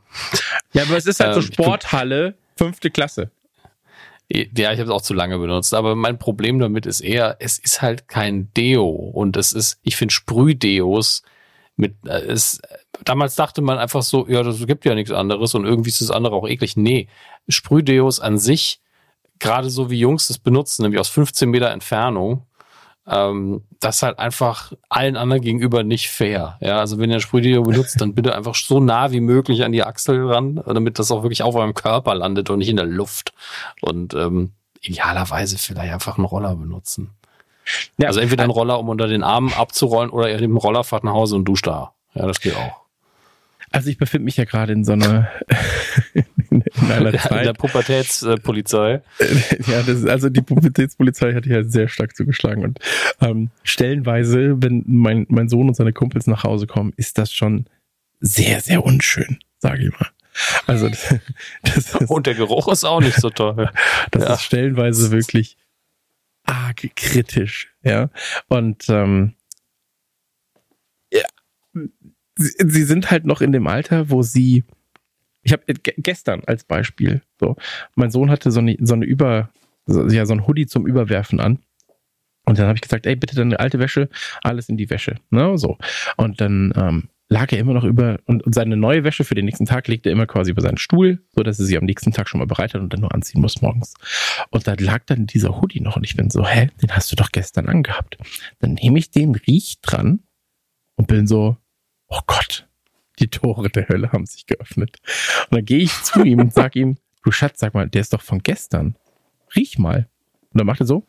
Ja, aber es ist halt ähm, so Sporthalle, fünfte Klasse. Ja, ich habe es auch zu lange benutzt, aber mein Problem damit ist eher, es ist halt kein Deo und es ist, ich finde Sprühdeos mit äh, es damals dachte man einfach so, ja, das gibt ja nichts anderes und irgendwie ist das andere auch eklig. Nee, Sprühdeos an sich, gerade so wie Jungs das benutzen, nämlich aus 15 Meter Entfernung, ähm, das ist halt einfach allen anderen gegenüber nicht fair. Ja, also wenn ihr ein Sprühdeo benutzt, dann bitte einfach so nah wie möglich an die Achsel ran, damit das auch wirklich auf eurem Körper landet und nicht in der Luft. Und ähm, idealerweise vielleicht einfach einen Roller benutzen. Ja, also entweder einen Roller, um unter den Armen abzurollen, oder ihr nehmt einen Roller, fahrt nach Hause und duscht da. Ja, das geht auch. Also ich befinde mich ja gerade in so einer in einer Zeit. In der Pubertätspolizei. ja, das ist, also die Pubertätspolizei hat hier sehr stark zugeschlagen und ähm, stellenweise, wenn mein mein Sohn und seine Kumpels nach Hause kommen, ist das schon sehr sehr unschön, sage ich mal. Also das, das ist, und der Geruch ist auch nicht so toll. Das ja. ist stellenweise wirklich arg kritisch, ja. Und ähm, sie, sie sind halt noch in dem Alter, wo sie ich habe gestern als Beispiel so mein Sohn hatte so eine so eine über ja so ein Hoodie zum Überwerfen an und dann habe ich gesagt ey bitte deine alte Wäsche alles in die Wäsche ne so und dann ähm, lag er immer noch über und, und seine neue Wäsche für den nächsten Tag legte er immer quasi über seinen Stuhl, so dass er sie am nächsten Tag schon mal bereit hat und dann nur anziehen muss morgens. Und da lag dann dieser Hoodie noch und ich bin so, hä, den hast du doch gestern angehabt. Dann nehme ich den, riech dran und bin so, oh Gott, die Tore der Hölle haben sich geöffnet. Und dann gehe ich zu ihm und sag ihm, du Schatz, sag mal, der ist doch von gestern. Riech mal. Und dann macht er so,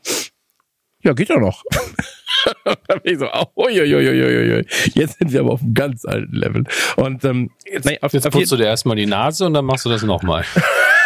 ja, geht ja noch. da bin ich so, oh, jetzt sind wir aber auf einem ganz alten Level. Und ähm, jetzt, nein, auf, jetzt auf putzt du dir erstmal die Nase und dann machst du das nochmal.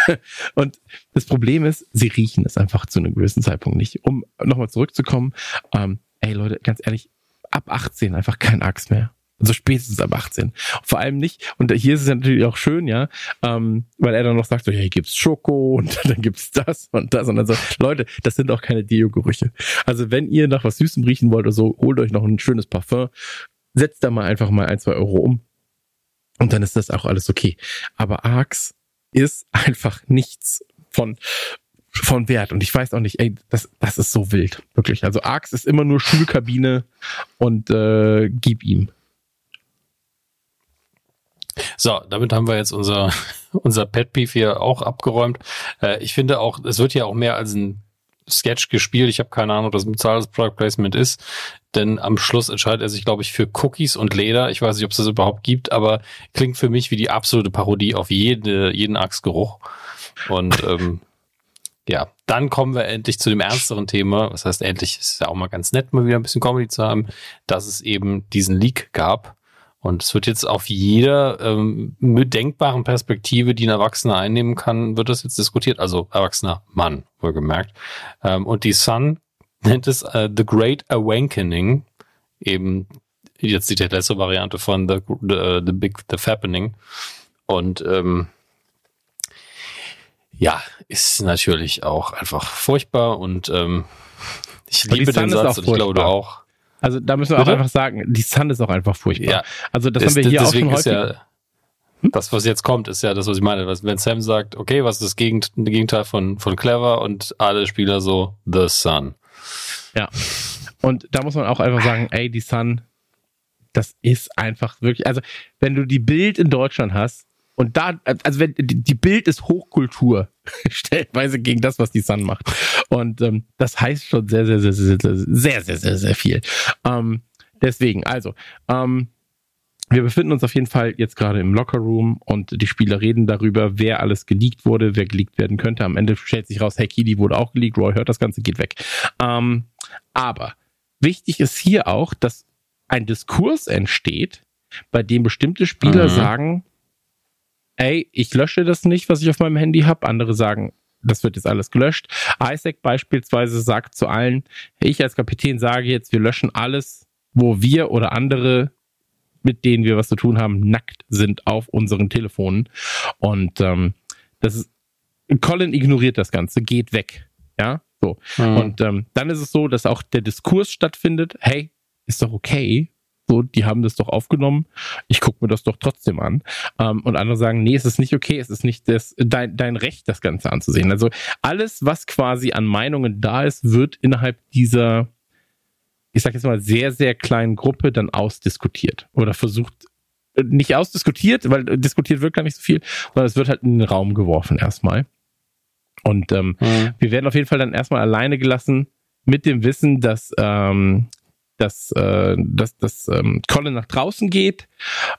und das Problem ist, sie riechen es einfach zu einem gewissen Zeitpunkt nicht. Um nochmal zurückzukommen, ähm, ey Leute, ganz ehrlich, ab 18 einfach kein Axt mehr. Also spätestens ab 18. Vor allem nicht, und hier ist es natürlich auch schön, ja, ähm, weil er dann noch sagt, so, hier gibt's Schoko und dann gibt's das und das und dann so, Leute, das sind auch keine Deo-Gerüche. Also wenn ihr nach was Süßem riechen wollt oder so, holt euch noch ein schönes Parfum, setzt da mal einfach mal ein, zwei Euro um und dann ist das auch alles okay. Aber Arx ist einfach nichts von von Wert. Und ich weiß auch nicht, ey, das, das ist so wild. Wirklich. Also Arx ist immer nur Schulkabine und äh, gib ihm. So, damit haben wir jetzt unser, unser Pet Peeve hier auch abgeräumt. Äh, ich finde auch, es wird ja auch mehr als ein Sketch gespielt. Ich habe keine Ahnung, ob das ein bezahltes Product Placement ist. Denn am Schluss entscheidet er sich, glaube ich, für Cookies und Leder. Ich weiß nicht, ob es das überhaupt gibt, aber klingt für mich wie die absolute Parodie auf jede, jeden Achsgeruch. Und ähm, ja, dann kommen wir endlich zu dem ernsteren Thema. Was heißt endlich? Ist ja auch mal ganz nett, mal wieder ein bisschen Comedy zu haben, dass es eben diesen Leak gab und es wird jetzt auf jeder ähm, denkbaren Perspektive, die ein Erwachsener einnehmen kann, wird das jetzt diskutiert. Also erwachsener Mann, wohlgemerkt. Ähm, und die Sun nennt es äh, The Great Awakening. Eben jetzt die letzte Variante von The, the, the Big The Fappening. Und ähm, ja, ist natürlich auch einfach furchtbar und ähm, ich liebe den Satz und ich glaube du auch. Also da müssen wir Bitte? auch einfach sagen, die Sun ist auch einfach furchtbar. Ja. Also das, das haben wir hier auch schon häufig. Ja, hm? das, was jetzt kommt, ist ja das, was ich meine. Wenn Sam sagt, okay, was ist das Gegenteil von, von clever und alle Spieler so, The Sun. Ja. Und da muss man auch einfach sagen, ey, die Sun, das ist einfach wirklich, also wenn du die Bild in Deutschland hast, und da, also wenn die Bild ist Hochkultur, stellenweise gegen das, was die Sun macht. Und ähm, das heißt schon sehr, sehr, sehr, sehr, sehr, sehr, sehr, sehr viel. Ähm, deswegen, also, ähm, wir befinden uns auf jeden Fall jetzt gerade im Lockerroom und die Spieler reden darüber, wer alles geleakt wurde, wer geleakt werden könnte. Am Ende stellt sich raus, hey, Kili wurde auch geleakt, Roy hört das Ganze, geht weg. Ähm, aber wichtig ist hier auch, dass ein Diskurs entsteht, bei dem bestimmte Spieler mhm. sagen, ey, ich lösche das nicht, was ich auf meinem Handy habe. Andere sagen, das wird jetzt alles gelöscht. Isaac beispielsweise sagt zu allen, ich als Kapitän sage jetzt, wir löschen alles, wo wir oder andere, mit denen wir was zu tun haben, nackt sind auf unseren Telefonen. Und ähm, das ist Colin ignoriert das Ganze, geht weg. Ja, so. Mhm. Und ähm, dann ist es so, dass auch der Diskurs stattfindet. Hey, ist doch okay. So, die haben das doch aufgenommen. Ich gucke mir das doch trotzdem an. Ähm, und andere sagen, nee, es ist nicht okay. Es ist nicht das, dein, dein Recht, das Ganze anzusehen. Also alles, was quasi an Meinungen da ist, wird innerhalb dieser, ich sag jetzt mal, sehr, sehr kleinen Gruppe dann ausdiskutiert oder versucht äh, nicht ausdiskutiert, weil diskutiert wird gar nicht so viel, sondern es wird halt in den Raum geworfen erstmal. Und ähm, mhm. wir werden auf jeden Fall dann erstmal alleine gelassen mit dem Wissen, dass, ähm, dass, äh, dass, dass ähm, Colin nach draußen geht,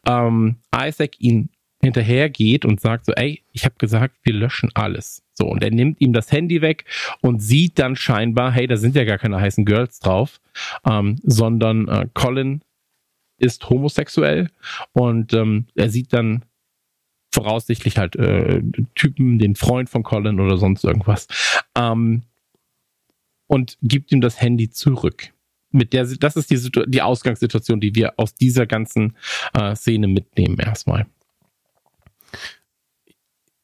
ähm, Isaac ihn hinterhergeht und sagt so, ey, ich habe gesagt, wir löschen alles. So, und er nimmt ihm das Handy weg und sieht dann scheinbar, hey, da sind ja gar keine heißen Girls drauf, ähm, sondern äh, Colin ist homosexuell und ähm, er sieht dann voraussichtlich halt äh, Typen, den Freund von Colin oder sonst irgendwas. Ähm, und gibt ihm das Handy zurück. Mit der, das ist die, die Ausgangssituation, die wir aus dieser ganzen äh, Szene mitnehmen erstmal.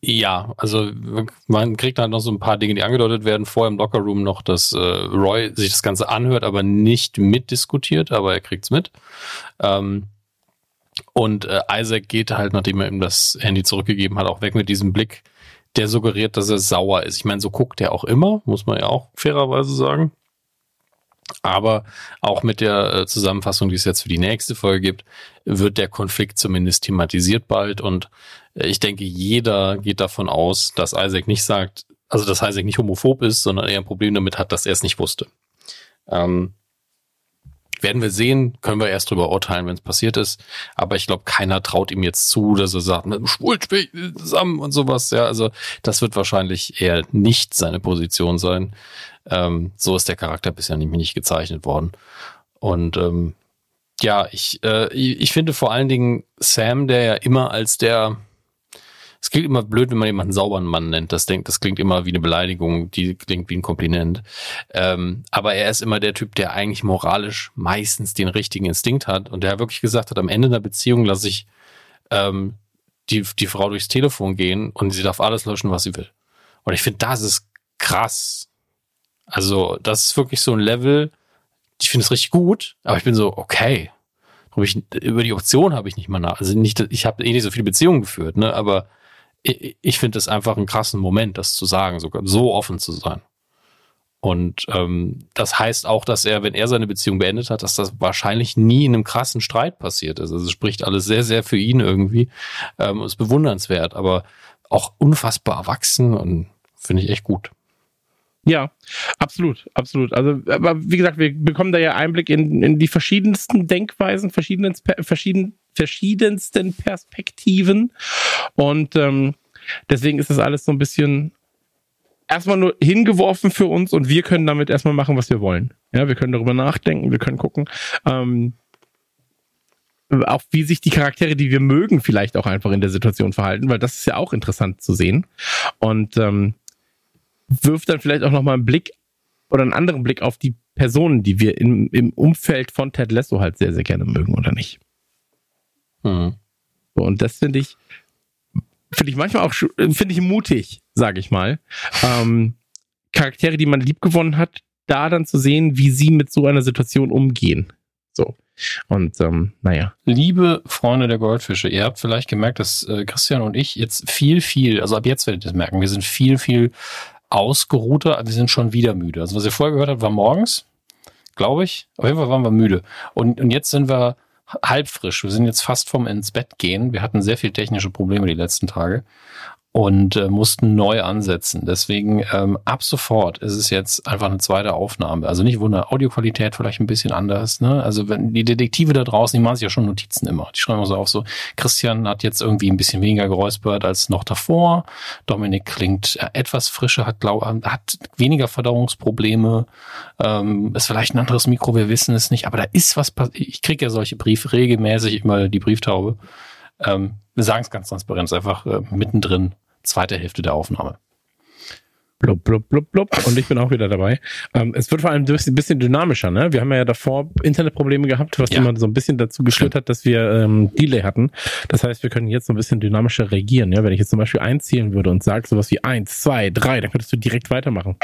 Ja, also man kriegt halt noch so ein paar Dinge, die angedeutet werden. Vorher im Lockerroom noch, dass äh, Roy sich das Ganze anhört, aber nicht mitdiskutiert, aber er kriegt's mit. Ähm, und äh, Isaac geht halt, nachdem er ihm das Handy zurückgegeben hat, auch weg mit diesem Blick, der suggeriert, dass er sauer ist. Ich meine, so guckt er auch immer, muss man ja auch fairerweise sagen. Aber auch mit der äh, Zusammenfassung, die es jetzt für die nächste Folge gibt, wird der Konflikt zumindest thematisiert bald. Und äh, ich denke, jeder geht davon aus, dass Isaac nicht sagt, also dass Isaac nicht homophob ist, sondern eher ein Problem damit hat, dass er es nicht wusste. Ähm, werden wir sehen, können wir erst drüber urteilen, wenn es passiert ist. Aber ich glaube, keiner traut ihm jetzt zu, dass er sagt, Schwul zusammen und sowas. Ja, also das wird wahrscheinlich eher nicht seine Position sein. Ähm, so ist der Charakter bisher nämlich nicht gezeichnet worden. Und ähm, ja, ich, äh, ich finde vor allen Dingen Sam, der ja immer als der es klingt immer blöd, wenn man jemanden sauberen Mann nennt. Das, denkt, das klingt immer wie eine Beleidigung, die klingt wie ein Kompliment. Ähm, aber er ist immer der Typ, der eigentlich moralisch meistens den richtigen Instinkt hat und der wirklich gesagt hat, am Ende einer Beziehung lasse ich ähm, die, die Frau durchs Telefon gehen und sie darf alles löschen, was sie will. Und ich finde, das ist krass. Also, das ist wirklich so ein Level, ich finde es richtig gut, aber ich bin so, okay. Ich, über die Option habe ich nicht mal nach. Also nicht, ich habe eh nicht so viele Beziehungen geführt, ne? Aber ich, ich finde es einfach einen krassen Moment, das zu sagen, sogar so offen zu sein. Und ähm, das heißt auch, dass er, wenn er seine Beziehung beendet hat, dass das wahrscheinlich nie in einem krassen Streit passiert ist. Also es spricht alles sehr, sehr für ihn irgendwie. Ähm, ist bewundernswert, aber auch unfassbar erwachsen und finde ich echt gut. Ja, absolut, absolut. Also, aber wie gesagt, wir bekommen da ja Einblick in, in die verschiedensten Denkweisen, verschiedenen, verschieden, verschiedensten Perspektiven. Und ähm, deswegen ist das alles so ein bisschen erstmal nur hingeworfen für uns und wir können damit erstmal machen, was wir wollen. Ja, wir können darüber nachdenken, wir können gucken, ähm, auch wie sich die Charaktere, die wir mögen, vielleicht auch einfach in der Situation verhalten, weil das ist ja auch interessant zu sehen. Und ähm, wirft dann vielleicht auch nochmal einen Blick oder einen anderen Blick auf die Personen, die wir im, im Umfeld von Ted Lasso halt sehr, sehr gerne mögen, oder nicht? Mhm. So, und das finde ich, finde ich manchmal auch, finde ich mutig, sage ich mal. Ähm, Charaktere, die man liebgewonnen hat, da dann zu sehen, wie sie mit so einer Situation umgehen. So. Und ähm, naja. Liebe Freunde der Goldfische, ihr habt vielleicht gemerkt, dass äh, Christian und ich jetzt viel, viel, also ab jetzt werdet ihr das merken, wir sind viel, viel ausgeruhter, wir sind schon wieder müde. Also was ihr vorher gehört habt, war morgens, glaube ich. Auf jeden Fall waren wir müde. Und, und jetzt sind wir halb frisch. Wir sind jetzt fast vom ins Bett gehen. Wir hatten sehr viel technische Probleme die letzten Tage und äh, mussten neu ansetzen. Deswegen ähm, ab sofort ist es jetzt einfach eine zweite Aufnahme. Also nicht Wunder, Audioqualität vielleicht ein bisschen anders. Ne? Also wenn die Detektive da draußen, die machen sich ja schon Notizen immer. Die schreiben so auf so, Christian hat jetzt irgendwie ein bisschen weniger geräuspert als noch davor. Dominik klingt äh, etwas frischer, hat, glaub, hat weniger Verdauungsprobleme. Ähm, ist vielleicht ein anderes Mikro, wir wissen es nicht. Aber da ist was passiert. Ich kriege ja solche Briefe regelmäßig immer die Brieftaube. Ähm, wir sagen es ganz transparent, einfach äh, mittendrin, zweite Hälfte der Aufnahme. Blub, blub, blub, blub. Und ich bin auch wieder dabei. Ähm, es wird vor allem ein bisschen dynamischer, ne? Wir haben ja davor Internetprobleme gehabt, was ja. immer so ein bisschen dazu geführt hat, dass wir ähm, Delay hatten. Das heißt, wir können jetzt so ein bisschen dynamischer reagieren. Ja? Wenn ich jetzt zum Beispiel einzielen würde und sage sowas wie eins, zwei, drei, dann könntest du direkt weitermachen.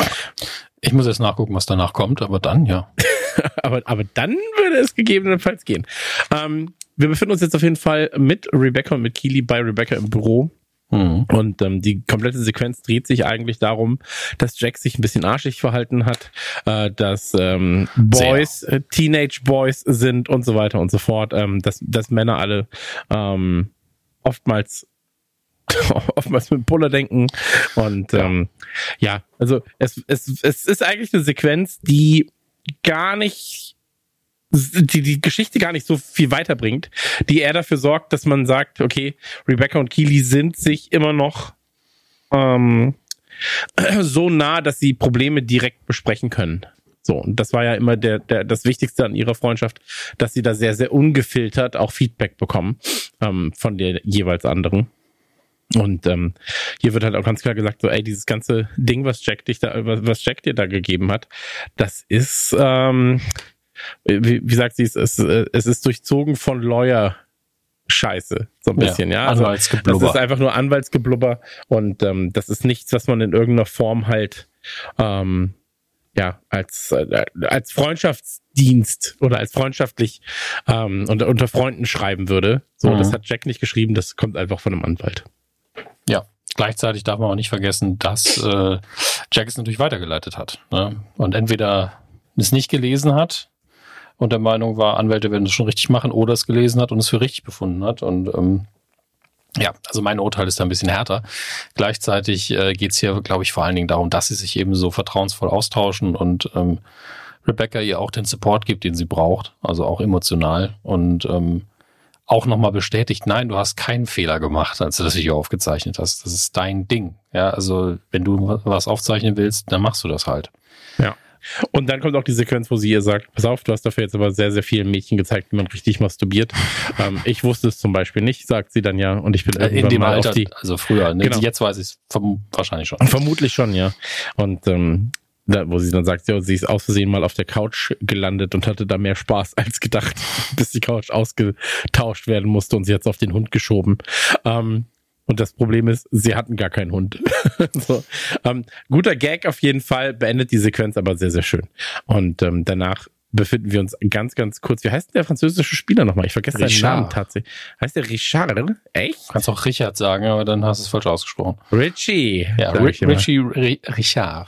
Ich muss jetzt nachgucken, was danach kommt, aber dann, ja. aber, aber dann würde es gegebenenfalls gehen. Ähm, wir befinden uns jetzt auf jeden Fall mit Rebecca und mit Keely bei Rebecca im Büro. Mhm. Und ähm, die komplette Sequenz dreht sich eigentlich darum, dass Jack sich ein bisschen arschig verhalten hat, äh, dass ähm, Boys, äh, Teenage Boys sind und so weiter und so fort, ähm, dass, dass Männer alle ähm, oftmals oftmals mit Puller denken und ja. ähm, ja, also es, es, es ist eigentlich eine Sequenz, die gar nicht die die Geschichte gar nicht so viel weiterbringt, die eher dafür sorgt, dass man sagt, okay, Rebecca und Keely sind sich immer noch ähm, so nah, dass sie Probleme direkt besprechen können. So, und das war ja immer der, der, das Wichtigste an ihrer Freundschaft, dass sie da sehr, sehr ungefiltert auch Feedback bekommen ähm, von der jeweils anderen. Und ähm, hier wird halt auch ganz klar gesagt, so, ey, dieses ganze Ding, was Jack dich da, was Jack dir da gegeben hat, das ist, ähm, wie, wie sagt sie es, es, es ist durchzogen von Lawyer Scheiße, so ein bisschen, ja. ja? Also, Anwaltsgeblubber. Das ist einfach nur Anwaltsgeblubber und ähm, das ist nichts, was man in irgendeiner Form halt ähm, ja als äh, als Freundschaftsdienst oder als freundschaftlich ähm, unter, unter Freunden schreiben würde. So, mhm. das hat Jack nicht geschrieben, das kommt einfach von einem Anwalt. Ja, gleichzeitig darf man auch nicht vergessen, dass äh, Jack es natürlich weitergeleitet hat ne? und entweder es nicht gelesen hat und der Meinung war, Anwälte werden es schon richtig machen oder es gelesen hat und es für richtig befunden hat. Und ähm, ja, also mein Urteil ist da ein bisschen härter. Gleichzeitig äh, geht es hier, glaube ich, vor allen Dingen darum, dass sie sich eben so vertrauensvoll austauschen und ähm, Rebecca ihr auch den Support gibt, den sie braucht, also auch emotional und ähm, auch nochmal bestätigt, nein, du hast keinen Fehler gemacht, als du das Video aufgezeichnet hast. Das ist dein Ding. Ja, also wenn du was aufzeichnen willst, dann machst du das halt. Ja. Und dann kommt auch die Sequenz, wo sie ihr sagt, pass auf, du hast dafür jetzt aber sehr, sehr vielen Mädchen gezeigt, wie man richtig masturbiert. ähm, ich wusste es zum Beispiel nicht, sagt sie dann ja. Und ich bin irgendwann In dem mal Alter, auf die, also früher, ne? genau. jetzt weiß ich es wahrscheinlich schon. Vermutlich schon, ja. Und ähm, da, wo sie dann sagt, ja, sie ist aus Versehen mal auf der Couch gelandet und hatte da mehr Spaß als gedacht, bis die Couch ausgetauscht werden musste und sie hat es auf den Hund geschoben. Ähm, und das Problem ist, sie hatten gar keinen Hund. so. ähm, guter Gag auf jeden Fall, beendet die Sequenz aber sehr, sehr schön. Und ähm, danach befinden wir uns ganz, ganz kurz. Wie heißt denn der französische Spieler nochmal? Ich vergesse Richard. seinen Namen tatsächlich. Heißt der Richard? Echt? Du kannst auch Richard sagen, aber dann hast du es falsch ausgesprochen. Richie. Ja, Richie Richard.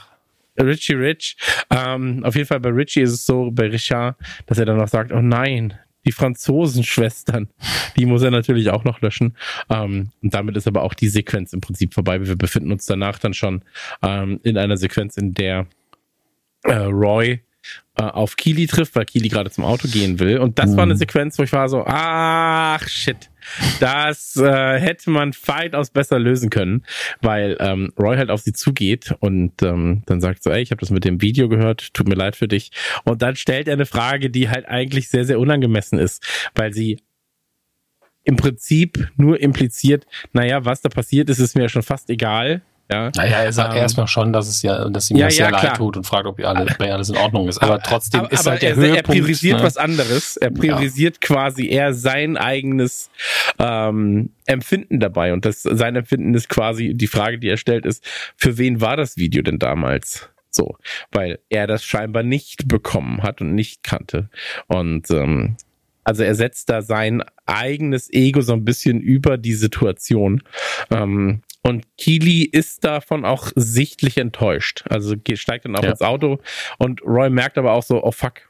Richie Rich. Ähm, auf jeden Fall bei Richie ist es so, bei Richard, dass er dann noch sagt, oh nein, die Franzosenschwestern. Die muss er natürlich auch noch löschen. Ähm, und damit ist aber auch die Sequenz im Prinzip vorbei. Wir befinden uns danach dann schon ähm, in einer Sequenz, in der äh, Roy auf Kili trifft, weil Kili gerade zum Auto gehen will. Und das mhm. war eine mhm. Sequenz, wo ich war so, ach shit, das äh, hätte man weitaus besser lösen können, weil ähm, Roy halt auf sie zugeht und ähm, dann sagt so, ey, ich habe das mit dem Video gehört, tut mir leid für dich. Und dann stellt er eine Frage, die halt eigentlich sehr, sehr unangemessen ist, weil sie im Prinzip nur impliziert, naja, was da passiert ist, ist mir ja schon fast egal. Ja. Naja, er sagt ähm, erstmal schon, dass es ja, dass ihm ja, das sehr ja, leid tut und fragt, ob ihr alle, bei alles in Ordnung ist. Aber trotzdem aber, ist aber halt der er, Höhepunkt. Er priorisiert ne? was anderes. Er priorisiert ja. quasi eher sein eigenes ähm, Empfinden dabei. Und das sein Empfinden ist quasi die Frage, die er stellt, ist: Für wen war das Video denn damals? So, weil er das scheinbar nicht bekommen hat und nicht kannte. Und ähm, also er setzt da sein eigenes Ego so ein bisschen über die Situation. Ähm, und Keely ist davon auch sichtlich enttäuscht. Also steigt dann auch ja. ins Auto und Roy merkt aber auch so, oh fuck,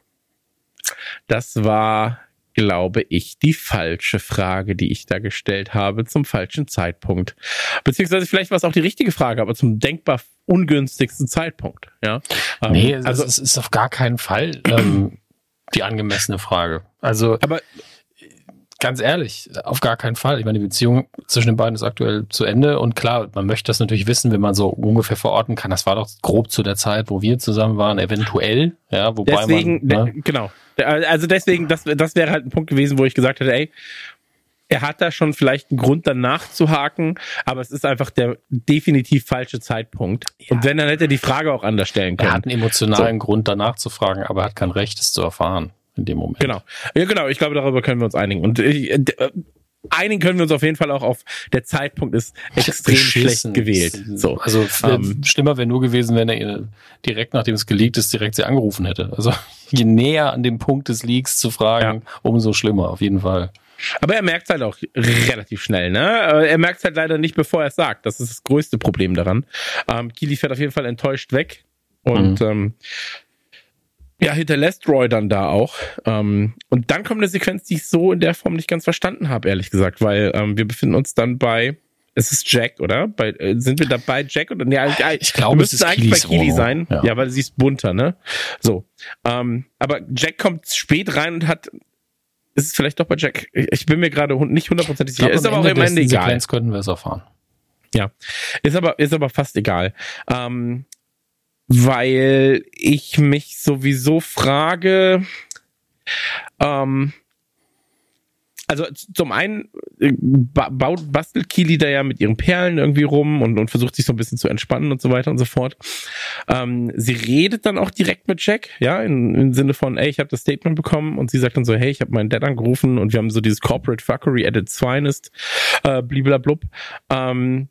das war, glaube ich, die falsche Frage, die ich da gestellt habe zum falschen Zeitpunkt. Beziehungsweise vielleicht war es auch die richtige Frage, aber zum denkbar ungünstigsten Zeitpunkt. Ja. Nee, ähm, also es ist auf gar keinen Fall ähm, die angemessene Frage. Also aber Ganz ehrlich, auf gar keinen Fall. Ich meine, die Beziehung zwischen den beiden ist aktuell zu Ende und klar, man möchte das natürlich wissen, wenn man so ungefähr verorten kann. Das war doch grob zu der Zeit, wo wir zusammen waren, eventuell, ja, wobei deswegen, man, ne? genau. Also deswegen, das, das wäre halt ein Punkt gewesen, wo ich gesagt hätte, ey, er hat da schon vielleicht einen Grund danach zu haken, aber es ist einfach der definitiv falsche Zeitpunkt. Ja. Und wenn, dann hätte er die Frage auch anders stellen können. Er hat einen emotionalen so. Grund danach zu fragen, aber er hat kein Recht, es zu erfahren in dem Moment. Genau. Ja, genau. Ich glaube, darüber können wir uns einigen. Und ich, äh, einigen können wir uns auf jeden Fall auch auf, der Zeitpunkt ist extrem schlecht gewählt. So. Also ähm, schlimmer wäre nur gewesen, wenn er direkt nachdem es geleakt ist, direkt sie angerufen hätte. Also je näher an dem Punkt des Leaks zu fragen, ja. umso schlimmer, auf jeden Fall. Aber er merkt halt auch relativ schnell, ne? Er merkt halt leider nicht, bevor er es sagt. Das ist das größte Problem daran. Ähm, Kili fährt auf jeden Fall enttäuscht weg. Und mhm. ähm, ja, hinterlässt Roy dann da auch. Ähm, und dann kommt eine Sequenz, die ich so in der Form nicht ganz verstanden habe, ehrlich gesagt, weil ähm, wir befinden uns dann bei es ist Jack, oder? Bei, äh, sind wir da bei Jack oder? Ja, ich glaube, es ist eigentlich bei Kili sein. Ja. ja, weil sie ist bunter, ne? So. Ähm, aber Jack kommt spät rein und hat ist es vielleicht doch bei Jack. Ich bin mir gerade nicht hundertprozentig sicher. Ist aber auch im Ende egal. Sequenz könnten wir es erfahren. Ja, ist aber ist aber fast egal. Ähm, weil ich mich sowieso frage, ähm, also zum einen äh, baut, bastelt Kili da ja mit ihren Perlen irgendwie rum und, und versucht sich so ein bisschen zu entspannen und so weiter und so fort. Ähm, sie redet dann auch direkt mit Jack, ja, in, im Sinne von, ey, ich habe das Statement bekommen und sie sagt dann so, hey, ich habe meinen Dad angerufen und wir haben so dieses Corporate Fuckery at its finest, äh, bliblablub. Ähm,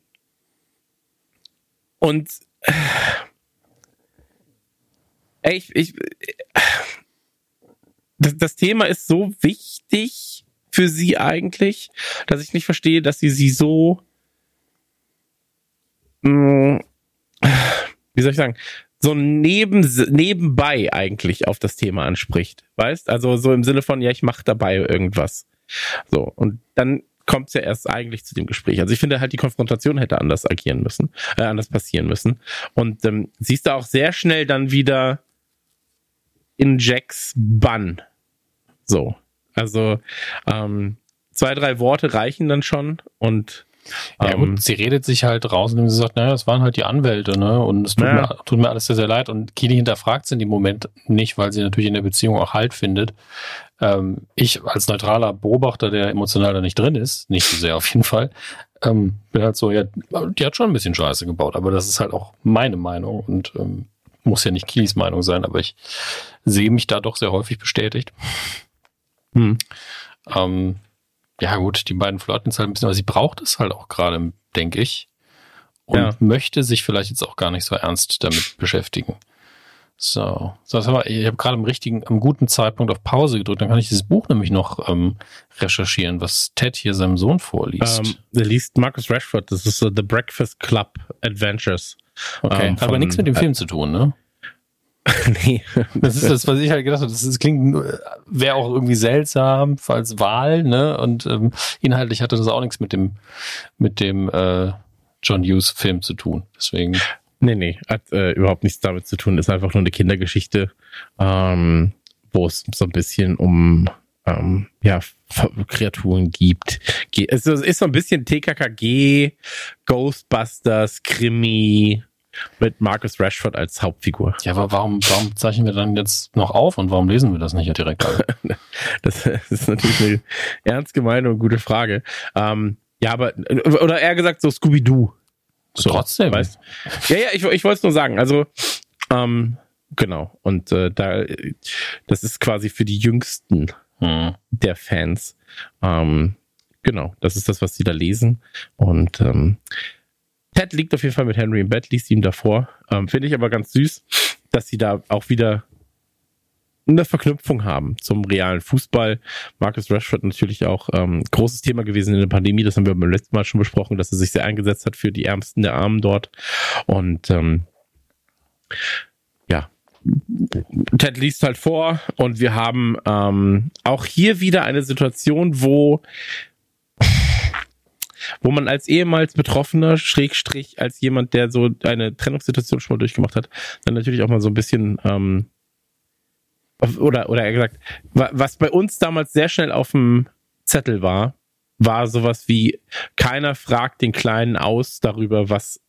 und äh, ey, ich, ich das, das Thema ist so wichtig für sie eigentlich, dass ich nicht verstehe, dass sie sie so, mh, mm, wie soll ich sagen, so neben, nebenbei eigentlich auf das Thema anspricht, weißt? Also so im Sinne von, ja, ich mache dabei irgendwas. So, und dann kommt es ja erst eigentlich zu dem Gespräch. Also ich finde halt, die Konfrontation hätte anders agieren müssen, äh, anders passieren müssen. Und ähm, siehst du auch sehr schnell dann wieder in Jacks Bann. So. Also ähm, zwei, drei Worte reichen dann schon und ja gut, ähm, sie redet sich halt raus, indem sie sagt, naja, das waren halt die Anwälte, ne? Und es tut, ja. mir, tut mir alles sehr, sehr leid. Und Kili hinterfragt sie in dem Moment nicht, weil sie natürlich in der Beziehung auch Halt findet. Ähm, ich als neutraler Beobachter, der emotional da nicht drin ist, nicht so sehr auf jeden Fall, ähm, bin halt so, ja, die hat schon ein bisschen Scheiße gebaut, aber das ist halt auch meine Meinung und ähm, muss ja nicht Kilis Meinung sein, aber ich sehe mich da doch sehr häufig bestätigt. Hm. Ähm, ja, gut, die beiden flirten es halt ein bisschen, aber sie braucht es halt auch gerade, denke ich. Und ja. möchte sich vielleicht jetzt auch gar nicht so ernst damit beschäftigen. So, so das ich habe gerade am richtigen, am guten Zeitpunkt auf Pause gedrückt. Dann kann ich dieses Buch nämlich noch ähm, recherchieren, was Ted hier seinem Sohn vorliest. Um, er liest Marcus Rashford. Das ist uh, The Breakfast Club Adventures. Okay, ähm, aber nichts mit dem Film zu tun, ne? nee. Das ist das, was ich halt gedacht habe. Das, das klingt, wäre auch irgendwie seltsam als Wahl, ne? Und ähm, inhaltlich hatte das auch nichts mit dem, mit dem äh, John Hughes Film zu tun. Deswegen. Nee, nee, hat äh, überhaupt nichts damit zu tun. Ist einfach nur eine Kindergeschichte, ähm, wo es so ein bisschen um ähm, ja, Kreaturen gibt. Es ist so ein bisschen TKKG, Ghostbusters, Krimi, mit Marcus Rashford als Hauptfigur. Ja, aber warum, warum zeichnen wir dann jetzt noch auf und warum lesen wir das nicht direkt? das ist natürlich eine ernst gemeine und gute Frage. Ähm, ja, aber, oder eher gesagt so Scooby-Doo. So, Trotzdem. Weißt? Ja, ja, ich, ich wollte es nur sagen. Also, ähm, genau. Und äh, da, das ist quasi für die Jüngsten hm. der Fans. Ähm, genau, das ist das, was sie da lesen. Und ähm, Ted liegt auf jeden Fall mit Henry im Bett, liest ihm davor. Ähm, Finde ich aber ganz süß, dass sie da auch wieder eine Verknüpfung haben zum realen Fußball. Marcus Rashford natürlich auch ähm, großes Thema gewesen in der Pandemie. Das haben wir beim letzten Mal schon besprochen, dass er sich sehr eingesetzt hat für die Ärmsten der Armen dort. Und ähm, ja, Ted liest halt vor und wir haben ähm, auch hier wieder eine Situation, wo wo man als ehemals Betroffener, Schrägstrich, als jemand, der so eine Trennungssituation schon mal durchgemacht hat, dann natürlich auch mal so ein bisschen, ähm, oder, oder er gesagt, was bei uns damals sehr schnell auf dem Zettel war, war sowas wie, keiner fragt den Kleinen aus darüber, was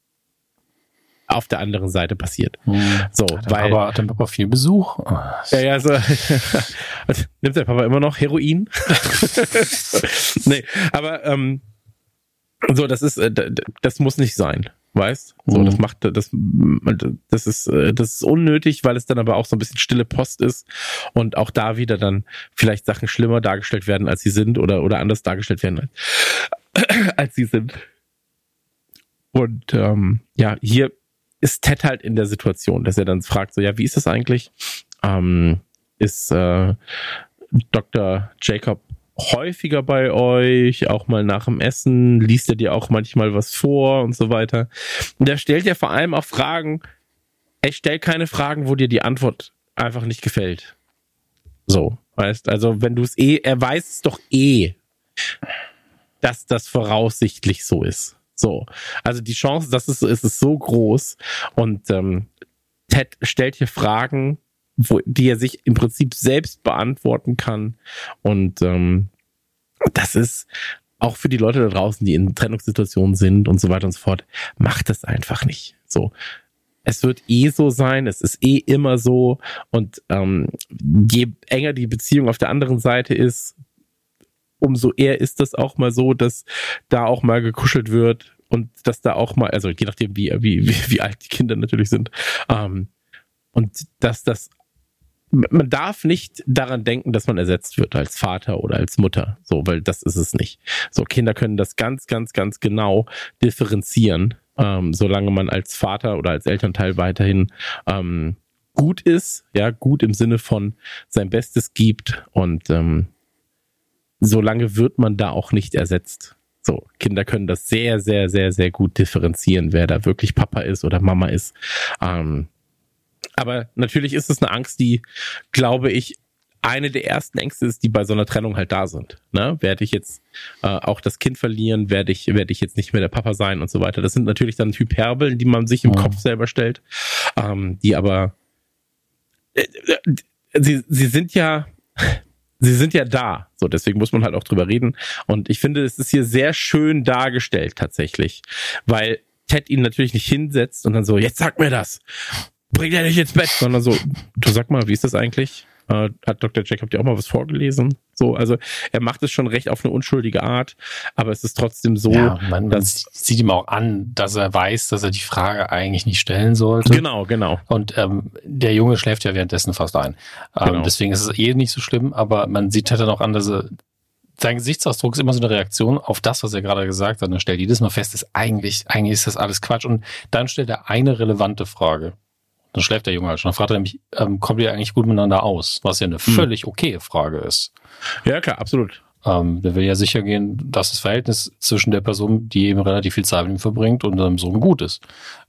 auf der anderen Seite passiert. Hm. So, Hat weil Papa, hat dein Papa viel Besuch? ja, ja, so. Nimmt der Papa immer noch Heroin? nee, aber ähm, so, das ist, äh, das muss nicht sein, weißt? So, Mhm. das macht, das, das ist, äh, das ist unnötig, weil es dann aber auch so ein bisschen stille Post ist und auch da wieder dann vielleicht Sachen schlimmer dargestellt werden, als sie sind oder oder anders dargestellt werden, als, als sie sind. Und ähm, ja, hier ist Ted halt in der Situation, dass er dann fragt, so, ja, wie ist das eigentlich? Ähm, ist äh, Dr. Jacob häufiger bei euch, auch mal nach dem Essen, liest er dir auch manchmal was vor und so weiter. Und er stellt ja vor allem auch Fragen, er stellt keine Fragen, wo dir die Antwort einfach nicht gefällt. So, weißt, also wenn du es eh, er weiß es doch eh, dass das voraussichtlich so ist. So, also die Chance, dass es so ist, ist so groß und ähm, Ted stellt hier Fragen, wo, die er sich im Prinzip selbst beantworten kann. Und ähm, das ist auch für die Leute da draußen, die in Trennungssituationen sind und so weiter und so fort, macht das einfach nicht. So. Es wird eh so sein, es ist eh immer so. Und ähm, je enger die Beziehung auf der anderen Seite ist, umso eher ist das auch mal so, dass da auch mal gekuschelt wird und dass da auch mal, also je nachdem, wie, wie, wie, alt die Kinder natürlich sind, ähm, und dass das man darf nicht daran denken, dass man ersetzt wird als Vater oder als Mutter, so, weil das ist es nicht. So, Kinder können das ganz, ganz, ganz genau differenzieren, ähm, solange man als Vater oder als Elternteil weiterhin ähm, gut ist, ja, gut im Sinne von sein Bestes gibt und ähm, solange wird man da auch nicht ersetzt. So, Kinder können das sehr, sehr, sehr, sehr gut differenzieren, wer da wirklich Papa ist oder Mama ist. Ähm, aber natürlich ist es eine Angst, die, glaube ich, eine der ersten Ängste ist, die bei so einer Trennung halt da sind. Ne? Werde ich jetzt äh, auch das Kind verlieren? Werde ich, werde ich jetzt nicht mehr der Papa sein und so weiter? Das sind natürlich dann Hyperbeln, die man sich im Mhm. Kopf selber stellt, ähm, die aber äh, äh, sie, sie sind ja sie sind ja da. So, deswegen muss man halt auch drüber reden. Und ich finde, es ist hier sehr schön dargestellt tatsächlich, weil Ted ihn natürlich nicht hinsetzt und dann so, jetzt sag mir das. Bring er nicht ins Bett, sondern so, du sag mal, wie ist das eigentlich? Äh, hat Dr. Jacob dir auch mal was vorgelesen? So, also er macht es schon recht auf eine unschuldige Art, aber es ist trotzdem so, ja, man, man sieht ihm auch an, dass er weiß, dass er die Frage eigentlich nicht stellen sollte. genau, genau. Und ähm, der Junge schläft ja währenddessen fast ein. Ähm, Genau. Deswegen ist es eh nicht so schlimm, aber man sieht halt dann auch an, dass er, sein Gesichtsausdruck ist immer so eine Reaktion auf das, was er gerade gesagt hat. Und er stellt jedes Mal fest, ist eigentlich, eigentlich ist das alles Quatsch. Und dann stellt er eine relevante Frage. Dann schläft der Junge halt schon. Dann fragt er nämlich, ähm, kommt ihr eigentlich gut miteinander aus? Was ja eine Hm. völlig okaye Frage ist. Ja, klar, absolut. Ähm, der will ja sicher gehen, dass das Verhältnis zwischen der Person, die eben relativ viel Zeit mit ihm verbringt, und seinem Sohn gut ist.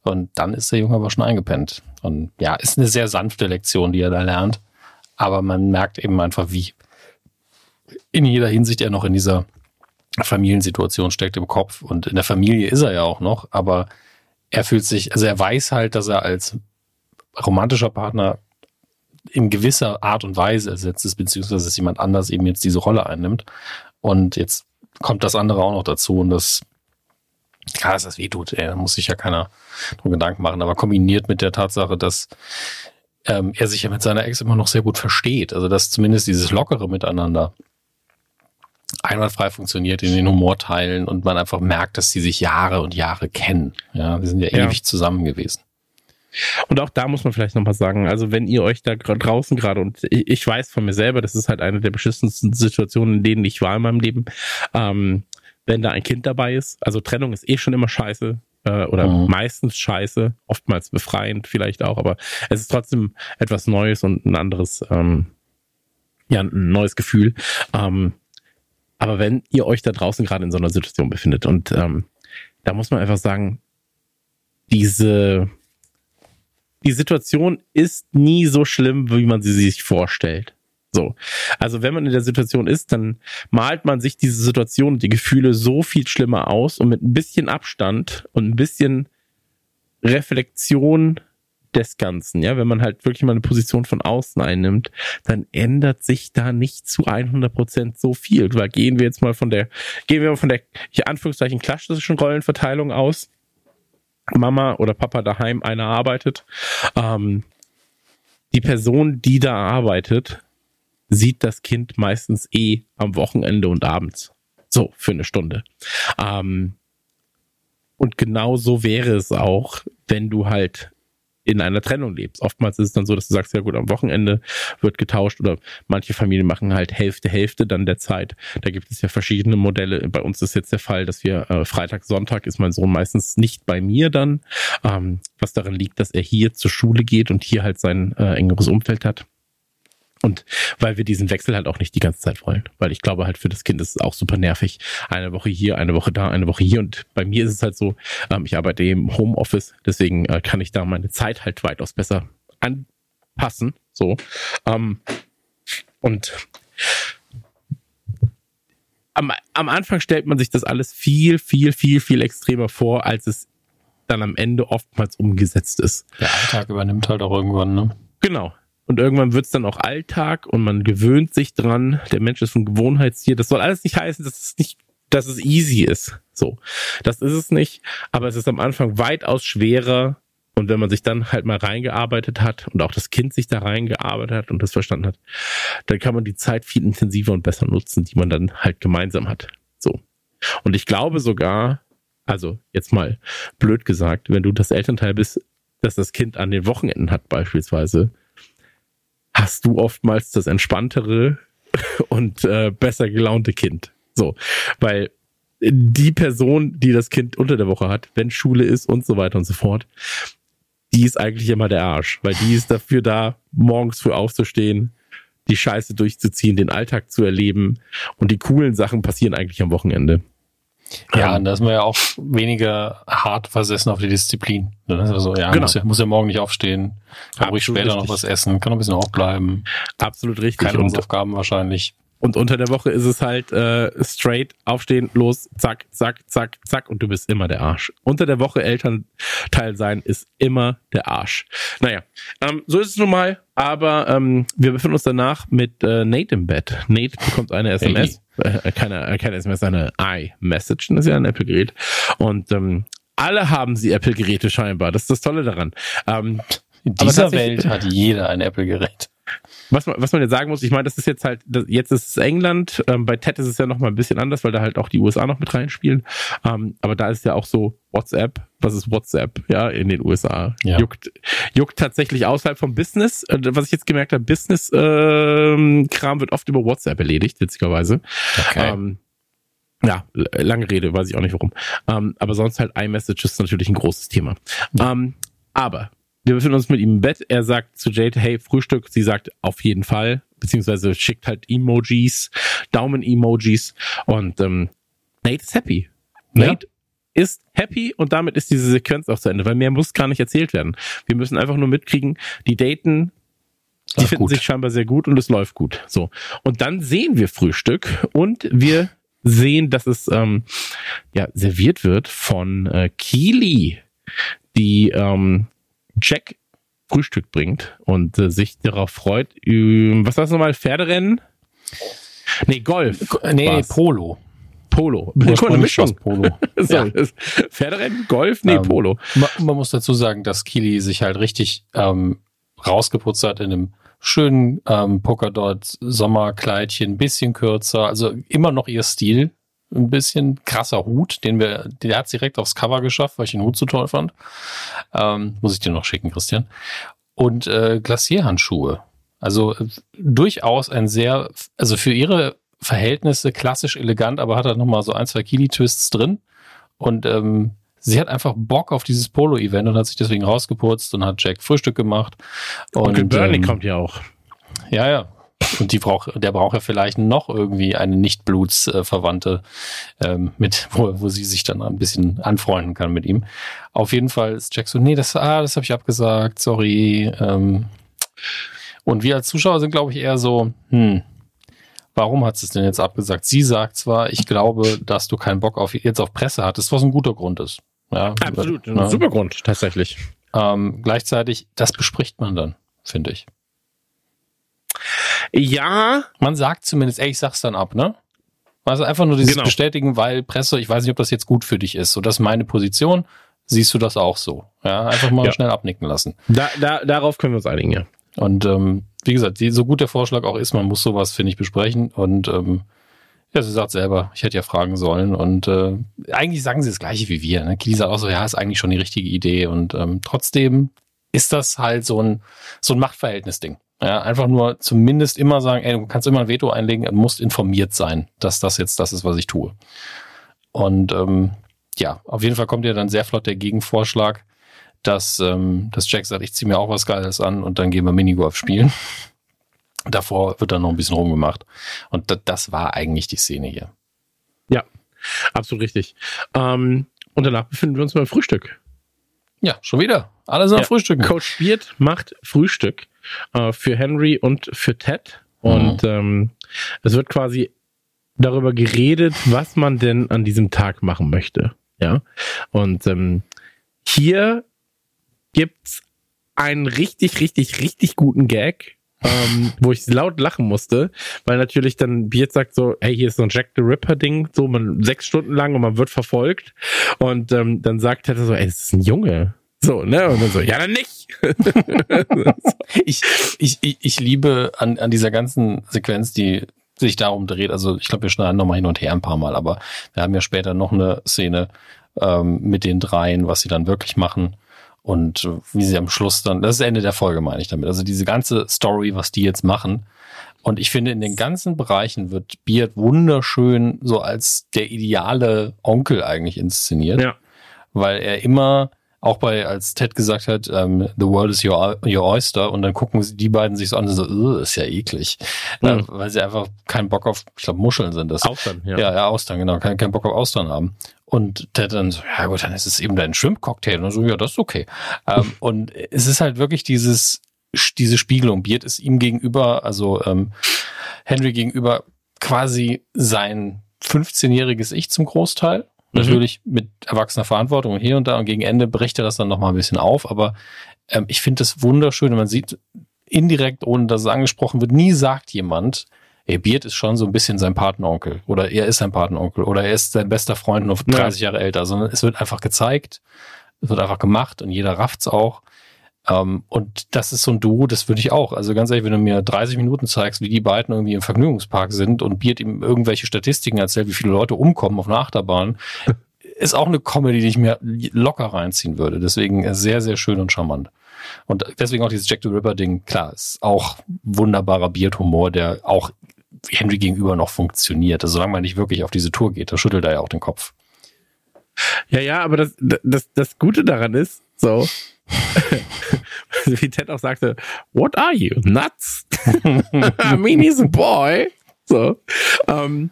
Und dann ist der Junge aber schon eingepennt. Und ja, ist eine sehr sanfte Lektion, die er da lernt. Aber man merkt eben einfach, wie in jeder Hinsicht er noch in dieser Familiensituation steckt im Kopf. Und in der Familie ist er ja auch noch, aber er fühlt sich, also er weiß halt, dass er als romantischer Partner in gewisser Art und Weise ersetzt ist, beziehungsweise dass jemand anders eben jetzt diese Rolle einnimmt. Und jetzt kommt das andere auch noch dazu und das, klar, dass das weh tut, ey, da muss sich ja keiner drum Gedanken machen, aber kombiniert mit der Tatsache, dass ähm, er sich ja mit seiner Ex immer noch sehr gut versteht, also dass zumindest dieses lockere Miteinander einwandfrei funktioniert in den Humorteilen und man einfach merkt, dass sie sich Jahre und Jahre kennen. Ja, die sind ja, Ja. ewig zusammen gewesen. Und auch da muss man vielleicht nochmal sagen, also wenn ihr euch da draußen gerade, und ich, ich weiß von mir selber, das ist halt eine der beschissensten Situationen, in denen ich war in meinem Leben, ähm, wenn da ein Kind dabei ist. Also Trennung ist eh schon immer scheiße äh, oder Mhm. meistens scheiße, oftmals befreiend vielleicht auch, aber es ist trotzdem etwas Neues und ein anderes, ähm, ja, ein neues Gefühl. Ähm, aber wenn ihr euch da draußen gerade in so einer Situation befindet und ähm, da muss man einfach sagen, diese die Situation ist nie so schlimm, wie man sie sich vorstellt. So. Also wenn man in der Situation ist, dann malt man sich diese Situation und die Gefühle so viel schlimmer aus und mit ein bisschen Abstand und ein bisschen Reflexion des Ganzen, ja, wenn man halt wirklich mal eine Position von außen einnimmt, dann ändert sich da nicht zu 100 Prozent so viel. Weil gehen wir jetzt mal von der, gehen wir mal von der, hier Anführungszeichen klassischen Rollenverteilung aus, Mama oder Papa daheim einer arbeitet. Ähm, die Person, die da arbeitet, sieht das Kind meistens eh am Wochenende und abends. So, für eine Stunde. Ähm, und genau so wäre es auch, wenn du halt in einer Trennung lebst. Oftmals ist es dann so, dass du sagst, ja gut, am Wochenende wird getauscht oder manche Familien machen halt Hälfte, Hälfte dann der Zeit. Da gibt es ja verschiedene Modelle. Bei uns ist jetzt der Fall, dass wir äh, Freitag, Sonntag ist mein Sohn meistens nicht bei mir dann, ähm, was daran liegt, dass er hier zur Schule geht und hier halt sein äh, engeres Umfeld hat. Und weil wir diesen Wechsel halt auch nicht die ganze Zeit wollen. Weil ich glaube halt für das Kind ist es auch super nervig. Eine Woche hier, eine Woche da, eine Woche hier. Und bei mir ist es halt so, ähm, ich arbeite im Homeoffice, deswegen äh, kann ich da meine Zeit halt weitaus besser anpassen. So. Ähm, und am, am Anfang stellt man sich das alles viel, viel, viel, viel extremer vor, als es dann am Ende oftmals umgesetzt ist. Der Alltag übernimmt halt auch irgendwann, ne? Genau. Und irgendwann wird es dann auch Alltag und man gewöhnt sich dran. Der Mensch ist ein Gewohnheitstier. Das soll alles nicht heißen, dass es nicht, dass es easy ist. So. Das ist es nicht. Aber es ist am Anfang weitaus schwerer. Und wenn man sich dann halt mal reingearbeitet hat und auch das Kind sich da reingearbeitet hat und das verstanden hat, dann kann man die Zeit viel intensiver und besser nutzen, die man dann halt gemeinsam hat. So. Und ich glaube sogar, also jetzt mal blöd gesagt, wenn du das Elternteil bist, dass das Kind an den Wochenenden hat beispielsweise, hast du oftmals das entspanntere und äh, besser gelaunte Kind. So, weil die Person, die das Kind unter der Woche hat, wenn Schule ist und so weiter und so fort, die ist eigentlich immer der Arsch, weil die ist dafür da, morgens früh aufzustehen, die Scheiße durchzuziehen, den Alltag zu erleben und die coolen Sachen passieren eigentlich am Wochenende. Ja, und da ist man ja auch weniger hart versessen auf die Disziplin. Also, ja, genau. muss, ja, muss ja morgen nicht aufstehen, kann ruhig später richtig. noch was essen, kann noch ein bisschen aufbleiben. Absolut richtig. Keine Hausaufgaben wahrscheinlich. Und unter der Woche ist es halt äh, straight, aufstehen, los, zack, zack, zack, zack und du bist immer der Arsch. Unter der Woche Elternteil sein ist immer der Arsch. Naja, ähm, so ist es nun mal, aber ähm, wir befinden uns danach mit äh, Nate im Bett. Nate bekommt eine SMS, äh, keine, äh, keine SMS, eine iMessage, das ist ja ein Apple-Gerät. Und ähm, alle haben sie Apple-Geräte scheinbar, das ist das Tolle daran. Ähm, In dieser Welt hat jeder ein Apple-Gerät was man, was man jetzt sagen muss, ich meine, das ist jetzt halt, das, jetzt ist es England, ähm, bei TED ist es ja noch mal ein bisschen anders, weil da halt auch die USA noch mit reinspielen. Ähm, aber da ist ja auch so WhatsApp, was ist WhatsApp, ja, in den USA. Ja. Juckt, juckt tatsächlich außerhalb vom Business. Äh, was ich jetzt gemerkt habe, Business-Kram ähm, wird oft über WhatsApp erledigt, witzigerweise. Okay. Ähm, ja, lange Rede, weiß ich auch nicht warum. Ähm, aber sonst halt iMessage ist natürlich ein großes Thema. Ja. Ähm, aber wir befinden uns mit ihm im Bett. Er sagt zu Jade, hey, Frühstück. Sie sagt auf jeden Fall, beziehungsweise schickt halt Emojis, Daumen-Emojis und ähm, Nate ist happy. Ja. Nate ist happy und damit ist diese Sequenz auch zu Ende, weil mehr muss gar nicht erzählt werden. Wir müssen einfach nur mitkriegen, die daten, die finden gut. sich scheinbar sehr gut und es läuft gut. So. Und dann sehen wir Frühstück und wir sehen, dass es ähm, ja serviert wird von äh, Keely, die ähm, Jack Frühstück bringt und äh, sich darauf freut. Ähm, was das nochmal? Pferderennen? Nee, Golf. Nee, war's. Polo. Polo. Eine Mischung. Polo. so, ja. Pferderennen, Golf, nee, ähm, Polo. Man, man, muss dazu sagen, dass Kili sich halt richtig ähm, rausgeputzt hat in einem schönen ähm, Polkadot Sommerkleidchen, bisschen kürzer, also immer noch ihr Stil, ein bisschen krasser Hut, den wir, der hat direkt aufs Cover geschafft, weil ich den Hut so toll fand. Ähm, muss ich dir noch schicken, Christian. Und äh, Glacierhandschuhe. Also äh, durchaus ein sehr, also für ihre Verhältnisse klassisch elegant, aber hat halt nochmal so ein, zwei Kili-Twists drin. Und ähm, sie hat einfach Bock auf dieses Polo-Event und hat sich deswegen rausgeputzt und hat Jack Frühstück gemacht. Und Onkel Bernie ähm, kommt ja auch. Ja, ja, und die braucht, der braucht ja vielleicht noch irgendwie eine Nicht-Blutsverwandte, ähm, mit, wo, wo sie sich dann ein bisschen anfreunden kann mit ihm. Auf jeden Fall ist Jack so, nee, das, ah, das habe ich abgesagt, sorry. Ähm, und wir als Zuschauer sind, glaube ich, eher so, hm, warum hat sie es denn jetzt abgesagt? Sie sagt zwar, ich glaube, dass du keinen Bock auf jetzt auf Presse hattest, was ein guter Grund ist. Ja, Absolut, ein super Grund, tatsächlich. Ähm, gleichzeitig, das bespricht man dann, finde ich. Ja. Man sagt zumindest, ey, ich sag's dann ab, ne? Also einfach nur dieses genau. Bestätigen, weil Presse, ich weiß nicht, ob das jetzt gut für dich ist. So, das ist meine Position. siehst du das auch so. Ja, einfach mal Ja. schnell abnicken lassen. Da, da, darauf können wir uns einigen, ja. Und ähm, wie gesagt, die, so gut der Vorschlag auch ist, man muss sowas, finde ich, besprechen. Und ähm, ja, sie sagt selber, ich hätte ja fragen sollen. Und äh, eigentlich sagen sie das Gleiche wie wir. Ne? Kili sagt auch so, ja, ist eigentlich schon die richtige Idee. Und ähm, trotzdem ist das halt so ein, so ein Machtverhältnis-Ding. Ja, einfach nur zumindest immer sagen, ey, du kannst immer ein Veto einlegen und musst informiert sein, dass das jetzt das ist, was ich tue. Und ähm, ja, auf jeden Fall kommt ja dann sehr flott der Gegenvorschlag, dass, ähm, dass Jack sagt, ich ziehe mir auch was Geiles an und dann gehen wir Minigolf spielen. Davor wird dann noch ein bisschen rumgemacht. Und da, das war eigentlich die Szene hier. Absolut richtig. Ähm, und danach befinden wir uns beim Frühstück. Ja, schon wieder. Alle sind am Ja. Frühstücken. Coach Beard macht Frühstück äh, für Henry und für Ted. Und ähm, es wird quasi darüber geredet, was man denn an diesem Tag machen möchte. Ja. Und ähm, hier gibt's einen richtig, richtig, richtig guten Gag, ähm, wo ich laut lachen musste, weil natürlich dann Beard sagt so, hey, hier ist so ein Jack the Ripper Ding, so man sechs Stunden lang und man wird verfolgt. Und ähm, dann sagt er so, ey, das ist ein Junge. So, ne? Und dann so, ja, dann nicht. Ich, ich, ich, ich liebe an, an dieser ganzen Sequenz, die sich darum dreht. Also ich glaube, wir schneiden nochmal hin und her ein paar Mal, aber wir haben ja später noch eine Szene ähm, mit den dreien, was sie dann wirklich machen. Und äh, wie sie am Schluss dann, das ist Ende der Folge, meine ich damit. Also diese ganze Story, was die jetzt machen. Und ich finde, in den ganzen Bereichen wird Beard wunderschön so als der ideale Onkel eigentlich inszeniert. Ja. Weil er immer, auch bei, als Ted gesagt hat, ähm, the world is your, your oyster, und dann gucken sie die beiden sich so an und so, "Ugh, ist ja eklig. Mhm. Äh, weil sie einfach keinen Bock auf, ich glaube, Muscheln sind das. Austern, ja. Ja, ja, Austern, genau. Kein, keinen Bock auf Austern haben. Und Ted dann so, ja gut, dann ist es eben dein Shrimp-Cocktail. Und so, ja, das ist okay. ähm, und es ist halt wirklich dieses, diese Spiegelung. Beard ist ihm gegenüber, also ähm, Henry gegenüber quasi sein 15-jähriges Ich zum Großteil. Natürlich mit erwachsener Verantwortung hier und da. Und gegen Ende bricht er das dann nochmal ein bisschen auf. Aber ähm, ich finde das wunderschön. Man sieht indirekt, ohne dass es angesprochen wird, nie sagt jemand, ey, Beard ist schon so ein bisschen sein Patenonkel oder er ist sein Patenonkel oder er ist sein bester Freund nur 30 Jahre älter, sondern es wird einfach gezeigt, es wird einfach gemacht und jeder rafft's auch. Ähm, und das ist so ein Duo, das würde ich auch. Also ganz ehrlich, wenn du mir 30 Minuten zeigst, wie die beiden irgendwie im Vergnügungspark sind und Beard ihm irgendwelche Statistiken erzählt, wie viele Leute umkommen auf einer Achterbahn, ist auch eine Comedy, die ich mir locker reinziehen würde. Deswegen sehr, sehr schön und charmant. Und deswegen auch dieses Jack the Ripper Ding, klar, ist auch wunderbarer Beard-Humor, der auch Henry gegenüber noch funktioniert. Also solange man nicht wirklich auf diese Tour geht, da schüttelt er ja auch den Kopf. Ja, ja, aber das, das, das Gute daran ist, so, wie Ted auch sagte, what are you, nuts? I mean, he's a boy. So. Ähm,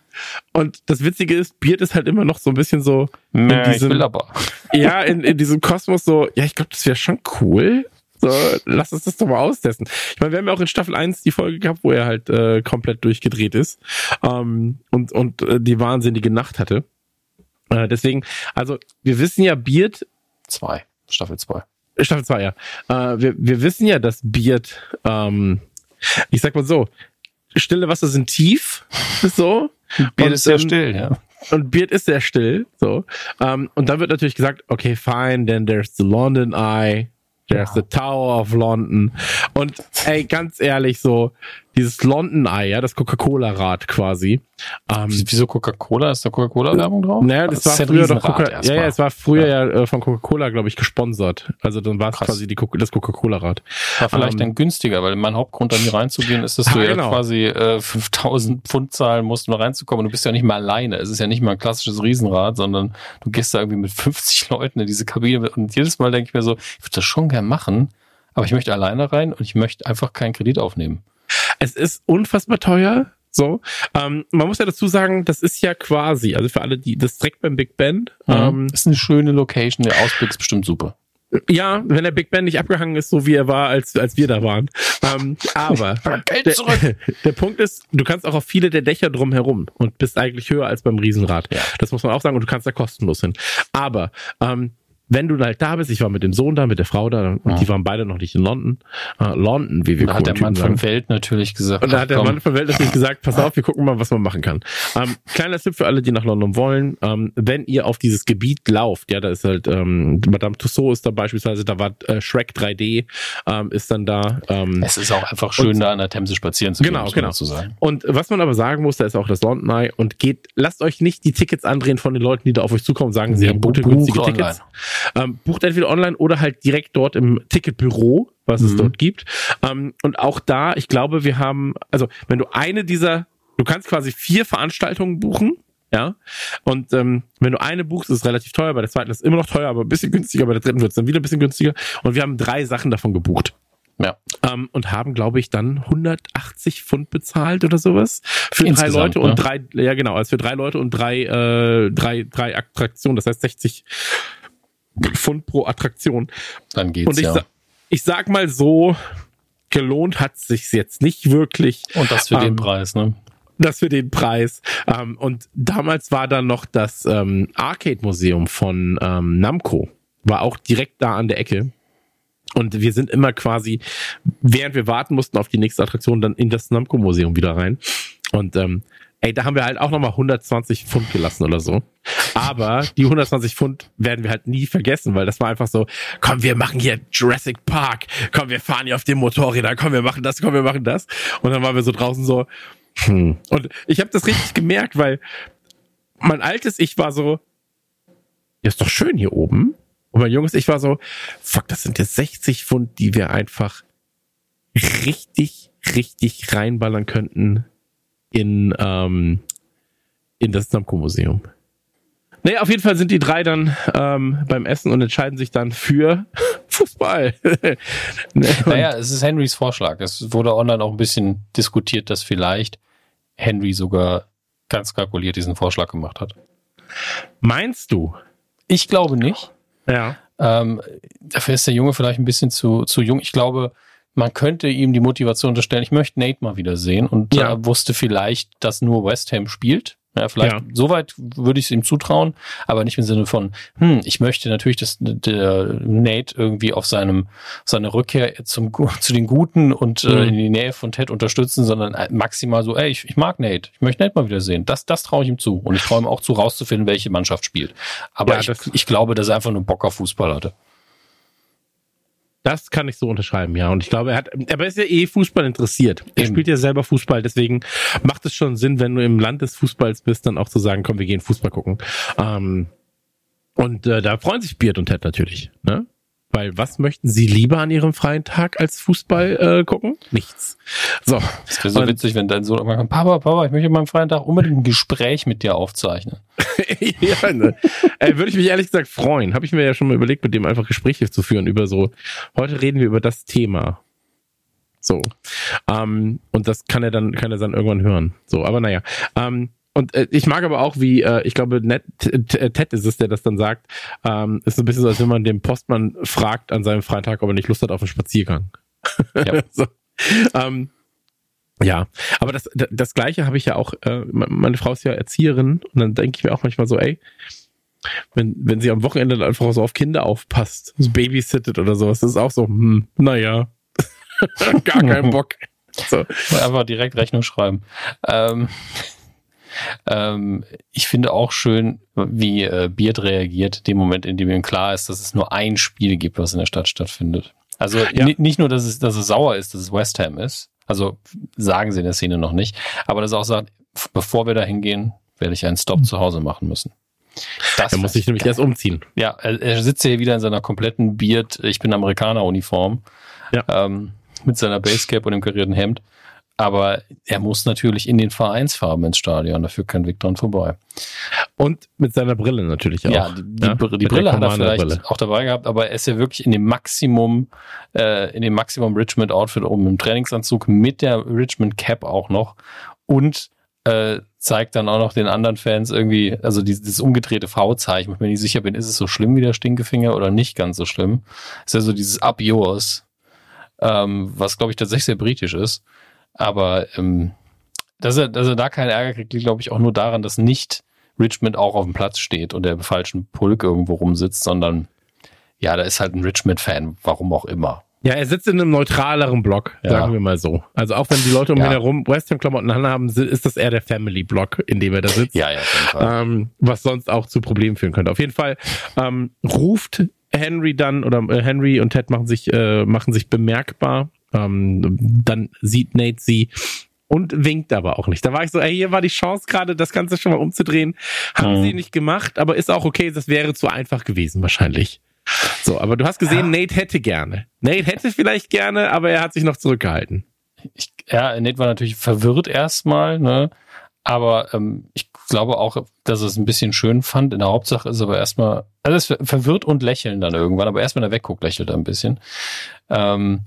und das Witzige ist, Beard ist halt immer noch so ein bisschen so, Nee, ich diesem- will aber. ja, in, in diesem Kosmos so, ja, ich glaube, das wäre schon cool. So, lass uns das doch mal austesten. Ich meine, wir haben ja auch in Staffel 1 die Folge gehabt, wo er halt äh, komplett durchgedreht ist ähm, und, und äh, die wahnsinnige Nacht hatte. Äh, deswegen, also wir wissen ja, Beard, Zwei. Staffel zwei. Staffel 2, ja, äh, wir, wir wissen ja, dass Beard, ähm, ich sag mal so, stille Wasser sind tief, so. Beard Und, ist sehr still, ja. und Beard ist sehr still, so. Ähm, und dann wird natürlich gesagt, okay, fine, then there's the London Eye, there's the Tower of London. Und ey, ganz ehrlich, so, dieses London Eye, ja, das Coca-Cola-Rad quasi. Ähm, Wieso Coca-Cola? Ist da Coca-Cola-Werbung drauf? naja, das, war ja ein früher doch Coca ja, ja, es war früher ja, äh, von Coca-Cola, glaube ich, gesponsert. Also dann war es quasi die, Co- das Coca-Cola-Rad. War vielleicht Ähm, dann günstiger, weil mein Hauptgrund, da nie reinzugehen, ist, dass du Ah, ja genau. quasi äh, 5000 Pfund zahlen musst, um da reinzukommen. Und du bist ja nicht mal alleine. Es ist ja nicht mal ein klassisches Riesenrad, sondern du gehst da irgendwie mit 50 Leuten in diese Kabine. Und jedes Mal denke ich mir so, ich würde das schon gern machen, aber ich möchte alleine rein und ich möchte einfach keinen Kredit aufnehmen. Es ist unfassbar teuer. So, ähm, man muss ja dazu sagen, das ist ja quasi, also für alle, die das direkt beim Big Ben. Ähm, ist eine schöne Location, der Ausblick ist bestimmt super. ja, wenn der Big Ben nicht abgehangen ist, so wie er war, als als wir da waren. Ähm, aber Geld der, zurück! der Punkt ist, du kannst auch auf viele der Dächer drumherum und bist eigentlich höher als beim Riesenrad. Ja. Das muss man auch sagen und du kannst da kostenlos hin. Aber ähm, wenn du halt da bist, ich war mit dem Sohn da, mit der Frau da und ja. die waren beide noch nicht in London. Uh, London, wie wir Da hat der Mann von Welt natürlich gesagt. Und da hat der Mann von Welt natürlich gesagt, pass auf, wir gucken mal, was man machen kann. Ähm, kleiner Tipp für alle, die nach London wollen. Ähm, wenn ihr auf dieses Gebiet lauft, ja, da ist halt ähm, Madame Tussauds ist da beispielsweise, da war äh, Shrek 3D ähm, ist dann da. Ähm, es ist auch einfach schön, und, da an der Themse spazieren zu gehen. Genau, genau. Zu sein. Und was man aber sagen muss, da ist auch das London Eye und geht, lasst euch nicht die Tickets andrehen von den Leuten, die da auf euch zukommen, sagen, sie haben gute, günstige Tickets. Ähm, bucht entweder online oder halt direkt dort im Ticketbüro, was mhm. es dort gibt. Ähm, und auch da, ich glaube, wir haben, also wenn du eine dieser, du kannst quasi vier Veranstaltungen buchen. Ja. Und ähm, wenn du eine buchst, ist es relativ teuer, bei der zweiten ist es immer noch teuer, aber ein bisschen günstiger, bei der dritten wird es dann wieder ein bisschen günstiger. Und wir haben drei Sachen davon gebucht. Ja. Ähm, und haben, glaube ich, dann 180 Pfund bezahlt oder sowas. Für Insgesamt, drei Leute ne? und drei, ja genau, also für drei Leute und drei, äh, drei, drei Attraktionen, das heißt 60 Pfund pro Attraktion. Dann geht's und ich, ja. ich sag mal so, gelohnt hat sich's jetzt nicht wirklich. Und das für ähm, den Preis, ne? Das für den Preis. Ähm, und damals war dann noch das ähm, Arcade-Museum von ähm, Namco. War auch direkt da an der Ecke. Und wir sind immer quasi, während wir warten mussten auf die nächste Attraktion, dann in das Namco-Museum wieder rein. Und ähm, ey, da haben wir halt auch nochmal 120 Pfund gelassen oder so. Aber die 120 Pfund werden wir halt nie vergessen, weil das war einfach so, komm, wir machen hier Jurassic Park, komm, wir fahren hier auf dem Motorräder, komm, wir machen das, komm, wir machen das. Und dann waren wir so draußen so, hm. Und ich habe das richtig gemerkt, weil mein altes Ich war so, ja, ist doch schön hier oben. Und mein junges Ich war so, fuck, das sind jetzt 60 Pfund, die wir einfach richtig, richtig reinballern könnten in, ähm, in das Namco-Museum. Naja, auf jeden Fall sind die drei dann ähm, beim Essen und entscheiden sich dann für Fußball. naja, es ist Henrys Vorschlag. Es wurde online auch ein bisschen diskutiert, dass vielleicht Henry sogar ganz kalkuliert diesen Vorschlag gemacht hat. Meinst du? Ich glaube nicht. Ja. Ähm, dafür ist der Junge vielleicht ein bisschen zu, zu jung. Ich glaube, man könnte ihm die Motivation unterstellen, ich möchte Nate mal wieder sehen und ja. äh, wusste vielleicht, dass nur West Ham spielt. Ja, vielleicht ja. soweit würde ich es ihm zutrauen, aber nicht im Sinne von, hm, ich möchte natürlich, dass der Nate irgendwie auf seinem seine Rückkehr zum zu den Guten und äh, mhm. äh, in die Nähe von Ted unterstützen, sondern maximal so, ey, ich, ich mag Nate, ich möchte Nate mal wieder sehen. Das das traue ich ihm zu und ich traue ihm auch zu, rauszufinden, welche Mannschaft spielt. Aber ja, ich, ich glaube, dass er einfach nur Bock auf Fußball hatte. Das kann ich so unterschreiben, ja. Und ich glaube, er hat, aber er ist ja eh Fußball interessiert. Er Eben. spielt ja selber Fußball, deswegen macht es schon Sinn, wenn du im Land des Fußballs bist, dann auch zu sagen, komm, wir gehen Fußball gucken. Ähm, und äh, da freuen sich Beard und Ted natürlich. Ne? Weil was möchten Sie lieber an Ihrem freien Tag als Fußball äh, gucken? Nichts. So. Das wäre so und, witzig, wenn dein Sohn irgendwann kommt, Papa, Papa, ich möchte an meinem freien Tag unbedingt ein Gespräch mit dir aufzeichnen. ja, ne? äh, Würde ich mich ehrlich gesagt freuen. Habe ich mir ja schon mal überlegt, mit dem einfach Gespräche zu führen über so, heute reden wir über das Thema. So. Ähm, und das kann er dann, kann er dann irgendwann hören. So, aber naja. Ähm, und äh, ich mag aber auch, wie, äh, ich glaube, Ned, Ted ist es, der das dann sagt, ähm, ist so ein bisschen so, als wenn man den Postmann fragt an seinem Freitag, ob er nicht Lust hat auf einen Spaziergang. Ja. so. ähm, ja, aber das, das Gleiche habe ich ja auch, äh, meine Frau ist ja Erzieherin und dann denke ich mir auch manchmal so, ey, wenn, wenn sie am Wochenende dann einfach so auf Kinder aufpasst, so babysittet oder sowas, das ist auch so, hm, naja, gar keinen Bock. So. Einfach direkt Rechnung schreiben. Ähm, ähm, ich finde auch schön, wie äh, Beard reagiert, dem Moment, in dem ihm klar ist, dass es nur ein Spiel gibt, was in der Stadt stattfindet. Also ja. nicht nur, dass es, dass es sauer ist, dass es West Ham ist. Also sagen sie in der Szene noch nicht. Aber dass er auch sagt, bevor wir da hingehen, werde ich einen Stop mhm. zu Hause machen müssen. Das er muss sich nämlich geil. erst umziehen. Ja, er, er sitzt hier wieder in seiner kompletten Beard, ich bin Amerikaner-Uniform. Ja. Ähm, mit seiner Basecap und dem karierten Hemd. Aber er muss natürlich in den Vereinsfarben ins Stadion, dafür kein Weg dran vorbei. Und mit seiner Brille natürlich auch. Ja, die, ja? die Brille hat er vielleicht Brille. auch dabei gehabt, aber er ist ja wirklich in dem Maximum, äh, in dem Maximum Richmond Outfit oben im Trainingsanzug mit der Richmond Cap auch noch und äh, zeigt dann auch noch den anderen Fans irgendwie, also dieses, dieses umgedrehte V-Zeichen, wo ich mir nicht sicher bin, ist es so schlimm wie der Stinkefinger oder nicht ganz so schlimm. Ist ja so dieses Up Yours, ähm, was glaube ich tatsächlich sehr britisch ist. Aber ähm, dass, er, dass er da keinen Ärger kriegt, liegt, glaube ich, auch nur daran, dass nicht Richmond auch auf dem Platz steht und der falschen Pulk irgendwo rumsitzt, sondern ja, da ist halt ein Richmond-Fan, warum auch immer. Ja, er sitzt in einem neutraleren Block, Ja. sagen wir mal so. Also auch wenn die Leute um Ja. ihn herum West Ham Klamotten anhaben, si- ist das eher der Family Block, in dem er da sitzt. Ja, ja, ähm, was sonst auch zu Problemen führen könnte. Auf jeden Fall ähm, ruft Henry dann oder äh, Henry und Ted machen sich äh, machen sich bemerkbar. Ähm, dann sieht Nate sie und winkt aber auch nicht. Da war ich so, ey, hier war die Chance gerade, das Ganze schon mal umzudrehen. Haben Mhm. sie nicht gemacht, aber ist auch okay. Das wäre zu einfach gewesen wahrscheinlich. So, aber du hast gesehen, Nate hätte gerne. Nate hätte vielleicht gerne, aber er hat sich noch zurückgehalten. ich, ja, Nate war natürlich verwirrt erstmal, ne? Aber ähm, ich glaube auch, dass er es ein bisschen schön fand. In der Hauptsache ist er aber erstmal, also er verwirrt und lächeln dann irgendwann, aber erst wenn er wegguckt, lächelt er ein bisschen. Ähm,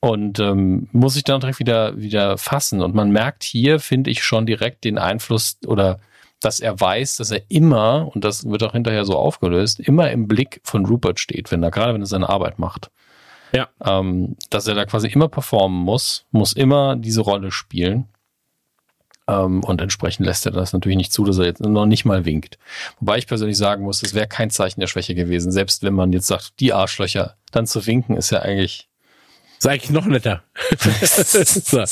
und ähm, muss sich dann direkt wieder, wieder fassen. Und man merkt hier, finde ich, schon direkt den Einfluss oder dass er weiß, dass er immer, und das wird auch hinterher so aufgelöst, immer im Blick von Rupert steht, wenn er, gerade wenn er seine Arbeit macht Ja. ähm, dass er da quasi immer performen muss, muss immer diese Rolle spielen. Ähm, und entsprechend lässt er das natürlich nicht zu, dass er jetzt noch nicht mal winkt. Wobei ich persönlich sagen muss, das wäre kein Zeichen der Schwäche gewesen. Selbst wenn man jetzt sagt, die Arschlöcher, dann zu winken ist ja eigentlich. Ist eigentlich noch netter. so.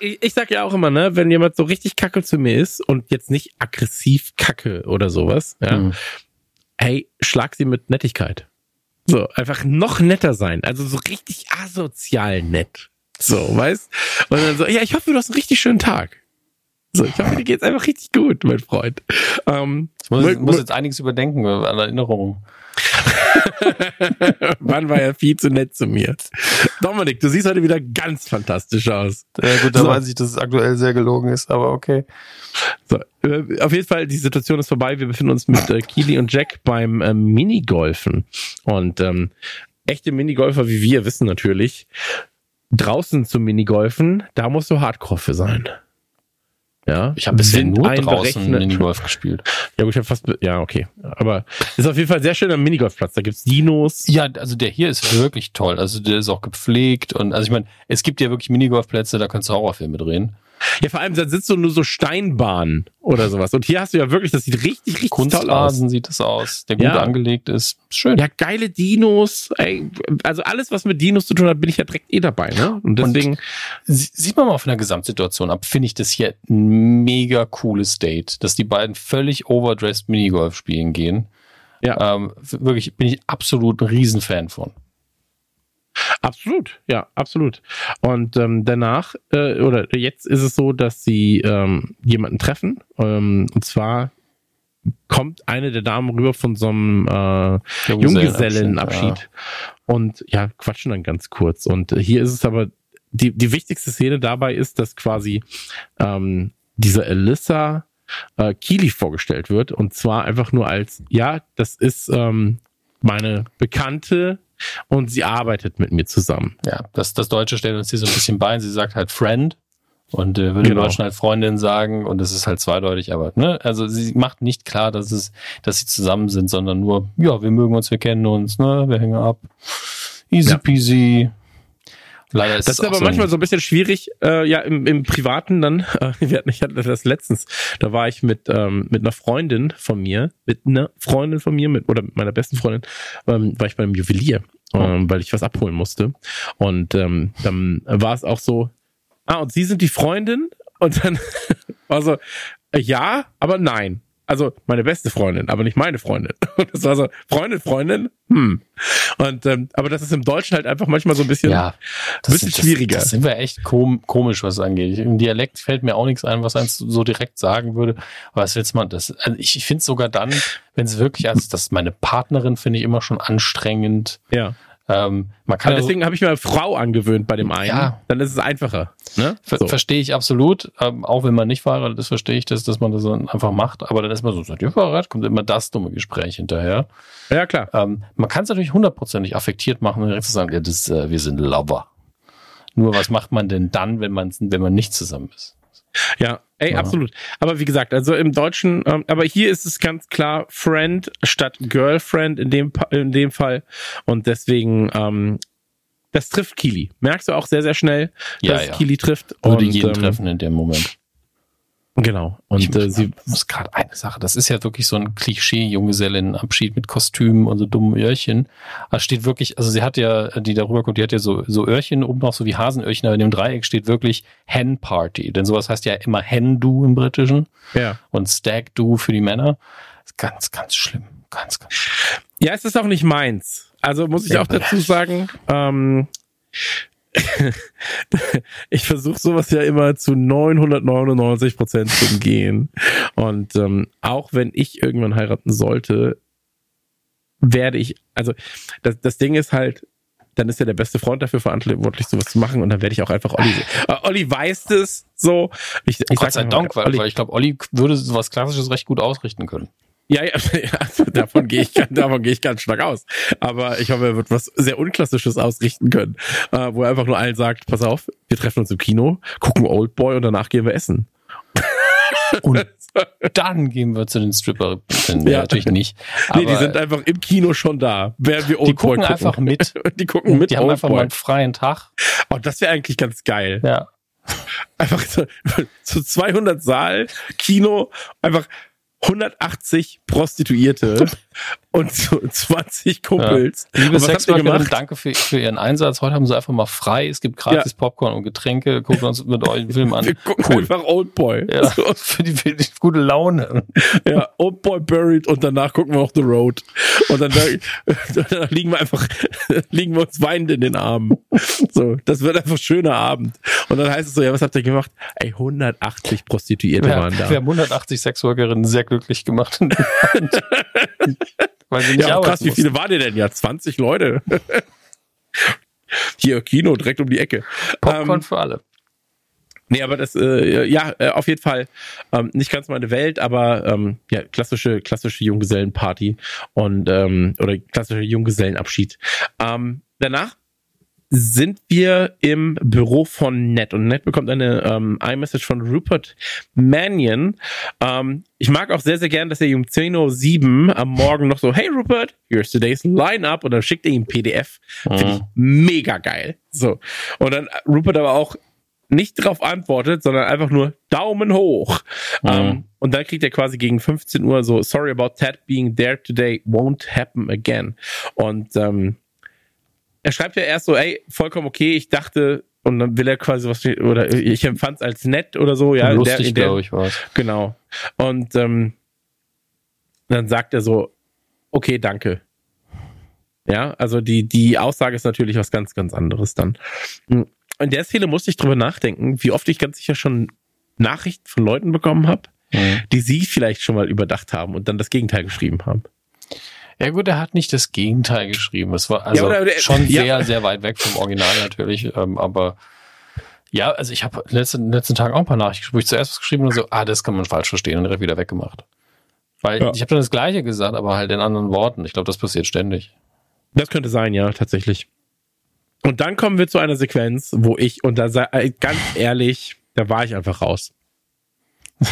Ich, sag ja auch immer, ne, wenn jemand so richtig kacke zu mir ist und jetzt nicht aggressiv kacke oder sowas, ja, Hm. hey, schlag sie mit Nettigkeit. So, einfach noch netter sein. Also so richtig asozial nett. So, weißt? Und dann so, ja, ich hoffe, du hast einen richtig schönen Tag. So, ich hoffe, dir geht's einfach richtig gut, mein Freund. Ähm, Ich muss, muss jetzt einiges überdenken an Erinnerungen. Wann war er viel zu nett zu mir? Dominik, du siehst heute wieder ganz fantastisch aus. Ja, gut, da So. weiß ich, dass es aktuell sehr gelogen ist, aber okay. So, äh, auf jeden Fall, die Situation ist vorbei. Wir befinden uns mit äh, Keely und Jack beim ähm, Minigolfen. Und ähm, echte Minigolfer wie wir wissen natürlich, draußen zum Minigolfen, da musst du Hardcore für sein. Ja, Ich habe bisher nur draußen. Minigolf gespielt. Ja, gut, ich habe fast, ja, okay. Aber ist auf jeden Fall sehr schön am Minigolfplatz. Da gibt's Dinos. Ja, also der hier ist wirklich toll. Also der ist auch gepflegt und also ich meine, es gibt ja wirklich Minigolfplätze, da kannst du Horrorfilme drehen. Ja, vor allem, da sitzt so nur so Steinbahnen oder sowas. Und hier hast du ja wirklich, das sieht richtig, richtig toll aus. Kunstrasen sieht das aus, der gut Ja. angelegt ist. Schön. Ja, geile Dinos. Ey, also alles, was mit Dinos zu tun hat, bin ich ja direkt eh dabei, ne? Und deswegen, Sie- Sieht man mal von der Gesamtsituation ab, finde ich das hier ein mega cooles Date, dass die beiden völlig overdressed Minigolf spielen gehen. Ja. Ähm, wirklich bin ich absolut ein Riesenfan von. Absolut, ja, absolut. Und ähm, danach, äh, oder jetzt ist es so, dass sie ähm, jemanden treffen. Ähm, und kommt eine der Damen rüber von so einem äh, Junggesellenabschied und ja, quatschen dann ganz kurz. Und hier ist es aber, die, die wichtigste Szene dabei ist, dass quasi ähm, diese Alyssa äh, Keely vorgestellt wird. Und zwar einfach nur als, ja, das ist ähm, meine Bekannte und sie arbeitet mit mir zusammen. Ja, das, das Deutsche stellt uns hier so ein bisschen bei. Sie sagt halt Friend und äh, würde Genau. im Deutschen halt Freundin sagen und es ist halt zweideutig, aber ne, also sie macht nicht klar, dass es, dass sie zusammen sind, sondern nur, ja, wir mögen uns, wir kennen uns, ne, wir hängen ab. Easy Ja. peasy. Leider ist Das ist aber so manchmal so ein bisschen schwierig, äh, ja, im, im Privaten dann. Äh, wir hatten, ich hatte das letztens, da war ich mit, ähm, mit einer Freundin von mir, mit einer Freundin von mir, mit, oder mit meiner besten Freundin, ähm, war ich beim Juwelier, ähm, weil ich was abholen musste. Und ähm, dann war es auch so, ah, und Sie sind die Freundin? Und dann war so, äh, ja, aber nein. Also meine beste Freundin, aber nicht meine Freundin. Und das war so, Freundin, Freundin, hm. Und ähm, aber das ist im Deutschen halt einfach manchmal so ein bisschen ja, bisschen schwieriger. Das, das sind wir echt kom komisch, was es angeht. Im Dialekt fällt mir auch nichts ein, was eins so direkt sagen würde. Aber was willst man das? Also ich ich finde es sogar dann, wenn es wirklich, also das meine Partnerin finde ich immer schon anstrengend. Ja. Ähm, man kann Aber ja so- deswegen habe ich mir Frau angewöhnt bei dem einen. Ja. Dann ist es einfacher. Ne? Ver So. Verstehe ich absolut. Ähm, auch wenn man nicht verheiratet ist, verstehe ich das, dass man das dann einfach macht. Aber dann ist man so, seid ihr verheiratet? Kommt immer das dumme Gespräch hinterher. Ja, klar. Ähm, man kann es natürlich hundertprozentig affektiert machen und direkt zu sagen, ja, das, äh, wir sind Lover. Nur was macht man denn dann, wenn man, wenn man nicht zusammen ist? Ja, ey, Ja. absolut. Aber wie gesagt, also im Deutschen, ähm, aber hier ist es ganz klar Friend statt Girlfriend in dem, in dem Fall. Und deswegen, ähm, das trifft Kili. Merkst du auch sehr, sehr schnell, Ja, dass ja. es Kili trifft. Würde und, jeden ähm, treffen in dem Moment. Genau. Und ich äh, sie muss gerade eine Sache, das ist ja wirklich so ein Klischee-Junggesellenabschied mit Kostümen und so dummen Öhrchen. Da steht wirklich, also sie hat ja, die darüber kommt, die hat ja so, so Öhrchen, oben noch so wie Hasenöhrchen, aber in dem Dreieck steht wirklich Hen Party. Denn sowas heißt ja immer Hen-Do im Britischen. Ja. Und Stag-Do für die Männer. Ganz, ganz schlimm. Ganz, ganz schlimm. Ja, es ist auch nicht meins. Also muss ich auch dazu sagen, ähm, ich versuche sowas ja immer zu 999 Prozent zu umgehen. Und ähm, auch wenn ich irgendwann heiraten sollte, werde ich, also das, das Ding ist halt, dann ist ja der beste Freund dafür verantwortlich, sowas zu machen. Und dann werde ich auch einfach Olli. Äh, Olli weiß es so. Ich, ich Gott sei Dank, weil, weil ich glaube, Olli würde sowas Klassisches recht gut ausrichten können. Ja, ja, also davon gehe ich, davon gehe ich ganz stark aus. Aber ich hoffe, er wird was sehr Unklassisches ausrichten können, äh, wo er einfach nur allen sagt, pass auf, wir treffen uns im Kino, gucken Oldboy und danach gehen wir essen. Und dann gehen wir zu den Stripper. Ja. natürlich nicht. Aber nee, die sind einfach im Kino schon da, während wir Oldboy die gucken. gucken. einfach mit. die gucken mit Die haben Old einfach Boy. mal einen freien Tag. Oh, das wäre eigentlich ganz geil. Ja. Einfach so, so 200 Saal, Kino, einfach 180 Prostituierte und so 20 Kumpels. Ja. Liebe Sexworkerin, danke für, für Ihren Einsatz. Heute haben Sie einfach mal frei. Es gibt gratis ja. Popcorn und Getränke. Gucken uns mit euch einen Film an. Wir gucken cool. einfach Oldboy. Ja, so. für, die, für die gute Laune. Ja, Oldboy Buried und danach gucken wir auch The Road. Und dann, dann liegen wir einfach, liegen wir uns weinend in den Armen. So, das wird einfach ein schöner Abend. Und dann heißt es so, ja, was habt ihr gemacht? Ey, 180 Prostituierte ja, waren da. Wir haben 180 Sexworkerinnen sehr glücklich gemacht. Weil sie nicht ja, krass, wie viele waren ihr denn? Ja, 20 Leute. Hier, Kino, direkt um die Ecke. Popcorn ähm, für alle. Nee, aber das, äh, ja, äh, auf jeden Fall ähm, nicht ganz meine Welt, aber ähm, ja, klassische, klassische Junggesellenparty und ähm, oder klassischer Junggesellenabschied. Ähm, danach sind wir im Büro von Ned und Ned bekommt eine ähm, iMessage von Rupert Mannion. Ähm, ich mag auch sehr, sehr gern, dass er um 10.07 Uhr am Morgen noch so, hey Rupert, here's today's Lineup und dann schickt er ihm PDF. Mhm. Finde ich mega geil. So. Und dann Rupert aber auch nicht darauf antwortet, sondern einfach nur Daumen hoch. Mhm. Um, und dann kriegt er quasi gegen 15 Uhr so, sorry about Ted being there today, won't happen again. Und ähm, er schreibt ja erst so, ey, vollkommen okay, ich dachte, und dann will er quasi was, oder ich empfand es als nett oder so, ja. Lustig, glaube ich, war Genau. Und ähm, dann sagt er so, okay, danke. Ja, also die, die Aussage ist natürlich was ganz, ganz anderes dann. In der Szene musste ich drüber nachdenken, wie oft ich ganz sicher schon Nachrichten von Leuten bekommen habe, mhm. die sie vielleicht schon mal überdacht haben und dann das Gegenteil geschrieben haben. Ja gut, er hat nicht das Gegenteil geschrieben. Es war also ja, oder, schon ja. sehr, sehr weit weg vom Original natürlich. Ähm, aber ja, also ich habe in den letzten, letzten Tagen auch ein paar Nachrichten, wo ich zuerst was geschrieben und so, ah, das kann man falsch verstehen und direkt wieder weggemacht. Weil ja. ich habe dann das Gleiche gesagt, aber halt in anderen Worten. Ich glaube, das passiert ständig. Das könnte sein, ja, tatsächlich. Und dann kommen wir zu einer Sequenz, wo ich, und da sei äh, ganz ehrlich, da war ich einfach raus.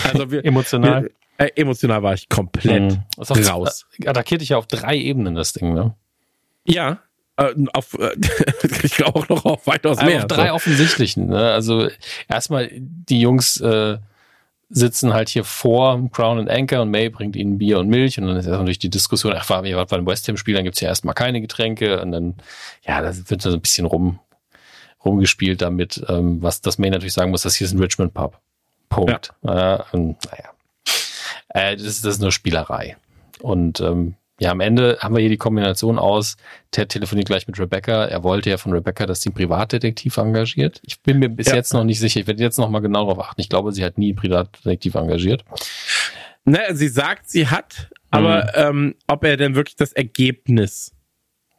Also wir, emotional. Wir, äh, emotional war ich komplett mhm. raus. Attackiert dich ja auf drei Ebenen, das Ding, ne? Ja, äh, auf, äh, ich glaube auch noch auf weitaus mehr. Auf drei so. offensichtlichen. Ne? Also erstmal die Jungs äh, sitzen halt hier vor Crown and Anchor und May bringt ihnen Bier und Milch und dann ist natürlich die Diskussion, ach, war bei einem West Ham Spiel, dann gibt's ja erstmal keine Getränke und dann, ja, da wird so ein bisschen rum, rumgespielt damit, ähm, was das May natürlich sagen muss, das hier ist ein Richmond Pub. Punkt. Ja. Äh, und, naja. Äh, das, ist, das ist nur Spielerei. Und ähm, ja, am Ende haben wir hier die Kombination aus, Ted telefoniert gleich mit Rebecca. Er wollte ja von Rebecca, dass sie einen Privatdetektiv engagiert. Ich bin mir bis ja. jetzt noch nicht sicher. Ich werde jetzt noch mal genau darauf achten. Ich glaube, sie hat nie einen Privatdetektiv engagiert. Ne, sie sagt, sie hat, aber mhm. ähm, ob er denn wirklich das Ergebnis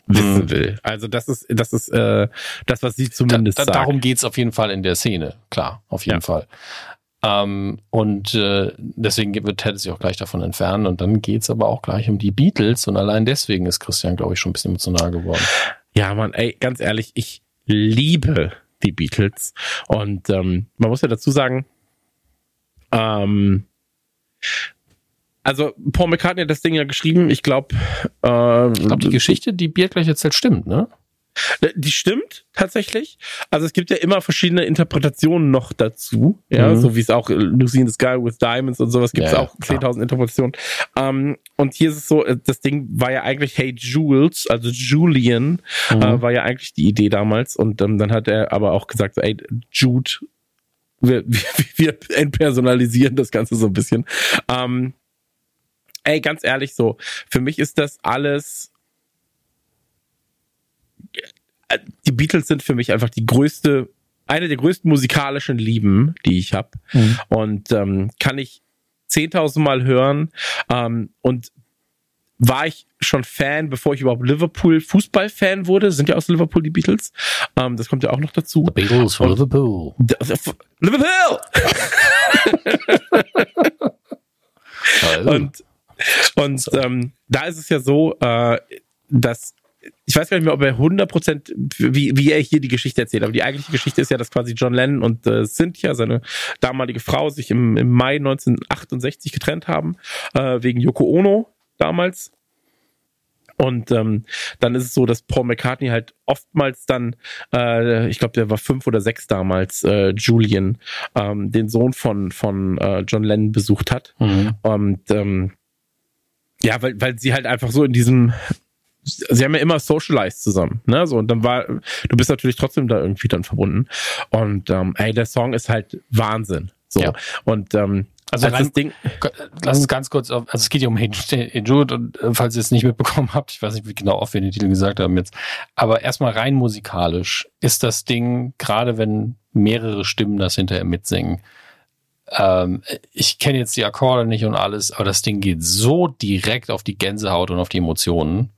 wissen mhm. will. Also das ist das ist äh, das, was sie zumindest da, da, sagt. Darum geht's auf jeden Fall in der Szene, klar, auf jeden ja. Fall. Ähm, und äh, deswegen wird Ted sich auch gleich davon entfernen. Und dann geht's aber auch gleich um die Beatles. Und allein deswegen ist Christian, glaube ich, schon ein bisschen emotional geworden. Ja, man, ey, ganz ehrlich, ich liebe die Beatles. Und ähm, man muss ja dazu sagen, ähm, also Paul McCartney hat das Ding ja geschrieben. Ich glaube, äh, ich glaube, die Geschichte, die Bier gleich erzählt, stimmt, ne? Die stimmt tatsächlich. Also es gibt ja immer verschiedene Interpretationen noch dazu. Ja, mhm. so wie es auch Lucy in the Sky with Diamonds und sowas gibt es ja, auch 10.000 Interpretationen. Ähm, und hier ist es so, äh, das Ding war ja eigentlich Hey Jules, also Julian, mhm. äh, war ja eigentlich die Idee damals. Und ähm, dann hat er aber auch gesagt, ey, Jude, wir, wir, wir entpersonalisieren das Ganze so ein bisschen. Ähm, ey, ganz ehrlich so, für mich ist das alles die Beatles sind für mich einfach die größte, eine der größten musikalischen Lieben, die ich habe. Mhm. Und ähm, kann ich 10.000 Mal hören. Ähm, und war ich schon Fan, bevor ich überhaupt Liverpool Fußballfan wurde. Sind ja aus Liverpool die Beatles. Ähm, das kommt ja auch noch dazu. The Beatles von Liverpool. Liverpool! und und ähm, da ist es ja so, äh, dass ich weiß gar nicht mehr, ob er 100% wie, wie er hier die Geschichte erzählt, aber die eigentliche Geschichte ist ja, dass quasi John Lennon und äh, Cynthia, seine damalige Frau, sich im, im Mai 1968 getrennt haben, äh, wegen Yoko Ono damals. Und ähm, dann ist es so, dass Paul McCartney halt oftmals dann, äh, ich glaube, der war fünf oder sechs damals, äh, Julian, ähm, den Sohn von, von äh, John Lennon besucht hat. Mhm. Und ähm, ja, weil, weil sie halt einfach so in diesem sie haben ja immer socialized zusammen, ne? So, und dann war, du bist natürlich trotzdem da irgendwie dann verbunden. Und ähm, ey, der Song ist halt Wahnsinn. So. Ja. Und ähm, also als das Ding. Lass es ganz kurz auf, also es geht ja um Hey Jude und äh, falls ihr es nicht mitbekommen habt, ich weiß nicht wie genau oft wir den Titel gesagt haben jetzt, aber erstmal rein musikalisch ist das Ding, gerade wenn mehrere Stimmen das hinterher mitsingen, ähm, ich kenne jetzt die Akkorde nicht und alles, aber das Ding geht so direkt auf die Gänsehaut und auf die Emotionen.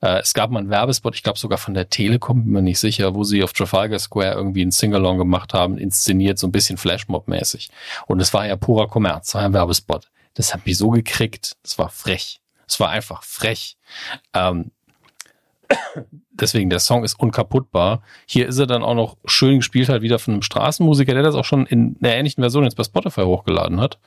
Äh, es gab mal einen Werbespot, ich glaube sogar von der Telekom, bin mir nicht sicher, wo sie auf Trafalgar Square irgendwie ein Singalong gemacht haben, inszeniert, so ein bisschen Flashmob-mäßig. Und es war ja purer Kommerz, war ein Werbespot. Das hat mich so gekriegt, das war frech. Es war einfach frech. Ähm, deswegen, der Song ist unkaputtbar. Hier ist er dann auch noch schön gespielt halt wieder von einem Straßenmusiker, der das auch schon in einer ähnlichen Version jetzt bei Spotify hochgeladen hat.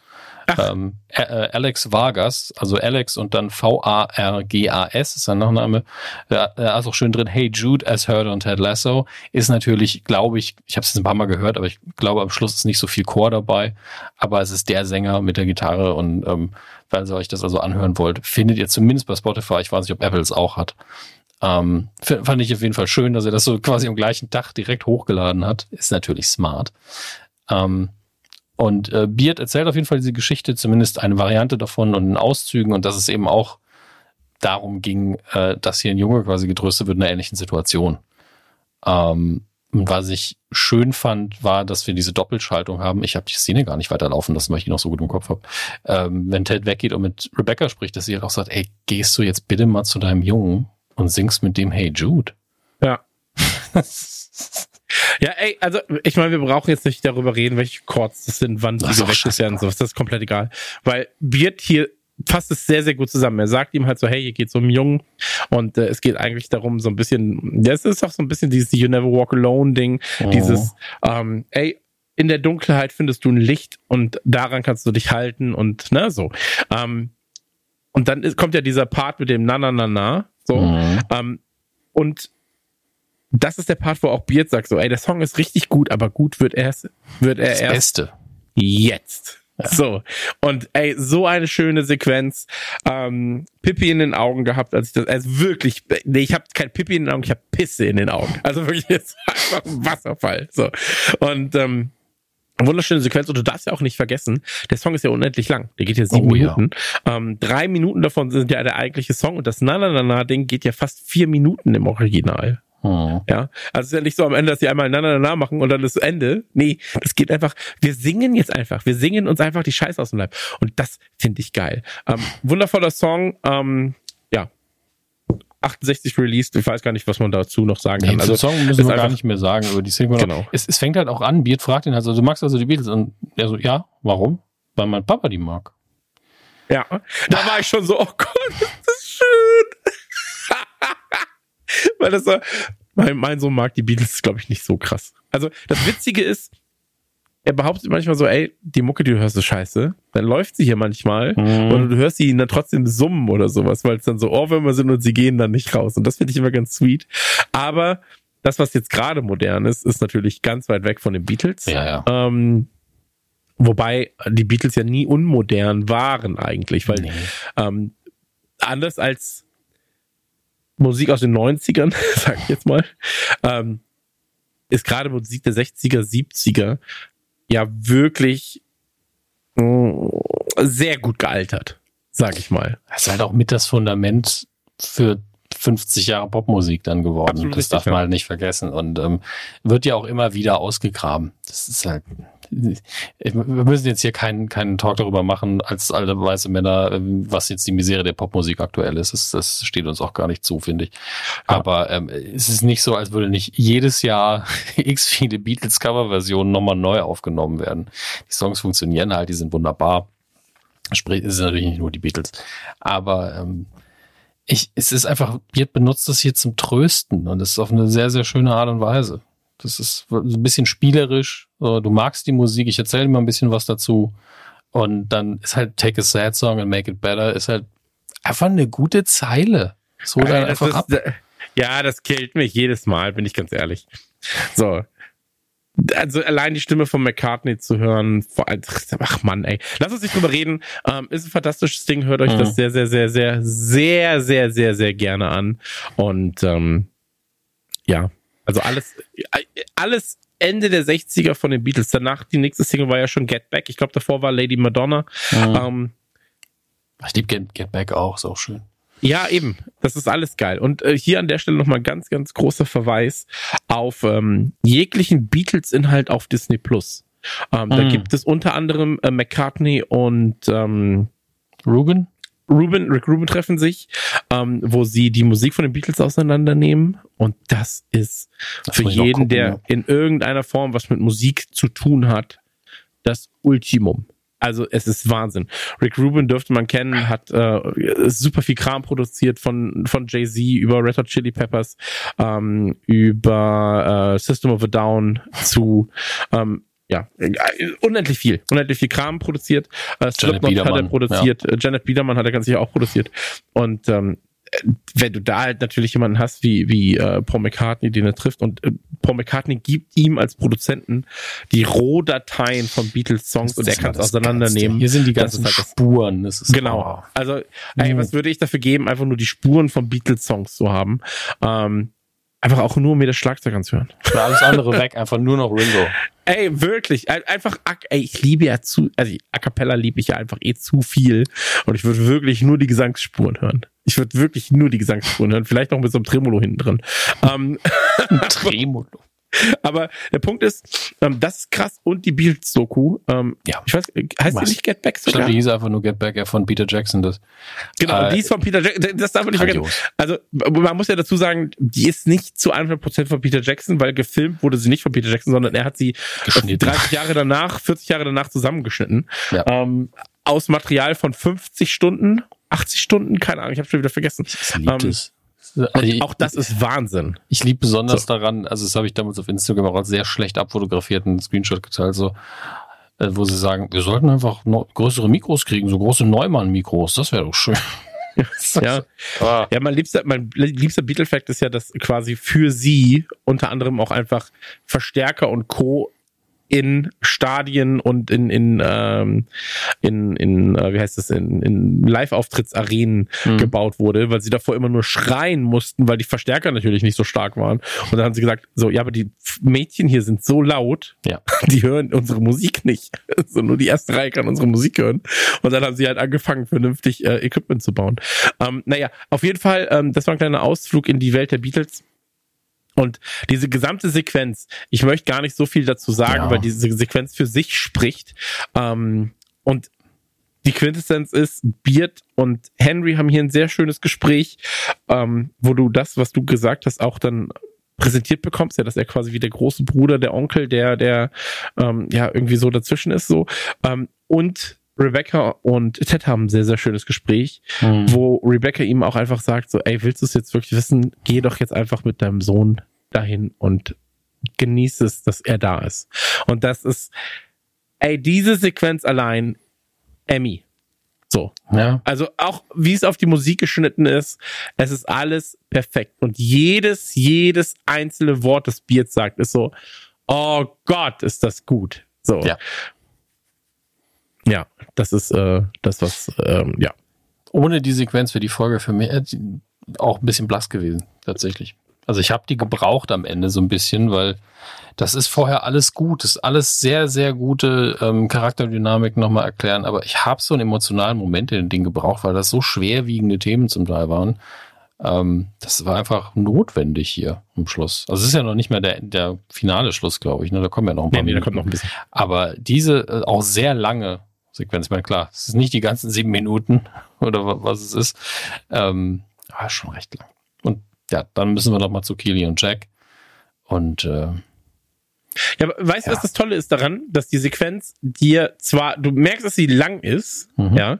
Ähm, äh, Alex Vargas, also Alex und dann V-A-R-G-A-S ist sein Nachname. Er ist auch schön drin. Hey Jude as heard on Ted Lasso ist natürlich, glaube ich, ich habe es ein paar Mal gehört, aber ich glaube am Schluss ist nicht so viel Chor dabei. Aber es ist der Sänger mit der Gitarre und ähm, falls ihr euch das also anhören wollt, findet ihr zumindest bei Spotify. Ich weiß nicht, ob Apple es auch hat. Ähm, fand ich auf jeden Fall schön, dass er das so quasi am gleichen Tag direkt hochgeladen hat. Ist natürlich smart. Ähm, und äh, Beard erzählt auf jeden Fall diese Geschichte, zumindest eine Variante davon und in Auszügen und dass es eben auch darum ging, äh, dass hier ein Junge quasi getröstet wird in einer ähnlichen Situation. Ähm, und was ich schön fand, war, dass wir diese Doppelschaltung haben. Ich habe die Szene gar nicht weiterlaufen lassen, weil ich die noch so gut im Kopf habe. Ähm, wenn Ted weggeht und mit Rebecca spricht, dass sie halt auch sagt, ey, gehst du jetzt bitte mal zu deinem Jungen und singst mit dem Hey Jude? Ja. Ja, ey, also ich meine, wir brauchen jetzt nicht darüber reden, welche Chords das sind, wann sie gewechselt werden, sowas. Das ist komplett egal. Weil Beard hier fasst es sehr, sehr gut zusammen. Er sagt ihm halt so, hey, hier geht's um Jungen und äh, es geht eigentlich darum, so ein bisschen, ja, es ist auch so ein bisschen dieses You Never Walk Alone Ding, oh. dieses, ähm, ey, in der Dunkelheit findest du ein Licht und daran kannst du dich halten und ne, so. Ähm, und dann ist, kommt ja dieser Part mit dem Na Na Na Na, so. Mhm. Ähm, und das ist der Part, wo auch Beard sagt so, ey, der Song ist richtig gut, aber gut wird er wird er das erst Beste. jetzt. Ja. So. Und ey, so eine schöne Sequenz. Ähm, Pippi in den Augen gehabt, als ich das, also wirklich, nee, ich habe kein Pippi in den Augen, ich habe Pisse in den Augen. Also wirklich jetzt einfach ein Wasserfall. So. Und ähm, Wunderschöne Sequenz und du darfst ja auch nicht vergessen, der Song ist ja unendlich lang. Der geht ja sieben oh, Minuten. Ja. Ähm, drei Minuten davon sind ja der eigentliche Song und das Na Na Na Na Ding geht ja fast vier Minuten im Original. Hm. Ja, also es ist ja nicht so am Ende, dass sie einmal na, na, na machen und dann ist Ende. Nee, es geht einfach, wir singen jetzt einfach. Wir singen uns einfach die Scheiße aus dem Leib. Und das finde ich geil. Ähm, wundervoller Song, ähm, ja. 68 released, ich weiß gar nicht, was man dazu noch sagen kann. Nee, also Song müssen wir gar nicht mehr sagen über die Single. Genau. Es, es fängt halt auch an, Beat fragt ihn halt, also du magst also die Beatles und er so, ja, warum? Weil mein Papa die mag. Ja, da war ich schon so, oh Gott, ist das schön. Weil das war, mein, mein Sohn mag die Beatles, glaube ich, nicht so krass. Also das Witzige ist, er behauptet manchmal so, ey, die Mucke, die du hörst, ist scheiße. Dann läuft sie hier manchmal Mhm. und du hörst sie dann trotzdem summen oder sowas, weil es dann so Ohrwürmer sind und sie gehen dann nicht raus. Und das finde ich immer ganz sweet. Aber das, was jetzt gerade modern ist, ist natürlich ganz weit weg von den Beatles. Ja, ja. Ähm, wobei die Beatles ja nie unmodern waren eigentlich, weil Nee. ähm, anders als Musik aus den 90ern, sag ich jetzt mal, ähm, ist gerade Musik der 60er, 70er ja wirklich mh, sehr gut gealtert, sag ich mal. Das ist halt auch mit das Fundament für 50 Jahre Popmusik dann geworden. Absolut das richtig, darf man ja. halt nicht vergessen. Und ähm, wird ja auch immer wieder ausgegraben. Das ist halt. Wir müssen jetzt hier keinen, keinen Talk darüber machen, als alte weiße Männer, ähm, was jetzt die Misere der Popmusik aktuell ist. Das, das steht uns auch gar nicht zu, finde ich. Aber ähm, es ist nicht so, als würde nicht jedes Jahr x viele Beatles-Cover-Versionen nochmal neu aufgenommen werden. Die Songs funktionieren halt, die sind wunderbar. Sprich, es sind natürlich nicht nur die Beatles. Aber ähm, ich, es ist einfach, Beard benutzt das hier zum Trösten und das ist auf eine sehr, sehr schöne Art und Weise. Das ist so ein bisschen spielerisch. So, Du magst die Musik, ich erzähle dir mal ein bisschen was dazu. Und dann ist halt Take a Sad Song and Make It Better, ist halt einfach eine gute Zeile. So dann einfach ab. ist, ja, das killt mich jedes Mal, bin ich ganz ehrlich. So. Also allein die Stimme von McCartney zu hören, vor allem, ach Mann, ey. Lass uns nicht drüber reden. Ähm, ist ein fantastisches Ding, hört euch Mhm. das sehr, sehr, sehr, sehr, sehr, sehr, sehr, sehr gerne an. Und ähm, ja, also alles, äh, alles Ende der 60er von den Beatles. Danach, die nächste Single war ja schon Get Back. Ich glaube, davor war Lady Madonna. Mhm. Ähm, Ich liebe Get, Get Back auch, ist auch schön. ja, eben. Das ist alles geil. Und äh, hier an der Stelle nochmal ganz, ganz großer Verweis auf ähm, jeglichen Beatles-Inhalt auf Disney Plus. Ähm, Da Mm. gibt es unter anderem äh, McCartney und ähm, Ruben? Ruben, Rick Rubin treffen sich, ähm, wo sie die Musik von den Beatles auseinandernehmen. Und das ist Das für jeden, gucken, der ja. in irgendeiner Form was mit Musik zu tun hat, das Ultimum. Also es ist Wahnsinn. Rick Rubin dürfte man kennen, hat äh, super viel Kram produziert von von Jay Z über Red Hot Chili Peppers, ähm, über äh, System of a Down zu ähm, ja, äh, unendlich viel, unendlich viel Kram produziert. Äh, Slipknot hat er produziert, äh, Janet Biedermann hat er ganz sicher auch produziert. Und ähm, wenn du da halt natürlich jemanden hast wie, wie äh, Paul McCartney, den er trifft, und äh, Paul McCartney gibt ihm als Produzenten die Rohdateien von Beatles-Songs und er kann es auseinandernehmen. Geilste. Hier sind die ganzen ist halt das- Spuren. Das ist, Genau. oh. Also, ey, was würde ich dafür geben, einfach nur die Spuren von Beatles-Songs zu haben? Ähm, einfach auch nur um mir das Schlagzeug anzuhören. Für alles andere weg, einfach nur noch Ringo. Ey, wirklich. Ein- Einfach, ey, ich liebe ja zu, also A Cappella liebe ich ja einfach eh zu viel. Und ich würde wirklich nur die Gesangsspuren hören. Ich würde wirklich nur die Gesangsspuren hören. Vielleicht noch mit so einem Tremolo hinten drin. Ähm, Tremolo. Aber der Punkt ist, ähm, das ist krass. Und die Beatles-Doku. Ähm, Ja. Ich weiß, heißt die Was? nicht Get Back Ich sogar? glaube, die hieß einfach nur Get Back, ja, von Peter Jackson. Das. Genau, Äh, die ist von Peter Jackson. Das darf man nicht vergessen. Also, man muss ja dazu sagen, die ist nicht zu 100% von Peter Jackson, weil gefilmt wurde sie nicht von Peter Jackson, sondern er hat sie Geschnitten. 30 Jahre danach, 40 Jahre danach zusammengeschnitten. Ja. Ähm, aus Material von 50 Stunden, 80 Stunden, keine Ahnung, ich habe schon wieder vergessen. Ich liebe Das. Also Auch das ist Wahnsinn. ich liebe besonders So. daran, also das habe ich damals auf Instagram auch als sehr schlecht abfotografierten Screenshot geteilt, so, äh, wo sie sagen, wir sollten einfach größere Mikros kriegen, so große Neumann-Mikros, das wäre doch schön. Ja. Ah. Ja, mein liebster, mein liebster Beatle-Fact ist ja, dass quasi für sie unter anderem auch einfach Verstärker und Co. in Stadien und in in ähm, in, in äh, wie heißt das in, in Live-Auftrittsarenen Mhm. gebaut wurde, weil sie davor immer nur schreien mussten, weil die Verstärker natürlich nicht so stark waren. Und dann haben sie gesagt, so ja, aber die Mädchen hier sind so laut, Ja. die hören unsere Musik nicht. So nur die erste Reihe kann unsere Musik hören. Und dann haben sie halt angefangen, vernünftig äh, Equipment zu bauen. Ähm, naja, auf jeden Fall, ähm, das war ein kleiner Ausflug in die Welt der Beatles. Und diese gesamte Sequenz, ich möchte gar nicht so viel dazu sagen, Ja. weil diese Sequenz für sich spricht. Ähm, und die Quintessenz ist, Beard und Henry haben hier ein sehr schönes Gespräch, ähm, wo du das, was du gesagt hast, auch dann präsentiert bekommst, ja, dass er quasi wie der große Bruder, der Onkel, der, der ähm, ja irgendwie so dazwischen ist, so. Ähm, und Rebecca und Ted haben ein sehr, sehr schönes Gespräch, Mhm. wo Rebecca ihm auch einfach sagt, so, ey, willst du es jetzt wirklich wissen? Geh doch jetzt einfach mit deinem Sohn dahin und genieß es, dass er da ist. Und das ist ey, diese Sequenz allein, Emmy. So. Ja. Also auch wie es auf die Musik geschnitten ist, es ist alles perfekt. Und jedes, jedes einzelne Wort, das Beard sagt, ist so, oh Gott, ist das gut. So. Ja. Ja, das ist äh, das, was, ähm, ja. Ohne die Sequenz wäre die Folge für mich äh, auch ein bisschen blass gewesen, tatsächlich. Also ich habe die gebraucht am Ende so ein bisschen, weil das ist vorher alles gut, das ist alles sehr, sehr gute ähm, Charakterdynamik nochmal erklären, aber ich habe so einen emotionalen Moment in den Ding gebraucht, weil das so schwerwiegende Themen zum Teil waren. Ähm, das war einfach notwendig hier im Schluss. Also es ist ja noch nicht mehr der, der finale Schluss, glaube ich. Ne? Da kommen ja noch ein paar Nee, nee, da kommt noch ein bisschen. Aber diese äh, auch sehr lange Sequenz, ich meine, klar, es ist nicht die ganzen sieben Minuten oder wa- was es ist, ähm, aber schon recht lang. Und ja, dann müssen wir noch mal zu Keely und Jack. Und äh, Ja, weißt du, Ja. was das Tolle ist daran, dass die Sequenz dir zwar, du merkst, dass sie lang ist, Mhm. ja,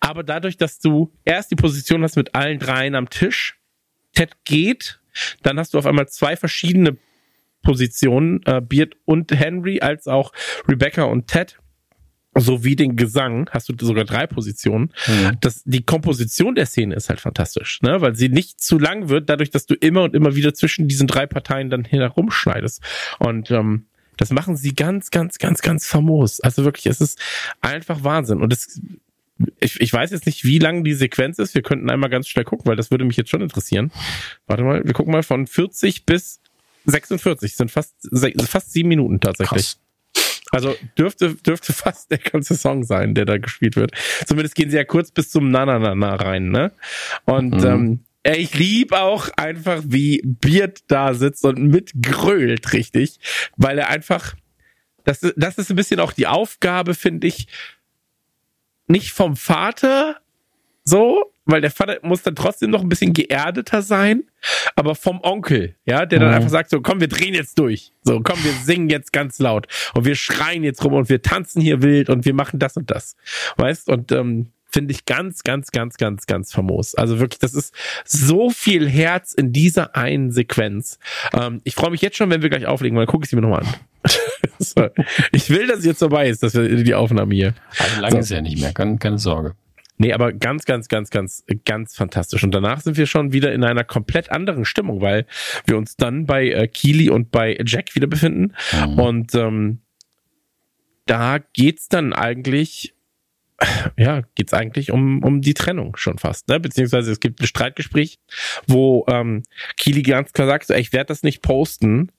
aber dadurch, dass du erst die Position hast mit allen dreien am Tisch, Ted geht, dann hast du auf einmal zwei verschiedene Positionen, äh, Beard und Henry, als auch Rebecca und Ted, sowie den Gesang, hast du sogar drei Positionen. Mhm. Das, die Komposition der Szene ist halt fantastisch, ne? weil sie nicht zu lang wird, dadurch, dass du immer und immer wieder zwischen diesen drei Parteien dann herumschneidest. Und ähm, das machen sie ganz, ganz, ganz, ganz famos. Also wirklich, es ist einfach Wahnsinn. Und es, ich, ich weiß jetzt nicht, wie lang die Sequenz ist. Wir könnten einmal ganz schnell gucken, weil das würde mich jetzt schon interessieren. Warte mal, wir gucken mal von 40 bis 46. Das sind fast, fast sieben Minuten tatsächlich. krass. Also dürfte, dürfte fast der ganze Song sein, der da gespielt wird. Zumindest gehen sie ja kurz bis zum Na Na Na Na rein, ne? Und Mhm. ähm, ich lieb auch einfach, wie Beard da sitzt und mitgrölt, richtig, weil er einfach, das, das ist ein bisschen auch die Aufgabe, finde ich, nicht vom Vater so, weil der Vater muss dann trotzdem noch ein bisschen geerdeter sein, aber vom Onkel, ja, der dann Mhm. einfach sagt so, komm, wir drehen jetzt durch. So, komm, wir singen jetzt ganz laut und wir schreien jetzt rum und wir tanzen hier wild und wir machen das und das. Weißt? Und ähm, finde ich ganz, ganz, ganz, ganz, ganz famos. Also wirklich, das ist so viel Herz in dieser einen Sequenz. Ähm, ich freue mich jetzt schon, wenn wir gleich auflegen, weil dann gucke ich sie mir nochmal an. so. Ich will, dass es jetzt vorbei ist, dass wir die Aufnahme hier. Also lange So. ist ja nicht mehr, keine, keine Sorge. Nee, aber ganz, ganz, ganz, ganz, ganz fantastisch. Und danach sind wir schon wieder in einer komplett anderen Stimmung, weil wir uns dann bei äh, Keely und bei Jack wieder befinden. Mhm. Und ähm, da geht's dann eigentlich, ja, geht's eigentlich um, um die Trennung schon fast, ne? Beziehungsweise es gibt ein Streitgespräch, wo ähm, Keely ganz klar sagt, so, ey, ich werde das nicht posten,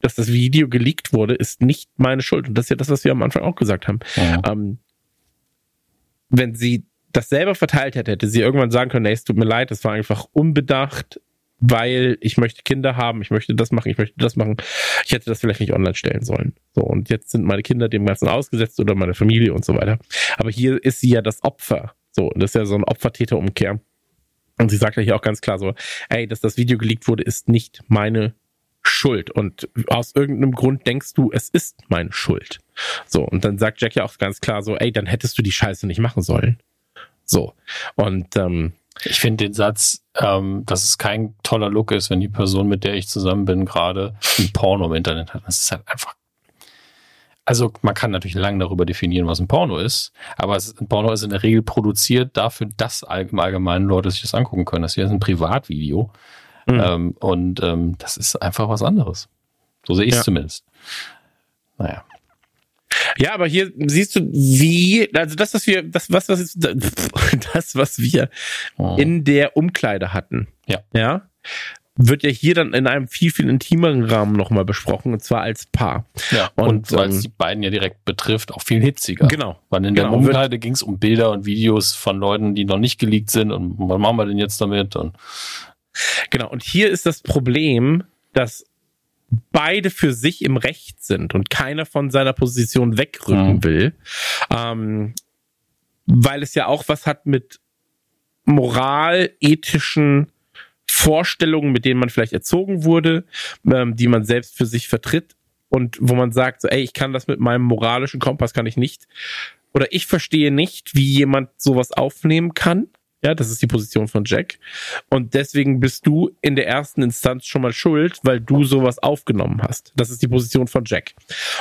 dass das Video geleakt wurde, ist nicht meine Schuld. Und das ist ja das, was wir am Anfang auch gesagt haben Mhm. ähm, wenn sie das selber verteilt hätte, hätte sie irgendwann sagen können, nee, es tut mir leid, das war einfach unbedacht, weil ich möchte Kinder haben, ich möchte das machen, ich möchte das machen. Ich hätte das vielleicht nicht online stellen sollen. So, und jetzt sind meine Kinder dem Ganzen ausgesetzt oder meine Familie und so weiter. Aber hier ist sie ja das Opfer. So, das ist ja so ein Opfer-Täter-Umkehr. Und sie sagt ja hier auch ganz klar so, ey, dass das Video geleakt wurde, ist nicht meine Schuld. Und aus irgendeinem Grund denkst du, es ist meine Schuld. So, und dann sagt Jack ja auch ganz klar so, ey, dann hättest du die Scheiße nicht machen sollen. So. Und ähm, Ich finde den Satz, ähm, dass es kein toller Look ist, wenn die Person, mit der ich zusammen bin, gerade ein Porno im Internet hat. Das ist halt einfach. Also man kann natürlich lange darüber definieren, was ein Porno ist, aber es, ein Porno ist in der Regel produziert dafür, dass im Allgemeinen Leute sich das angucken können. Das hier ist ein Privatvideo Mhm. ähm, und ähm, das ist einfach was anderes. So sehe ich es Ja. zumindest. Naja. Ja, aber hier siehst du, wie, also das, was wir, das, was, was ist, das, was wir Mhm. in der Umkleide hatten. Ja. Ja. Wird ja hier dann in einem viel, viel intimeren Rahmen nochmal besprochen, und zwar als Paar. Ja, Und, und, weil es ähm, die beiden ja direkt betrifft, auch viel hitziger. Genau. Weil in der Genau, Umkleide ging es um Bilder und Videos von Leuten, die noch nicht geleakt sind und was machen wir denn jetzt damit? Und Genau, und hier ist das Problem, dass beide für sich im Recht sind und keiner von seiner Position wegrücken Mhm. will. Ähm, weil es ja auch was hat mit moral, ethischen Vorstellungen, mit denen man vielleicht erzogen wurde, ähm, die man selbst für sich vertritt und wo man sagt, so, ey, ich kann das mit meinem moralischen Kompass kann ich nicht oder ich verstehe nicht, wie jemand sowas aufnehmen kann. Ja, das ist die Position von Jack. Und deswegen bist du in der ersten Instanz schon mal schuld, weil du sowas aufgenommen hast. Das ist die Position von Jack.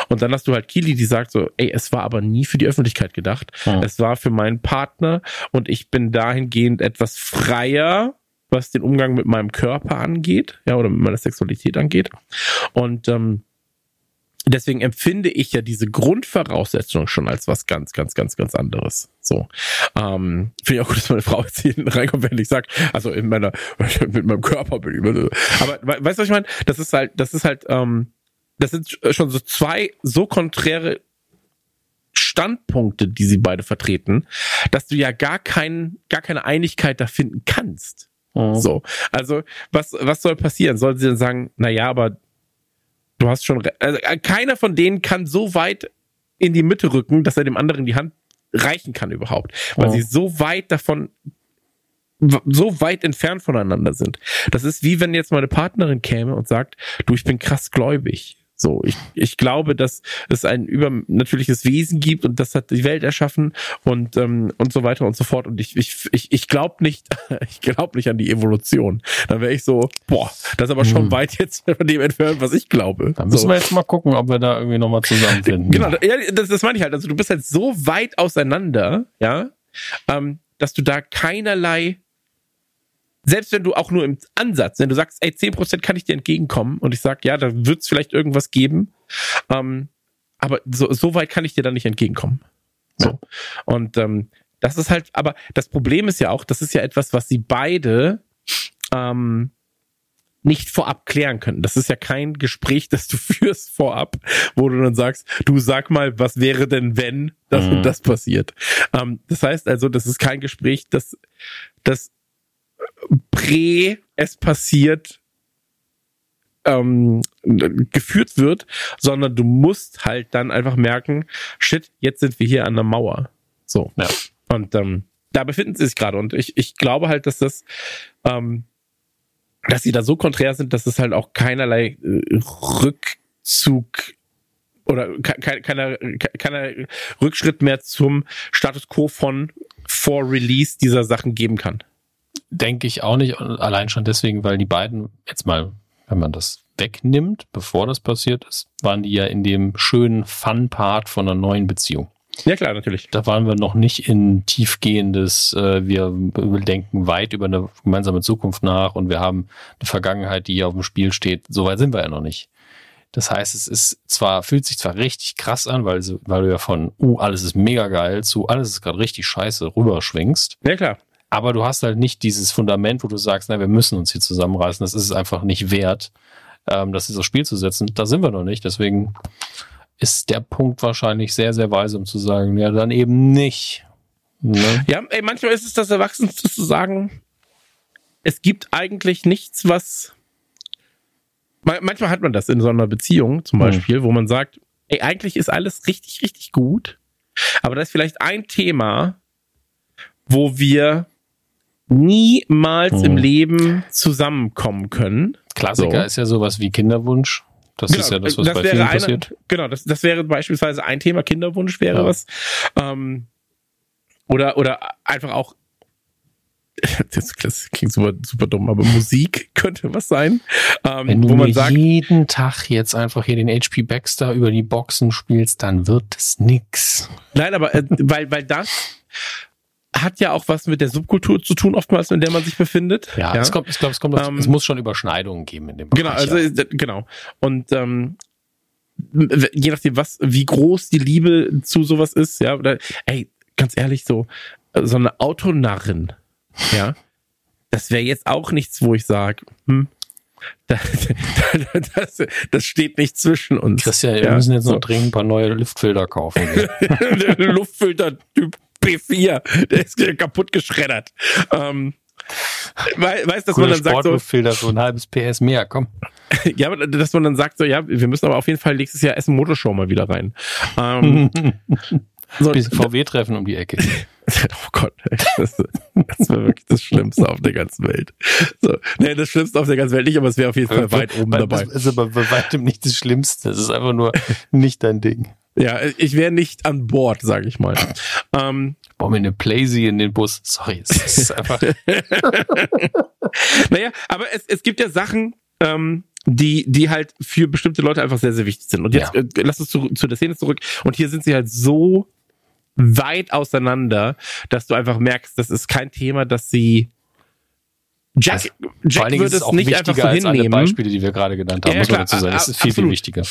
Und dann hast du halt Kili, die sagt so, ey, es war aber nie für die Öffentlichkeit gedacht. Hm. Es war für meinen Partner und ich bin dahingehend etwas freier, was den Umgang mit meinem Körper angeht, ja, oder mit meiner Sexualität angeht. Und ähm, deswegen empfinde ich ja diese Grundvoraussetzung schon als was ganz, ganz, ganz, ganz anderes. So. Ähm, Finde ich auch gut, dass meine Frau jetzt hier reinkommt, wenn ich sage, also in meiner, mit meinem Körper bin ich. Aber we- weißt du, was ich meine? Das ist halt, das ist halt, ähm, das sind schon so zwei so konträre Standpunkte, die sie beide vertreten, dass du ja gar kein, gar keine Einigkeit da finden kannst. Mhm. So. Also, was, was soll passieren? Soll sie dann sagen, na ja, aber du hast schon, also, äh, keiner von denen kann so weit in die Mitte rücken, dass er dem anderen die Hand reichen kann überhaupt, weil Oh. sie so weit davon so weit entfernt voneinander sind. Das ist wie wenn jetzt meine Partnerin käme und sagt, du, ich bin krass gläubig. So, ich, ich glaube, dass es ein übernatürliches Wesen gibt und das hat die Welt erschaffen und ähm, und so weiter und so fort. Und ich ich ich, ich glaube nicht, ich glaube nicht an die Evolution. Dann wäre ich so, boah, das ist aber schon Hm. weit jetzt von dem entfernt, was ich glaube. Da müssen so. wir jetzt mal gucken, ob wir da irgendwie nochmal zusammenfinden. Genau, das, das meine ich halt. Also du bist halt so weit auseinander, ja, ähm, dass du da keinerlei, selbst wenn du auch nur im Ansatz, wenn du sagst, ey, 10% kann ich dir entgegenkommen und ich sag, ja, da wird es vielleicht irgendwas geben, ähm, aber so, so weit kann ich dir da nicht entgegenkommen. So. Und ähm, das ist halt, aber das Problem ist ja auch, das ist ja etwas, was sie beide ähm, nicht vorab klären können. Das ist ja kein Gespräch, das du führst vorab, wo du dann sagst, du sag mal, was wäre denn, wenn das Mhm. und das passiert. Ähm, das heißt also, das ist kein Gespräch, das, das prä es passiert ähm, geführt wird, sondern du musst halt dann einfach merken, shit, jetzt sind wir hier an der Mauer. So. Ja. Und ähm, da befinden sie sich gerade. Und ich, ich glaube halt, dass das ähm, dass sie da so konträr sind, dass es halt auch keinerlei äh, Rückzug oder ke- ke- keiner, ke- keiner Rückschritt mehr zum Status quo von vor Release dieser Sachen geben kann. Denke ich auch nicht. Allein schon deswegen, weil die beiden, jetzt mal, wenn man das wegnimmt, bevor das passiert ist, waren die ja in dem schönen Fun-Part von einer neuen Beziehung. Ja klar, natürlich. Da waren wir noch nicht in tiefgehendes, äh, wir denken weit über eine gemeinsame Zukunft nach und wir haben eine Vergangenheit, die hier auf dem Spiel steht. So weit sind wir ja noch nicht. Das heißt, es ist zwar, fühlt sich zwar richtig krass an, weil, weil du ja von, uh, alles ist mega geil zu, alles ist gerade richtig scheiße rüberschwingst. Ja klar. Aber du hast halt nicht dieses Fundament, wo du sagst, na, wir müssen uns hier zusammenreißen. Das ist es einfach nicht wert, ähm, das ins Spiel zu setzen. Da sind wir noch nicht. Deswegen ist der Punkt wahrscheinlich sehr, sehr weise, um zu sagen, ja, dann eben nicht. Ne? Ja, ey, manchmal ist es das Erwachsenste zu sagen, es gibt eigentlich nichts, was. Ma- Manchmal hat man das in so einer Beziehung zum Hm. Beispiel, wo man sagt, ey, eigentlich ist alles richtig, richtig gut, aber da ist vielleicht ein Thema, wo wir niemals Hm. im Leben zusammenkommen können. Klassiker So. ist ja sowas wie Kinderwunsch. Das ist ja das, was bei vielen eine, passiert. Genau, das, das wäre beispielsweise ein Thema, Kinderwunsch wäre Ja. was. Ähm, oder, oder einfach auch, das, das klingt super, super dumm, aber Musik könnte was sein, ähm, Wenn du wo man mir sagt, jeden Tag jetzt einfach hier den HP Baxter über die Boxen spielst, dann wird es nix. nein, aber äh, weil, weil das hat ja auch was mit der Subkultur zu tun, oftmals, in der man sich befindet. Ja, ja. es kommt, ich glaube, es kommt, ähm, es muss schon Überschneidungen geben in dem genau, Bereich. Genau, also, ja. Äh, genau. Und, ähm, je nachdem, was, wie groß die Liebe zu sowas ist, ja, oder, ey, ganz ehrlich, so, so eine Autonarrin, ja, das wäre jetzt auch nichts, wo ich sage, hm, das, das, das, steht nicht zwischen uns. Christian, wir ja, müssen jetzt so. noch dringend ein paar neue Luftfilter kaufen. Luftfilter-Typ P4. Der ist kaputt geschreddert. Ähm, Weißt, dass Gute man dann sagt so, Filter, so ein halbes PS mehr, komm. ja, dass man dann sagt so, ja, wir müssen aber auf jeden Fall nächstes Jahr Essen Motorshow mal wieder rein. Ähm, so, Bisschen VW-Treffen um die Ecke. oh Gott, ey, das, das wäre wirklich das Schlimmste auf der ganzen Welt. So, nee, das Schlimmste auf der ganzen Welt nicht, aber es wäre auf jeden Fall weit oben dabei. Das ist aber bei weitem nicht das Schlimmste. Das ist einfach nur nicht dein Ding. Ja, ich wäre nicht an Bord, sage ich mal. Ähm, mir eine Playsee in den Bus. Sorry, es ist einfach. naja, aber es, es gibt ja Sachen, ähm, die, die halt für bestimmte Leute einfach sehr, sehr wichtig sind. Und jetzt Ja. äh, lass uns zu, zu der Szene zurück. Und hier sind sie halt so weit auseinander, dass du einfach merkst, das ist kein Thema, dass sie Jack, Vor Jack würde es es auch nicht einfach so als alle hinnehmen. Beispiele, die wir gerade genannt haben, Ja, muss man dazu sagen. Das ist viel, viel absolut. wichtiger.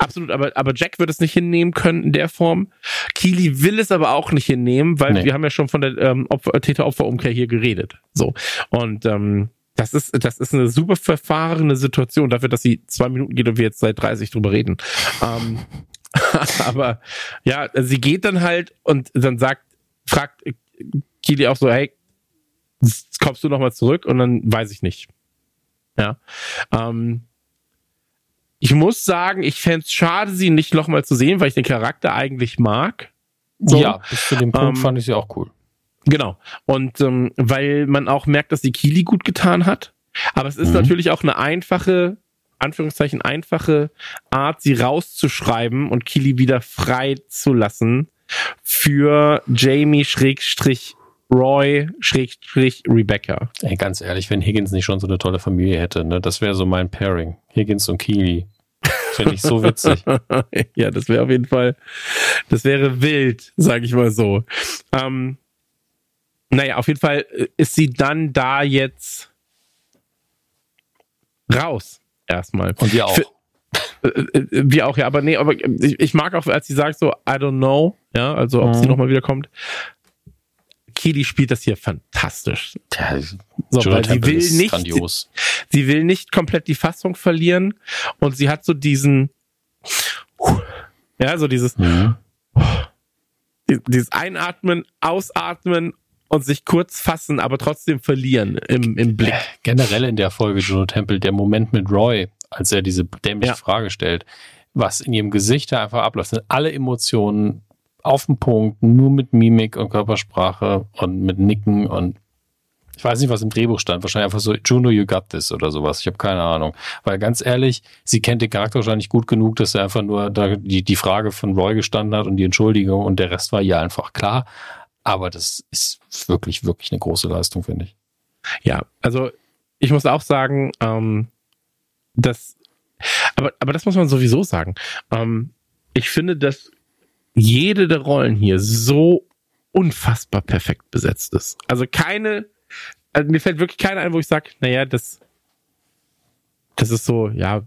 Absolut, aber, aber Jack wird es nicht hinnehmen können in der Form. Keely will es aber auch nicht hinnehmen, weil Nee. wir haben ja schon von der ähm, Opfer- Täter-Opfer-Umkehr hier geredet. So. Und ähm, das ist, das ist eine super verfahrene Situation dafür, dass sie zwei Minuten geht und wir jetzt seit 30 drüber reden. Ähm, aber ja, sie geht dann halt und dann sagt, fragt Keely auch so, hey, kommst du nochmal zurück? Und dann weiß ich nicht. Ja. Ähm, ich muss sagen, ich fänd's schade, sie nicht nochmal zu sehen, weil ich den Charakter eigentlich mag. So. Ja, bis zu dem Punkt Ähm, fand ich sie auch cool. Genau. Und ähm, weil man auch merkt, dass die Kili gut getan hat. Aber es ist Mhm. natürlich auch eine einfache, Anführungszeichen, einfache Art, sie rauszuschreiben und Kili wieder frei zu lassen für Jamie Schrägstrich Roy Schrägstrich Rebecca. Ey, ganz ehrlich, wenn Higgins nicht schon so eine tolle Familie hätte, ne, das wäre so mein Pairing. Higgins und Keely. Finde ich so witzig. ja, das wäre auf jeden Fall, das wäre wild, sage ich mal so. Ähm, naja, auf jeden Fall ist sie dann da jetzt raus. Erstmal. Und wir auch. Für- Äh, äh, wir auch, ja, aber nee, aber ich, ich mag auch, als sie sagt so, I don't know, ja, also ob Mhm. sie nochmal wiederkommt. Kili spielt das hier fantastisch. Ja, So, weil sie will nicht, grandios. sie will nicht komplett die Fassung verlieren und sie hat so diesen, ja, so dieses, Mhm. die- dieses Einatmen, Ausatmen und sich kurz fassen, aber trotzdem verlieren im, im Blick. Generell in der Folge Juno Temple, der Moment mit Roy, als er diese dämliche Ja. Frage stellt, was in ihrem Gesicht da einfach abläuft, sind alle Emotionen auf den Punkt, nur mit Mimik und Körpersprache und mit Nicken und ich weiß nicht, was im Drehbuch stand. Wahrscheinlich einfach so, Juno, you got this oder sowas. Ich habe keine Ahnung. Weil ganz ehrlich, sie kennt den Charakter wahrscheinlich gut genug, dass er einfach nur da die, die Frage von Roy gestanden hat und die Entschuldigung und der Rest war ihr einfach klar. Aber das ist wirklich, wirklich eine große Leistung, finde ich. Ja, also ich muss auch sagen, ähm, dass, aber, aber das muss man sowieso sagen. Ähm, ich finde, dass jede der Rollen hier so unfassbar perfekt besetzt ist. Also keine, also mir fällt wirklich keine ein, wo ich sage, naja, das, das ist so, ja,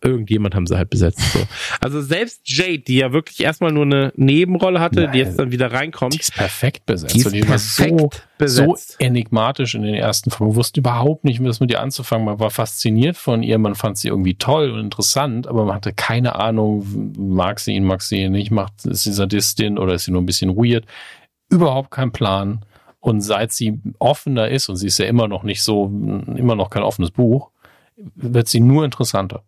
irgendjemand haben sie halt besetzt. So. Also selbst Jade, die ja wirklich erstmal nur eine Nebenrolle hatte, die Nein. jetzt dann wieder reinkommt, Die ist perfekt besetzt. die ist die war so, perfekt so besetzt. enigmatisch in den ersten Folgen. Man wusste überhaupt nicht, was mit ihr anzufangen. Man war fasziniert von ihr, man fand sie irgendwie toll und interessant, aber man hatte keine Ahnung, mag sie ihn, mag sie ihn nicht, macht, ist sie Sadistin oder ist sie nur ein bisschen weird. Überhaupt kein Plan. Und seit sie offener ist, und sie ist ja immer noch nicht so, immer noch kein offenes Buch, wird sie nur interessanter.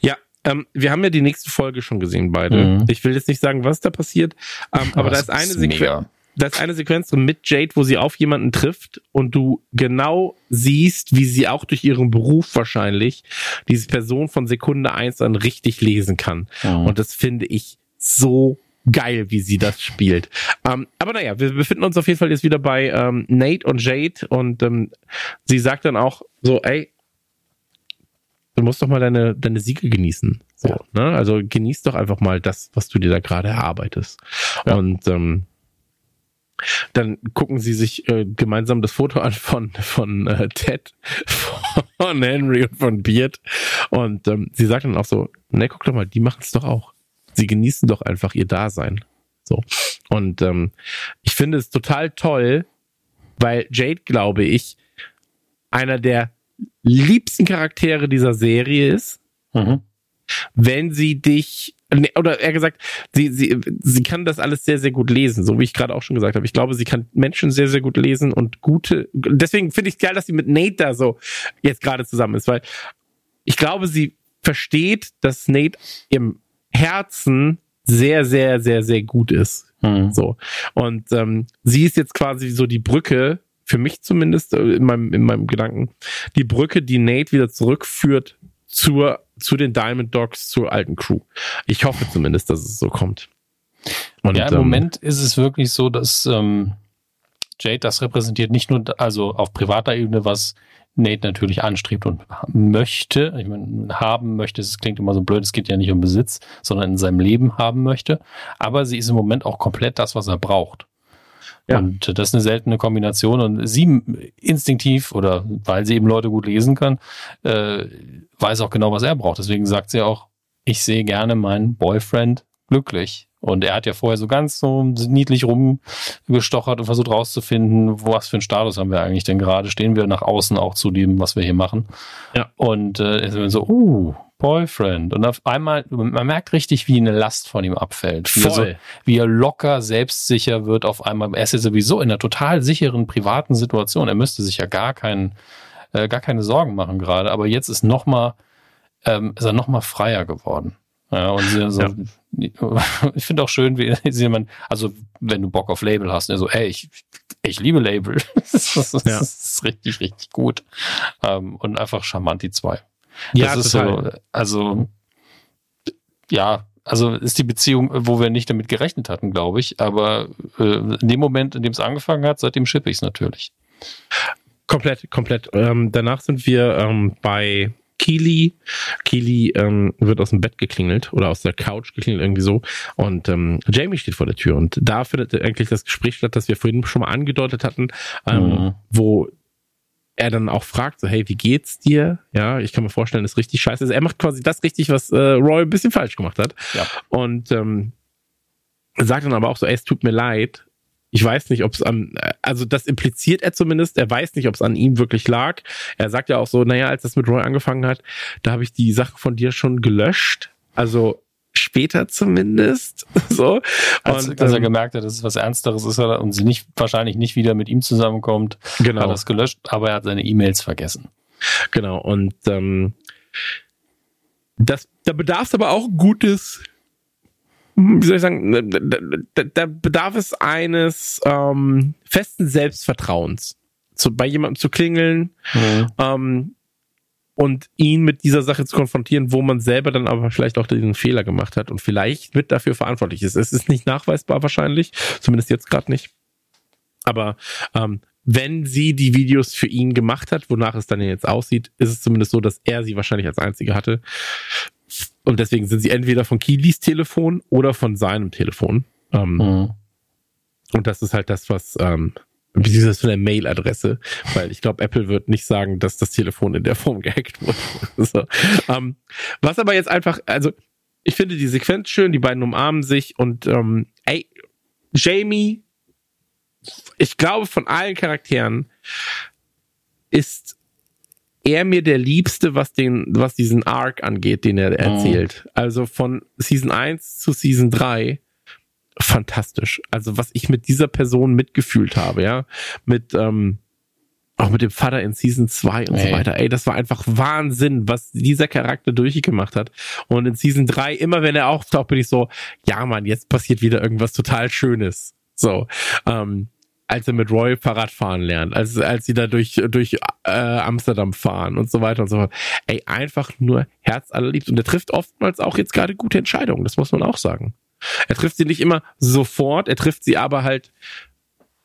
Ja, ähm, wir haben ja die nächste Folge schon gesehen, beide. Mhm. Ich will jetzt nicht sagen, was da passiert, ähm, aber da es ist eine Sequenz. Da ist eine Sequenz drin mit Jade, wo sie auf jemanden trifft und du genau siehst, wie sie auch durch ihren Beruf wahrscheinlich diese Person von Sekunde eins an richtig lesen kann. Mhm. Und das finde ich so geil, wie sie das spielt. Ähm, aber naja, wir befinden uns auf jeden Fall jetzt wieder bei ähm, Nate und Jade und ähm, sie sagt dann auch so, ey, du musst doch mal deine, deine Siege genießen. So, Ja. ne? Also genieß doch einfach mal das, was du dir da gerade erarbeitest. Ja. Und ähm, dann gucken sie sich äh, gemeinsam das Foto an von, von äh, Ted, von Henry und von Beard. Und ähm, sie sagt dann auch so, ne, guck doch mal, die machen es doch auch. Sie genießen doch einfach ihr Dasein. So. Und ähm, ich finde es total toll, weil Jade, glaube ich, einer der liebsten Charaktere dieser Serie ist, Mhm. wenn sie dich nee, oder eher gesagt, sie, sie, sie kann das alles sehr, sehr gut lesen, so wie ich gerade auch schon gesagt habe. Ich glaube, sie kann Menschen sehr, sehr gut lesen und gute. Deswegen finde ich es geil, dass sie mit Nate da so jetzt gerade zusammen ist, weil ich glaube, sie versteht, dass Nate im Herzen sehr, sehr, sehr, sehr gut ist. Mhm. So. Und ähm, sie ist jetzt quasi so die Brücke, für mich zumindest, äh, in meinem, in meinem Gedanken, die Brücke, die Nate wieder zurückführt zur, zu den Diamond Dogs, zur alten Crew. Ich hoffe zumindest, dass es so kommt. Und, ja, im ähm, Moment ist es wirklich so, dass ähm, Jade das repräsentiert nicht nur also auf privater Ebene, was Nate natürlich anstrebt und möchte. Ich meine, haben möchte, es klingt immer so blöd, es geht ja nicht um Besitz, sondern in seinem Leben haben möchte. Aber sie ist im Moment auch komplett das, was er braucht. Ja. Und das ist eine seltene Kombination. Und sie instinktiv oder weil sie eben Leute gut lesen kann, äh, weiß auch genau, was er braucht. Deswegen sagt sie auch, ich sehe gerne meinen Boyfriend glücklich. Und er hat ja vorher so ganz so niedlich rumgestochert und versucht rauszufinden, was für einen Status haben wir eigentlich denn gerade? Stehen wir nach außen auch zu dem, was wir hier machen? Ja. Und äh, so, uh, Boyfriend. Und auf einmal, man merkt richtig, wie eine Last von ihm abfällt. Wie, Voll. Er, so, wie er locker, selbstsicher wird auf einmal. Er ist ja sowieso in einer total sicheren privaten Situation. Er müsste sich ja gar keinen, äh, gar keine Sorgen machen gerade. Aber jetzt ist noch mal, ähm, ist er noch mal freier geworden. Ja, und sie, so, ja. ich finde auch schön, wie sie man, also wenn du Bock auf Label hast, ne, so, ey, ich, ich liebe Label. das, ist, ja. das ist richtig, richtig gut. Ähm, und einfach charmant die zwei. Ja, das ist total. so, also ja, also ist die Beziehung, wo wir nicht damit gerechnet hatten, glaube ich. Aber äh, in dem Moment, in dem es angefangen hat, seitdem schippe ich es natürlich. Komplett, komplett. Ähm, danach sind wir ähm, bei Keely. Keely ähm, wird aus dem Bett geklingelt oder aus der Couch geklingelt, irgendwie so. Und ähm, Jamie steht vor der Tür. Und da findet eigentlich das Gespräch statt, das wir vorhin schon mal angedeutet hatten, ähm, mhm. wo er dann auch fragt, so, hey, wie geht's dir? Ja, ich kann mir vorstellen, das ist richtig scheiße. Also er macht quasi das richtig, was äh, Roy ein bisschen falsch gemacht hat. Ja. Und ähm, sagt dann aber auch so, ey, es tut mir leid. Ich weiß nicht, ob es an, also das impliziert er zumindest, er weiß nicht, ob es an ihm wirklich lag. Er sagt ja auch so, naja, als das mit Roy angefangen hat, da habe ich die Sache von dir schon gelöscht. Also später zumindest. so. Als, und, als er ähm, gemerkt hat, dass es was Ernsteres ist und sie nicht, wahrscheinlich nicht wieder mit ihm zusammenkommt, genau. hat er es gelöscht, aber er hat seine E-Mails vergessen. Genau, und ähm, das, da bedarf es aber auch gutes, wie soll ich sagen, da, da bedarf es eines ähm, festen Selbstvertrauens. Zu, bei jemandem zu klingeln, mhm. ähm, und ihn mit dieser Sache zu konfrontieren, wo man selber dann aber vielleicht auch den Fehler gemacht hat und vielleicht mit dafür verantwortlich ist. Es ist nicht nachweisbar wahrscheinlich, zumindest jetzt gerade nicht. Aber ähm, wenn sie die Videos für ihn gemacht hat, wonach es dann jetzt aussieht, ist es zumindest so, dass er sie wahrscheinlich als einzige hatte. Und deswegen sind sie entweder von Kilis Telefon oder von seinem Telefon. Ähm, mhm. Und das ist halt das, was ähm, beziehungsweise von der Mailadresse, weil ich glaube, Apple wird nicht sagen, dass das Telefon in der Form gehackt wurde. so. ähm, was aber jetzt einfach, also ich finde die Sequenz schön, die beiden umarmen sich und ähm, ey, Jamie, ich glaube von allen Charakteren ist er mir der Liebste, was den, was diesen Arc angeht, den er erzählt. Oh. Also von Season 1 zu Season 3 fantastisch. Also was ich mit dieser Person mitgefühlt habe, ja, mit ähm, auch mit dem Vater in Season 2 und hey. so weiter. Ey, das war einfach Wahnsinn, was dieser Charakter durchgemacht hat. Und in Season 3, immer wenn er auftaucht, bin ich so, ja Mann, jetzt passiert wieder irgendwas total Schönes. So, ähm, als er mit Roy Fahrradfahren lernt, als, als sie da durch, durch äh, Amsterdam fahren und so weiter und so fort. Ey, einfach nur herzallerliebst. Und er trifft oftmals auch jetzt gerade gute Entscheidungen, das muss man auch sagen. Er trifft sie nicht immer sofort, er trifft sie aber halt,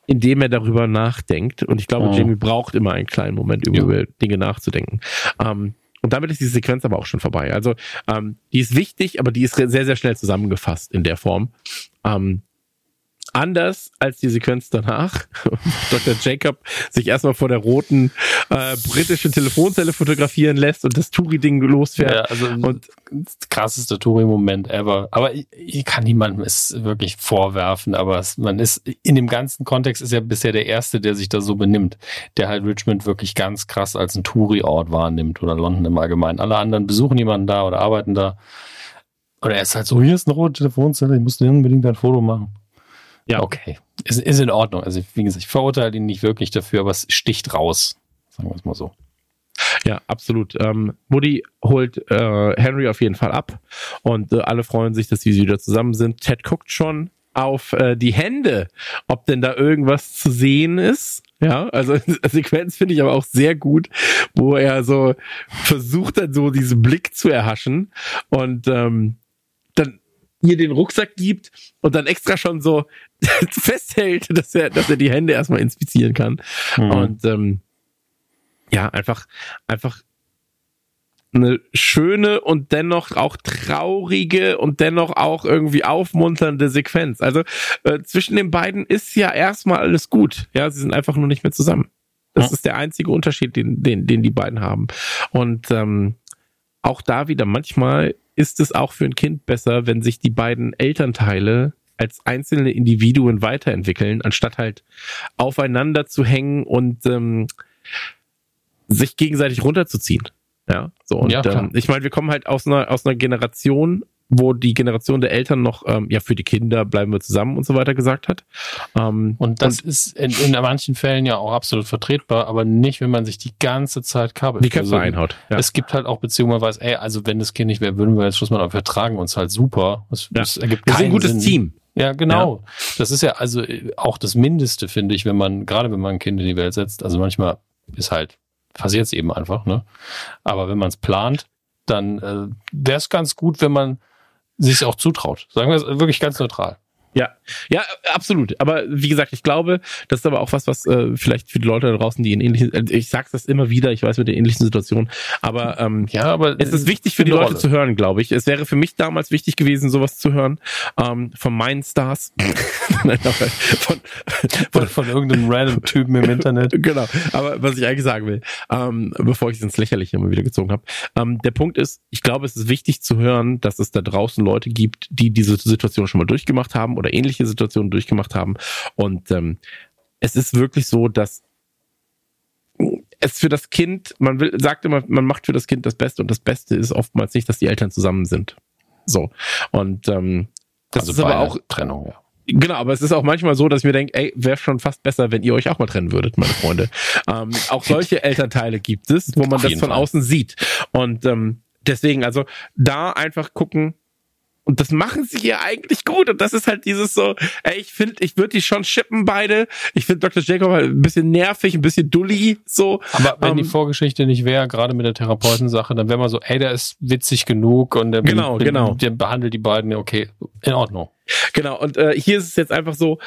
indem er darüber nachdenkt. Und ich glaube, oh. Jamie braucht immer einen kleinen Moment, über ja. Dinge nachzudenken. Ähm, und damit ist die Sequenz aber auch schon vorbei. Also ähm, die ist wichtig, aber die ist sehr, sehr schnell zusammengefasst in der Form. Ähm, anders als die Sequenz danach. Dr. Jacob sich erstmal vor der roten äh, britischen Telefonzelle fotografieren lässt und das Touri-Ding losfährt. Ja, also und krasseste Touri-Moment ever. Aber ich, ich, kann niemandem es wirklich vorwerfen, aber es, man ist in dem ganzen Kontext ist ja bisher der Erste, der sich da so benimmt, der halt Richmond wirklich ganz krass als ein Touri-Ort wahrnimmt oder London im Allgemeinen. Alle anderen besuchen jemanden da oder arbeiten da. Oder er ist halt so, hier ist eine rote Telefonzelle, ich muss dir unbedingt ein Foto machen. Ja. Okay. Ist, ist in Ordnung. Also, wie gesagt, ich verurteile ihn nicht wirklich dafür, aber es sticht raus. Sagen wir es mal so. Ja, absolut. Ähm, Woody holt äh, Henry auf jeden Fall ab und äh, alle freuen sich, dass sie wieder zusammen sind. Ted guckt schon auf äh, die Hände, ob denn da irgendwas zu sehen ist. Ja, also Sequenz finde ich aber auch sehr gut, wo er so versucht dann so diesen Blick zu erhaschen und ähm, dann ihr den Rucksack gibt und dann extra schon so festhält, dass er, dass er die Hände erstmal inspizieren kann. Mhm. Und ähm, ja, einfach, einfach eine schöne und dennoch auch traurige und dennoch auch irgendwie aufmunternde Sequenz. Also äh, zwischen den beiden ist ja erstmal alles gut. Ja, sie sind einfach nur nicht mehr zusammen. Das ja. ist der einzige Unterschied, den, den, den die beiden haben. Und ähm, auch da wieder, manchmal ist es auch für ein Kind besser, wenn sich die beiden Elternteile als einzelne Individuen weiterentwickeln, anstatt halt aufeinander zu hängen und ähm, sich gegenseitig runterzuziehen. Ja, so und ja, ähm, ich meine, wir kommen halt aus einer aus einer Generation, wo die Generation der Eltern noch ähm, ja für die Kinder bleiben wir zusammen und so weiter gesagt hat. Ähm, und das und ist in, in manchen Fällen ja auch absolut vertretbar, aber nicht, wenn man sich die ganze Zeit kabelt. Die Köpfe also, einhaut. Ja. Es gibt halt auch Beziehungen, man weiß, ey, also wenn das Kind nicht wäre, würden wir jetzt Schluss machen, aber wir tragen uns halt super. Das, ja. das ergibt wir sind ein gutes Sinn. Team. Ja, genau. Ja. Das ist ja also auch das Mindeste, finde ich, wenn man, gerade wenn man ein Kind in die Welt setzt, also manchmal ist halt passiert es eben einfach, ne? Aber wenn man es plant, dann äh, wäre es ganz gut, wenn man sich auch zutraut. Sagen wir es wirklich ganz neutral. Ja, ja, absolut. Aber wie gesagt, ich glaube, das ist aber auch was, was äh, vielleicht für die Leute da draußen, die in ähnlichen, äh, ich sag's das immer wieder, ich weiß mit der ähnlichen Situation, aber ähm, ja, aber es ist wichtig für die Leute Rolle. zu hören, glaube ich. Es wäre für mich damals wichtig gewesen, sowas zu hören ähm, von meinen Stars, Nein, von, von, von irgendeinem random Typen im Internet. Genau. Aber was ich eigentlich sagen will, ähm, bevor ich es ins Lächerliche immer wieder gezogen habe, ähm, der Punkt ist, ich glaube, es ist wichtig zu hören, dass es da draußen Leute gibt, die diese Situation schon mal durchgemacht haben oder ähnliche Situationen durchgemacht haben. Und ähm, es ist wirklich so, dass es für das Kind, man will, sagt immer, man macht für das Kind das Beste und das Beste ist oftmals nicht, dass die Eltern zusammen sind. So. Und ähm, das also ist aber auch Trennung, ja. Genau, aber es ist auch manchmal so, dass ich mir denke, ey, wäre schon fast besser, wenn ihr euch auch mal trennen würdet, meine Freunde. ähm, auch solche Elternteile gibt es, wo man das von Fall. außen sieht. Und ähm, deswegen, also da einfach gucken, und das machen sie hier eigentlich gut. Und das ist halt dieses so, ey, ich finde, ich würde die schon shippen beide. Ich finde Dr. Jacob halt ein bisschen nervig, ein bisschen dulli, so. Aber wenn um, die ähm, Vorgeschichte nicht wäre, gerade mit der Therapeutensache, dann wäre man so, ey, der ist witzig genug und der, genau, der, genau. der behandelt die beiden, okay, in Ordnung. Genau, und äh, hier ist es jetzt einfach so,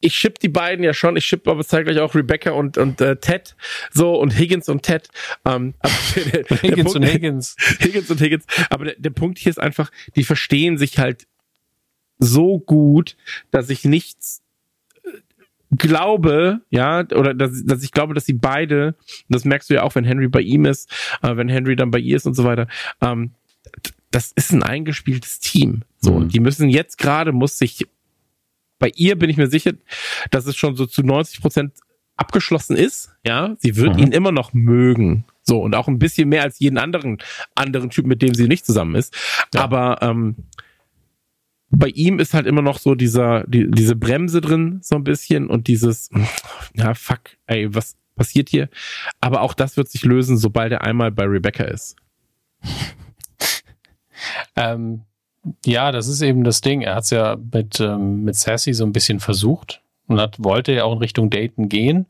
ich ship die beiden ja schon, ich ship aber zeitgleich auch Rebecca und, und äh, Ted, so und Higgins und Ted. Ähm, der, der Higgins Punkt, und Higgins. Higgins und Higgins. Aber der, der Punkt hier ist einfach, die verstehen sich halt so gut, dass ich nichts äh, glaube, ja, oder dass, dass ich glaube, dass sie beide, das merkst du ja auch, wenn Henry bei ihm ist, äh, wenn Henry dann bei ihr ist und so weiter, ähm, das ist ein eingespieltes Team. So, mhm. die müssen jetzt gerade, muss sich bei ihr bin ich mir sicher, dass es schon so zu 90 Prozent abgeschlossen ist. Ja, sie wird mhm. ihn immer noch mögen. So, und auch ein bisschen mehr als jeden anderen, anderen Typ, mit dem sie nicht zusammen ist. Ja. Aber ähm, bei ihm ist halt immer noch so dieser, die, diese Bremse drin, so ein bisschen, und dieses, ja, fuck, ey, was passiert hier? Aber auch das wird sich lösen, sobald er einmal bei Rebecca ist. ähm, ja, das ist eben das Ding. Er hat es ja mit, ähm, mit Sassy so ein bisschen versucht und hat, wollte ja auch in Richtung Daten gehen.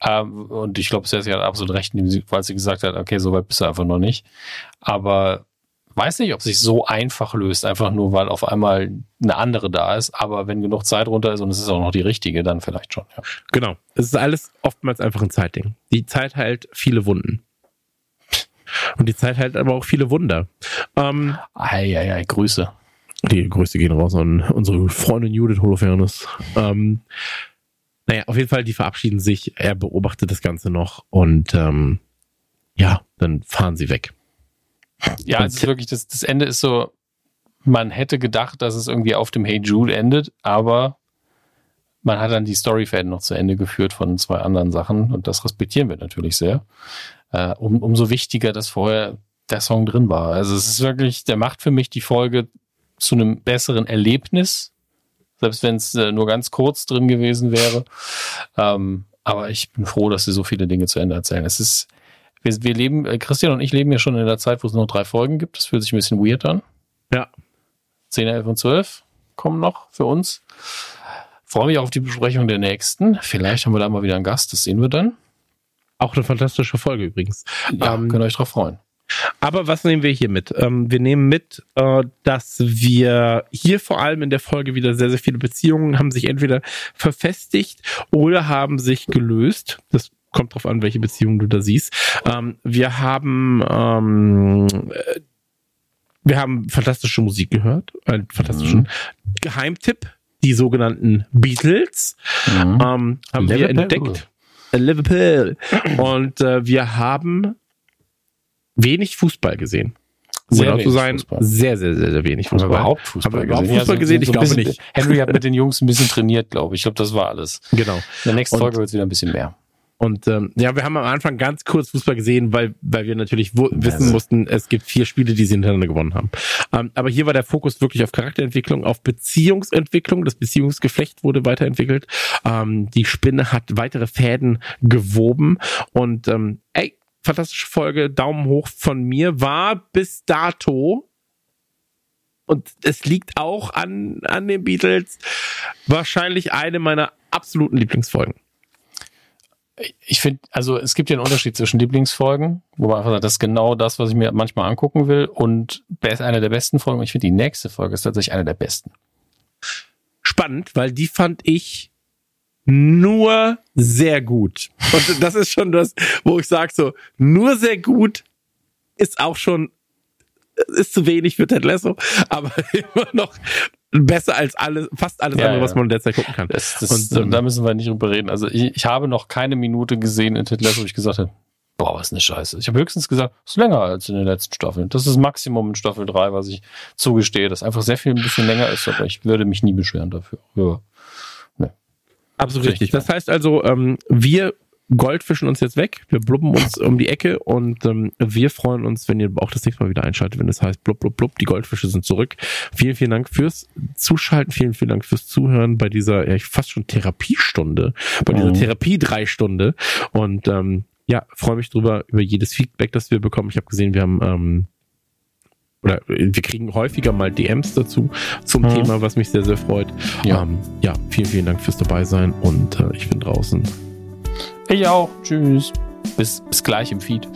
Ähm, und ich glaube, Sassy hat absolut recht, weil sie gesagt hat, okay, so weit bist du einfach noch nicht. Aber weiß nicht, ob sich so einfach löst, einfach nur, weil auf einmal eine andere da ist. Aber wenn genug Zeit runter ist und es ist auch noch die richtige, dann vielleicht schon. Ja. Genau. Es ist alles oftmals einfach ein Zeitding. Die Zeit heilt viele Wunden. Und die Zeit hält aber auch viele Wunder. Ähm, Eieiei, Grüße. Die Grüße gehen raus an unsere Freundin Judith Holofernes. Ähm, naja, auf jeden Fall, die verabschieden sich. Er beobachtet das Ganze noch und ähm, ja, dann fahren sie weg. Ja, es ist wirklich, das, das Ende ist so, man hätte gedacht, dass es irgendwie auf dem Hey Jude endet, aber man hat dann die Storyfäden noch zu Ende geführt von zwei anderen Sachen und das respektieren wir natürlich sehr äh, um, umso wichtiger, dass vorher der Song drin war. Also es ist wirklich, der macht für mich die Folge zu einem besseren Erlebnis, selbst wenn es äh, nur ganz kurz drin gewesen wäre. Ähm, aber ich bin froh, dass sie so viele Dinge zu Ende erzählen. Es ist, wir, wir leben, äh, Christian und ich leben ja schon in der Zeit, wo es noch drei Folgen gibt. Das fühlt sich ein bisschen weird an. Ja. 10, 11 und 12 kommen noch für uns. Freue mich auf die Besprechung der nächsten. Vielleicht haben wir da mal wieder einen Gast, das sehen wir dann. Auch eine fantastische Folge übrigens. Ja, ähm, könnt ihr euch drauf freuen. Aber was nehmen wir hier mit? Ähm, wir nehmen mit, äh, dass wir hier vor allem in der Folge wieder sehr, sehr viele Beziehungen haben sich entweder verfestigt oder haben sich gelöst. Das kommt drauf an, welche Beziehungen du da siehst. Ähm, wir haben ähm, äh, wir haben fantastische Musik gehört, einen fantastischen mhm. Geheimtipp, die sogenannten Beatles, mhm. ähm, haben Liverpool. wir entdeckt. Liverpool. Und äh, wir haben wenig Fußball gesehen. Sehr genau zu sein, Fußball. sehr, sehr, sehr, sehr wenig Fußball. Haben wir überhaupt Fußball, haben wir überhaupt gesehen? Fußball gesehen? Ich glaube bisschen, nicht. Henry hat mit den Jungs ein bisschen trainiert, glaube ich. Ich glaube, das war alles. Genau. In der nächsten Folge wird es wieder ein bisschen mehr. Und ähm, ja, wir haben am Anfang ganz kurz Fußball gesehen, weil, weil wir natürlich wissen mussten, es gibt vier Spiele, die sie hintereinander gewonnen haben. Ähm, aber hier war der Fokus wirklich auf Charakterentwicklung, auf Beziehungsentwicklung. Das Beziehungsgeflecht wurde weiterentwickelt. Ähm, die Spinne hat weitere Fäden gewoben. Und ähm, ey, fantastische Folge, Daumen hoch von mir, war bis dato und es liegt auch an, an den Beatles wahrscheinlich eine meiner absoluten Lieblingsfolgen ich finde, also es gibt ja einen Unterschied zwischen Lieblingsfolgen, wo man einfach sagt, das ist genau das, was ich mir manchmal angucken will, und eine der besten Folgen. Ich finde, die nächste Folge ist tatsächlich eine der besten. Spannend, weil die fand ich nur sehr gut. Und das ist schon das, wo ich sage so, nur sehr gut ist auch schon, ist zu wenig für Ted Lasso, aber immer noch besser als alles, fast alles ja, andere, ja. was man derzeit gucken kann. Das, das, und, ähm, da müssen wir nicht drüber reden. Also ich, ich habe noch keine Minute gesehen in Ted Lasso, wo ich gesagt habe, boah, was eine Scheiße. Ich habe höchstens gesagt, es ist länger als in den letzten Staffeln. Das ist das Maximum in Staffel 3, was ich zugestehe, dass einfach sehr viel ein bisschen länger ist, aber ich würde mich nie beschweren dafür. Ja. Nee. Absolut richtig. Das heißt also, ähm, wir Goldfischen uns jetzt weg. Wir blubben uns um die Ecke und ähm, wir freuen uns, wenn ihr auch das nächste Mal wieder einschaltet, wenn es heißt blub, blub, blub, die Goldfische sind zurück. Vielen, vielen Dank fürs Zuschalten, vielen, vielen Dank fürs Zuhören bei dieser ja, fast schon Therapiestunde, bei dieser mhm. Therapie-Dreistunde und ähm, ja, freue mich drüber, über jedes Feedback, das wir bekommen. Ich habe gesehen, wir haben ähm, oder wir kriegen häufiger mal DMs dazu zum mhm. Thema, was mich sehr, sehr freut. Ja. Ähm, ja, vielen, vielen Dank fürs dabei sein und äh, ich bin draußen. Ich auch. Tschüss. Bis, bis gleich im Feed.